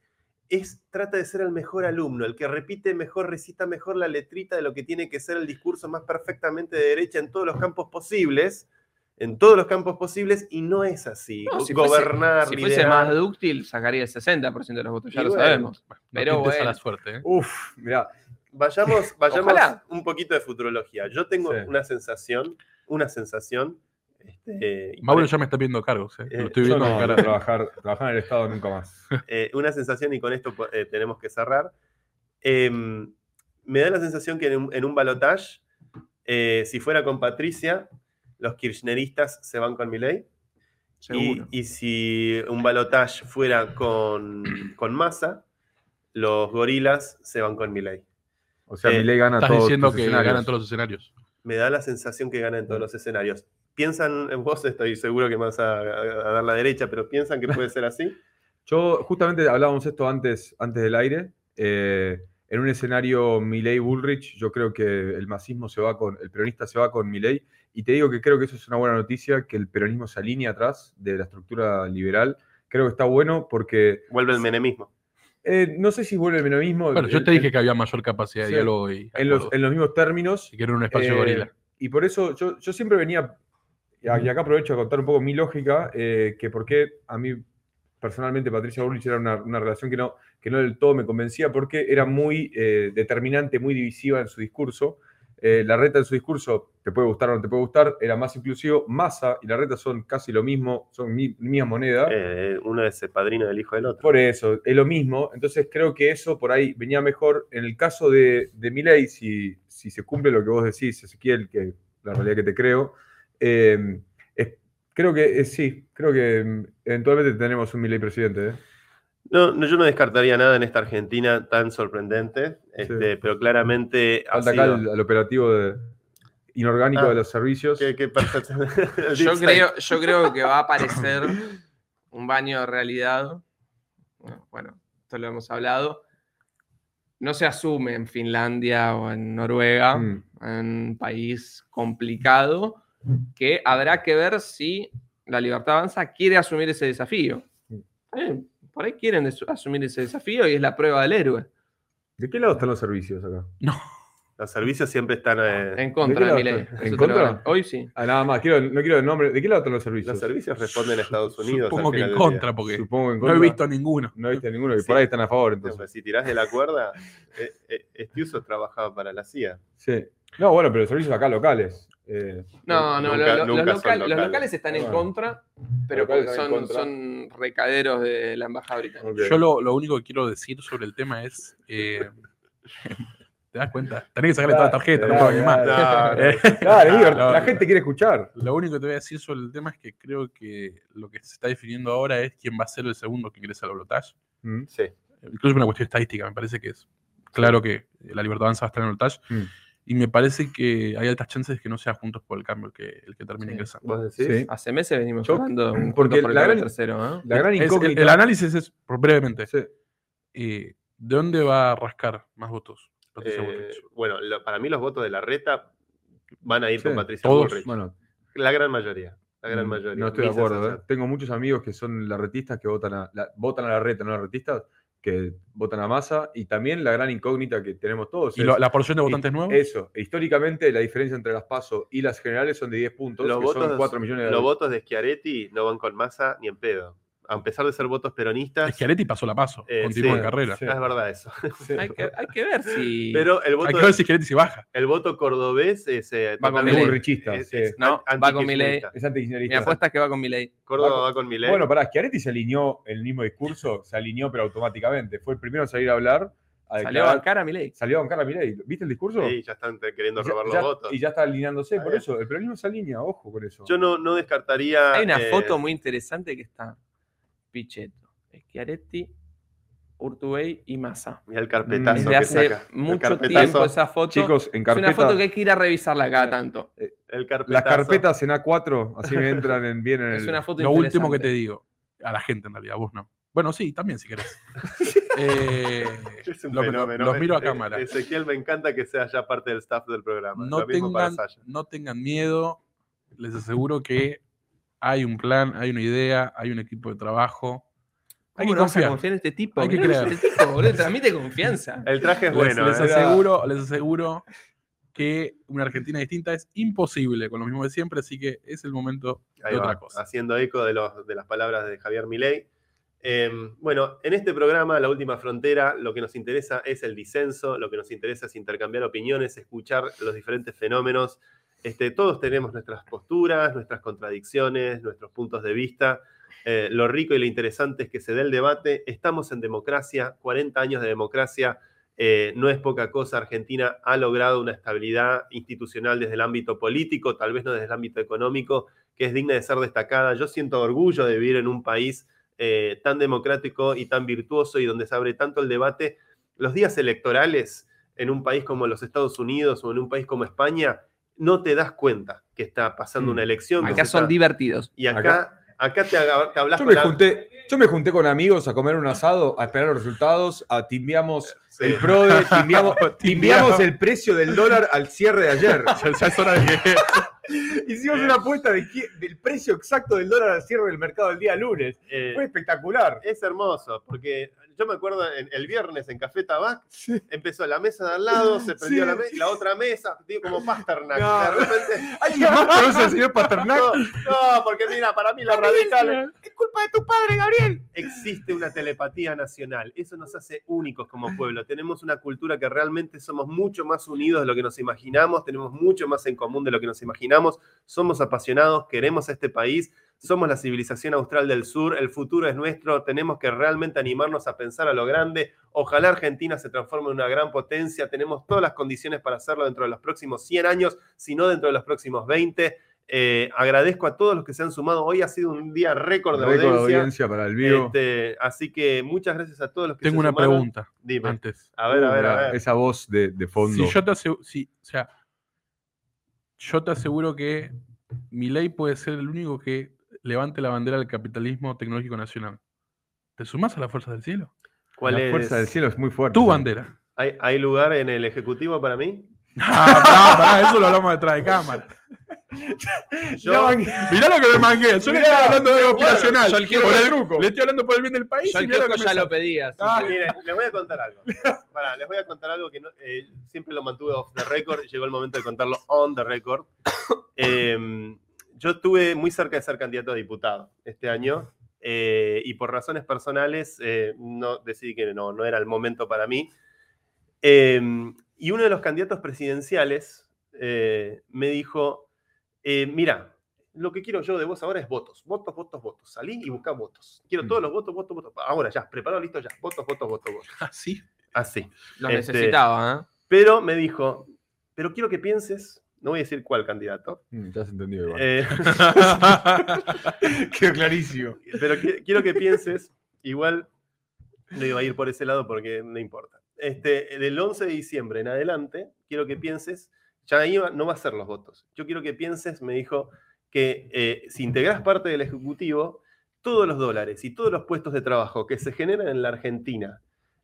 Speaker 2: es, trata de ser el mejor alumno, el que repite mejor, recita mejor la letrita de lo que tiene que ser el discurso más perfectamente de derecha en todos los campos posibles, en todos los campos posibles, y no es así.
Speaker 5: No, si fuese-
Speaker 2: Gobernar,
Speaker 5: Si fuese
Speaker 2: liderar.
Speaker 5: más dúctil, sacaría el 60% de los votos, ya
Speaker 2: Y
Speaker 5: lo
Speaker 2: bueno,
Speaker 5: sabemos. Pero
Speaker 4: tientes a
Speaker 5: bueno.
Speaker 4: la suerte, ¿eh?
Speaker 1: Uf, mirá.
Speaker 2: Vayamos, vayamos
Speaker 5: Ojalá.
Speaker 2: un poquito de futurología. Yo tengo
Speaker 1: Sí.
Speaker 2: una sensación, una sensación. este,
Speaker 4: Mauro ya me está pidiendo cargos, ¿eh?
Speaker 2: Eh,
Speaker 4: Lo estoy viendo
Speaker 1: no
Speaker 4: cara.
Speaker 1: trabajar, trabajar en el Estado nunca más.
Speaker 2: eh, una sensación y con esto eh, tenemos que cerrar. Em, me da la sensación que en un, en un balotage, eh, si fuera con Patricia, los kirchneristas se van con Milei. Y, y si un balotage fuera con, con Massa, los gorilas se van con Milei.
Speaker 1: O sea,
Speaker 2: Eh,
Speaker 1: Milei gana
Speaker 4: Estás
Speaker 1: todos
Speaker 4: diciendo
Speaker 1: los
Speaker 4: que todos los escenarios.
Speaker 2: Me da la sensación que gana en todos los escenarios. Piensan, en vos estoy seguro que me vas a, a dar la derecha, pero piensan que puede ser así.
Speaker 1: Yo, justamente hablábamos esto antes, antes del aire. eh, en un escenario Milei-Bullrich, yo creo que el masismo se va con, el peronista se va con Milei. Y te digo que creo que eso es una buena noticia, que el peronismo se alinea atrás de la estructura liberal. Creo que está bueno porque
Speaker 2: Vuelve el menemismo.
Speaker 1: Eh, no sé si vuelve el menemismo.
Speaker 4: Bueno, yo te dije
Speaker 1: el-
Speaker 4: que había mayor capacidad de
Speaker 1: Sí.
Speaker 4: diálogo y
Speaker 1: en, los, en los mismos términos.
Speaker 4: Y que era un espacio
Speaker 1: Eh,
Speaker 4: gorila.
Speaker 1: Y por eso yo, yo siempre venía, y acá aprovecho a contar un poco mi lógica, eh, que por qué a mí personalmente Patricia Bullrich era una, una relación que no, que no del todo me convencía, porque era muy determinante, muy divisiva en su discurso. La reta en su discurso, te puede gustar o no te puede gustar, era más inclusivo. Massa y la reta son casi lo mismo, son mi, misma moneda.
Speaker 2: Eh, uno es el padrino del hijo del otro.
Speaker 1: Por eso, es lo mismo. Entonces creo que eso por ahí venía mejor. En el caso de, de Milei, si, si se cumple lo que vos decís, Ezequiel, que la realidad que te creo, eh, es- creo que eh, sí, creo que mm, eventualmente tenemos un Milei presidente. ¿eh?
Speaker 2: No, no, yo no descartaría nada en esta Argentina tan sorprendente, este, pero claramente
Speaker 1: Falta acá el, el operativo de- inorgánico
Speaker 2: Ah,
Speaker 1: de los servicios.
Speaker 5: Yo creo, yo creo que va a aparecer un baño de realidad. Bueno, esto lo hemos hablado. No se asume en Finlandia o en Noruega,
Speaker 1: Mm.
Speaker 5: en un país complicado, que habrá que ver si la Libertad Avanza quiere asumir ese desafío. Eh, por ahí quieren asumir ese desafío y es la prueba del héroe.
Speaker 1: ¿De qué lado están los servicios acá?
Speaker 4: No,
Speaker 2: Los servicios siempre están. eh,
Speaker 5: En
Speaker 1: ¿De
Speaker 5: contra de? Eso
Speaker 1: ¿En contra?
Speaker 5: Hoy sí.
Speaker 1: Ah, nada más, quiero, no quiero el nombre. ¿De qué lado están los servicios?
Speaker 2: los servicios responden a Estados Unidos.
Speaker 4: supongo que en contra, porque
Speaker 1: Supongo en
Speaker 4: no he visto ninguno.
Speaker 1: No viste ninguno y
Speaker 2: Sí.
Speaker 1: por ahí están a favor, entonces.
Speaker 2: si tirás de la cuerda, eh, eh, Estiuso trabajaba para la CIA.
Speaker 1: Sí. No, bueno, pero los servicios acá locales. eh,
Speaker 5: No, no,
Speaker 2: Nunca-
Speaker 5: lo- lo-
Speaker 2: nunca
Speaker 5: los,
Speaker 2: locales.
Speaker 5: están en
Speaker 1: Bueno.
Speaker 5: contra, pero porque
Speaker 1: en
Speaker 5: son,
Speaker 1: contra.
Speaker 5: son recaderos de la embajada británica.
Speaker 4: Yo lo, lo único que quiero decir sobre el tema es. ¿Te das cuenta? Tenés que sacarle toda la tarjeta, no puedo animar.
Speaker 1: dale.
Speaker 4: Eh, No,
Speaker 1: la gente quiere escuchar.
Speaker 4: Lo único que te voy a decir sobre el tema es que creo que lo que se está definiendo ahora es quién va a ser el segundo que ingresa al balotaje.
Speaker 1: Mm.
Speaker 2: Sí.
Speaker 4: Incluso una cuestión estadística, me parece que es claro que la Libertad Avanza va a estar en el balotaje.
Speaker 1: Mm.
Speaker 4: Y me parece que hay altas chances de que no sea Juntos por el Cambio el que, el que termine
Speaker 5: Sí.
Speaker 4: ingresando.
Speaker 2: ¿Vos decís?
Speaker 1: Sí.
Speaker 5: Hace meses venimos
Speaker 1: Yo-
Speaker 5: hablando un
Speaker 1: porque
Speaker 5: por el
Speaker 1: la gran-
Speaker 5: tercero, ¿eh?
Speaker 1: La gran
Speaker 4: Es- el, análisis es, brevemente,
Speaker 1: Sí.
Speaker 4: eh, ¿de dónde va a rascar más votos?
Speaker 2: Eh, bueno, lo- para mí los votos de la reta van a ir
Speaker 1: Sí,
Speaker 2: con Patricia
Speaker 4: todos.
Speaker 2: Bullrich.
Speaker 1: Bueno,
Speaker 2: La gran mayoría. La gran
Speaker 1: mm,
Speaker 2: mayoría.
Speaker 1: no estoy de acuerdo. ¿eh? Tengo muchos amigos que son larretistas que votan a la, votan a la reta, no larretistas, que votan a masa. Y también la gran incógnita que tenemos todos.
Speaker 4: ¿Y
Speaker 1: es-
Speaker 4: lo- la porción de
Speaker 1: y-
Speaker 4: votantes nuevos?
Speaker 1: Eso. Históricamente, la diferencia entre las PASO y las generales son de 10 puntos,
Speaker 2: Los
Speaker 1: que
Speaker 2: votos,
Speaker 1: son 4 millones de
Speaker 2: los votos de Schiaretti no van con masa ni en pedo. A pesar de ser votos peronistas,
Speaker 4: Schiaretti pasó la paso,
Speaker 2: Eh,
Speaker 4: continúa
Speaker 2: sí,
Speaker 4: en carrera.
Speaker 1: sí.
Speaker 2: es verdad eso.
Speaker 5: Hay que, hay que ver si.
Speaker 2: Pero el
Speaker 4: Hay
Speaker 2: voto,
Speaker 4: que ver si Schiaretti se baja.
Speaker 2: el voto cordobés es eh,
Speaker 5: Va con
Speaker 1: bullrichista,
Speaker 2: es- es
Speaker 5: No, va con Milei.
Speaker 2: antikirchnerista.
Speaker 1: Es
Speaker 5: Mi
Speaker 1: antikirchnerista.
Speaker 5: apuesta es que va con Milei.
Speaker 2: Córdoba
Speaker 1: Va
Speaker 2: va con Milei.
Speaker 1: Bueno, pará, Schiaretti se alineó en el mismo discurso, se alineó pero automáticamente. Fue el primero a salir a hablar. A
Speaker 5: Salió a bancar a Milei.
Speaker 1: salió a bancar a Milei. ¿Viste el discurso?
Speaker 2: Sí, ya están queriendo
Speaker 1: ya-
Speaker 2: robar
Speaker 1: ya-
Speaker 2: los votos.
Speaker 1: Y ya está alineándose, por eso. El peronismo se alinea, ojo con eso.
Speaker 2: Yo no, no descartaría.
Speaker 5: Hay una
Speaker 2: eh,
Speaker 5: foto muy interesante que está Pichetto, Schiaretti Urtubey y Massa.
Speaker 2: Mira el carpetazo.
Speaker 5: Desde
Speaker 2: que
Speaker 5: hace
Speaker 2: saca. El
Speaker 5: mucho
Speaker 2: carpetazo-
Speaker 5: tiempo esa foto.
Speaker 1: Chicos, en
Speaker 5: es
Speaker 1: carpeta,
Speaker 5: una foto que hay que ir a revisarla cada tanto.
Speaker 2: El
Speaker 1: las carpetas en A4, así me entran en, bien en
Speaker 5: Es
Speaker 1: el...
Speaker 5: una foto
Speaker 4: Lo último que te digo, a la gente en realidad, vos no. Bueno, sí, también si querés. Eh,
Speaker 2: Es un
Speaker 4: lo-
Speaker 2: fenómeno.
Speaker 4: los miro a cámara.
Speaker 2: Ezequiel, me encanta que sea ya parte del staff del programa.
Speaker 4: No
Speaker 2: Lo mismo para
Speaker 4: tengan,
Speaker 2: Saya.
Speaker 4: no tengan miedo, les aseguro que hay un plan, hay una idea, hay un equipo de trabajo. Hay
Speaker 5: ¿Cómo
Speaker 4: que
Speaker 5: no vas a
Speaker 4: confiar.
Speaker 5: en este tipo?
Speaker 4: Hay que creer.
Speaker 5: Este tipo, boludo, transmite confianza.
Speaker 2: El traje es
Speaker 4: Les,
Speaker 2: bueno.
Speaker 4: les
Speaker 2: ¿eh?
Speaker 4: aseguro, les aseguro que una Argentina distinta es imposible con lo mismo de siempre, así que es el momento
Speaker 2: Ahí
Speaker 4: de
Speaker 2: va,
Speaker 4: otra cosa.
Speaker 2: Haciendo eco de, los- de las palabras de Javier Milei. Eh, bueno, en este programa, La Última Frontera, lo que nos interesa es el disenso, lo que nos interesa es intercambiar opiniones, escuchar los diferentes fenómenos. Este, todos tenemos nuestras posturas, nuestras contradicciones, nuestros puntos de vista. Eh, lo rico y lo interesante es que se dé el debate. Estamos en democracia, 40 años de democracia. eh, no es poca cosa. Argentina ha logrado una estabilidad institucional desde el ámbito político, tal vez no desde el ámbito económico, que es digna de ser destacada. Yo siento orgullo de vivir en un país eh, tan democrático y tan virtuoso y donde se abre tanto el debate. Los días electorales en un país como los Estados Unidos o en un país como España, no te das cuenta que está pasando
Speaker 1: Mm.
Speaker 2: una elección. que
Speaker 5: Acá son
Speaker 2: está-
Speaker 5: divertidos.
Speaker 2: Y acá, acá te, te hablas
Speaker 1: Yo
Speaker 2: con
Speaker 1: me,
Speaker 2: la-
Speaker 1: junté, yo me junté con amigos a comer un asado, a esperar los resultados, a timbiamos
Speaker 2: Sí.
Speaker 1: el PRODE, timbiamos, timbiamos el precio del dólar al cierre de ayer.
Speaker 4: Ya, ya es hora de que.
Speaker 1: Hicimos una apuesta de qué- del precio exacto del dólar al cierre del mercado el día lunes.
Speaker 2: Eh,
Speaker 1: Fue espectacular.
Speaker 2: Es hermoso, porque yo me acuerdo en- el viernes en Café Tabac, empezó la mesa de al lado, se prendió
Speaker 1: Sí.
Speaker 2: la, me- la otra mesa, digo, como Pasternak.
Speaker 1: No.
Speaker 2: De repente,
Speaker 1: ¿Alguien más conoce al señor Paternak?
Speaker 2: no, no, porque mira, para mí los radicales. Es culpa de tu padre, Gabriel. Existe una telepatía nacional. Eso nos hace únicos como pueblo. Tenemos una cultura que realmente somos mucho más unidos de lo que nos imaginamos. Tenemos mucho más en común de lo que nos imaginamos. Somos apasionados, queremos a este país. Somos la civilización austral del sur. El futuro es nuestro. Tenemos que realmente animarnos a pensar a lo grande. Ojalá Argentina se transforme en una gran potencia. Tenemos todas las condiciones para hacerlo dentro de los próximos 100 años, si no dentro de los próximos 20. Eh, agradezco a todos los que se han sumado. Hoy ha sido un día récord de
Speaker 1: Récord de
Speaker 2: audiencia.
Speaker 1: audiencia para el vivo.
Speaker 2: Este, así que muchas gracias a todos los que
Speaker 4: Tengo
Speaker 2: se
Speaker 4: una
Speaker 2: sumaron.
Speaker 4: pregunta
Speaker 2: Dime.
Speaker 4: antes.
Speaker 2: A ver, a ver, a ver.
Speaker 1: Esa voz de, de fondo.
Speaker 4: Si yo te aseguro, si, o sea, yo te aseguro que mi ley puede ser el único que levante la bandera del capitalismo tecnológico nacional. ¿Te sumás a las fuerzas del cielo?
Speaker 2: ¿Cuál
Speaker 1: la
Speaker 2: es?
Speaker 1: fuerza del cielo es muy fuerte.
Speaker 4: Tu bandera.
Speaker 2: ¿Hay, hay lugar en el Ejecutivo para mí?
Speaker 4: Ah, pará, pará, eso lo hablamos detrás de cámara.
Speaker 2: Yo-
Speaker 1: No,
Speaker 4: Mirá lo que me mangué. Yo le
Speaker 1: Mirá,
Speaker 4: estoy hablando de algo
Speaker 2: bueno,
Speaker 5: yo
Speaker 4: Por
Speaker 1: el truco.
Speaker 4: Le estoy hablando por el bien del país.
Speaker 5: Yo
Speaker 4: y
Speaker 5: el ya
Speaker 4: me
Speaker 5: lo
Speaker 4: sale.
Speaker 5: pedí. así
Speaker 1: Ah,
Speaker 5: que-
Speaker 2: Miren, les voy a contar algo. Pará, les voy a contar algo que no- eh, siempre lo mantuve off the record. Llegó el momento de contarlo on the record. Eh, yo estuve muy cerca de ser candidato a diputado este año eh, y por razones personales eh, no, decidí que no, no era el momento para mí. Eh, y uno de los candidatos presidenciales eh, me dijo, eh, mira, lo que quiero yo de vos ahora es votos, votos, votos, votos. Salí y buscá votos. Quiero
Speaker 1: Mm.
Speaker 2: todos los votos, votos, votos. Ahora ya, preparado, listo ya. Votos, votos, votos, votos.
Speaker 4: Ah, sí.
Speaker 2: Así.
Speaker 5: Lo
Speaker 2: Este-
Speaker 5: necesitaba, ¿eh?
Speaker 2: Pero me dijo, pero quiero que pienses, no voy a decir cuál candidato,
Speaker 1: Mm, Ya has entendido igual.
Speaker 2: eh,
Speaker 1: Quedó clarísimo.
Speaker 2: pero qui- quiero que pienses, igual no iba a ir por ese lado porque no importa. Este, del 11 de diciembre en adelante, quiero que pienses, ya ahí no va a ser los votos. Yo quiero que pienses, me dijo, que eh, si integras parte del Ejecutivo, todos los dólares y todos los puestos de trabajo que se generan en la Argentina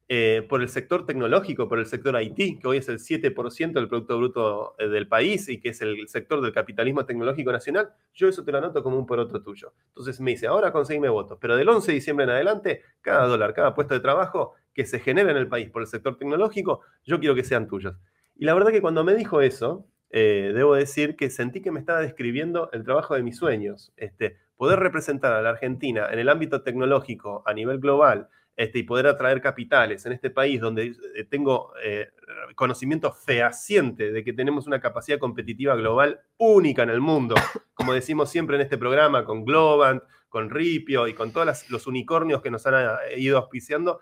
Speaker 2: eh, por el sector tecnológico, por el sector IT, que hoy es el 7% del Producto Bruto eh, del país y que es el sector del capitalismo tecnológico nacional, yo eso te lo anoto como un poroto tuyo. Entonces me dice, ahora conseguime votos, pero del 11 de diciembre en adelante, cada dólar, cada puesto de trabajo que se genera en el país por el sector tecnológico, yo quiero que sean tuyos. Y la verdad que cuando me dijo eso, eh, debo decir que sentí que me estaba describiendo el trabajo de mis sueños. Este, poder representar a la Argentina en el ámbito tecnológico a nivel global este, y poder atraer capitales en este país donde eh, tengo eh, conocimiento fehaciente de que tenemos una capacidad competitiva global única en el mundo, como decimos siempre en este programa, con Globant, con Ripio y con todos los unicornios que nos han ido auspiciando,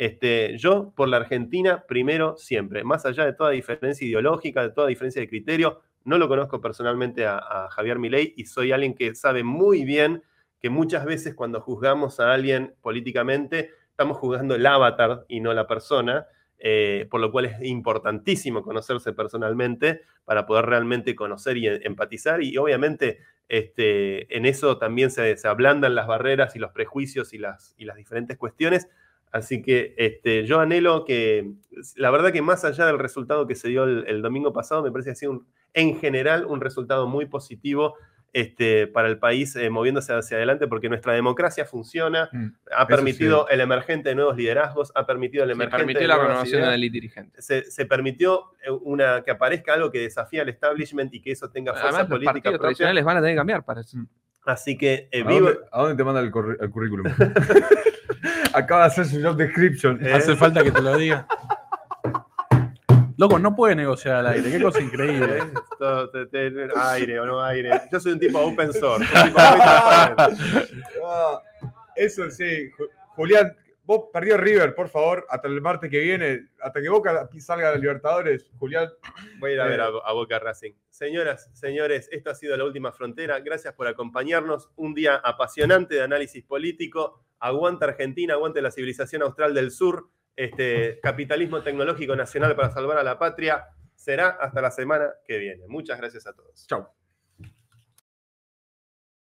Speaker 2: este, yo por la Argentina primero siempre, más allá de toda diferencia ideológica, de toda diferencia de criterio, no lo conozco personalmente a, Javier Milei y soy alguien que sabe muy bien que muchas veces cuando juzgamos a alguien políticamente, estamos jugando el avatar y no la persona, eh, por lo cual es importantísimo conocerse personalmente para poder realmente conocer y empatizar. Y obviamente este, en eso también se, ablandan las barreras y los prejuicios y las diferentes cuestiones. Así que este, yo anhelo que, la verdad que más allá del resultado que se dio el, el domingo pasado, me parece que ha sido un- en general un resultado muy positivo este, para el país eh, moviéndose hacia adelante porque nuestra democracia funciona,
Speaker 1: Mm.
Speaker 2: ha permitido el emergente de nuevos liderazgos, ha permitido el
Speaker 5: Se
Speaker 2: emergente
Speaker 5: permitió
Speaker 2: de
Speaker 5: la renovación de la elite dirigente.
Speaker 2: Se, se permitió eh, una, que aparezca algo que desafía al establishment y que eso tenga fuerza
Speaker 5: Además, los
Speaker 2: política
Speaker 5: partidos
Speaker 2: propia.
Speaker 5: tradicionales van a tener que cambiar para eso.
Speaker 2: Así que eh,
Speaker 1: ¿A
Speaker 2: vivo,
Speaker 1: dónde, a dónde te manda el, el currículum? Acaba de hacer su job description.
Speaker 2: Eh.
Speaker 4: Hace falta que te lo diga. Loco, no puede negociar al aire. Qué cosa increíble.
Speaker 2: ¿eh? Aire o no aire. Yo soy un tipo open source. un tipo muy transparente.
Speaker 1: Ah, eso sí. Ju- Julián, vos perdió River, por favor, hasta el martes que viene, hasta que Boca salga de Libertadores. Julián,
Speaker 2: Voy a ir a ver a, a Boca Racing. Señoras, señores, esto ha sido La Última Frontera. Gracias por acompañarnos. Un día apasionante de análisis político. Aguanta Argentina, aguante la civilización austral del sur. Este capitalismo tecnológico nacional para salvar a la patria. Será hasta la semana que viene. Muchas gracias a todos.
Speaker 1: chau.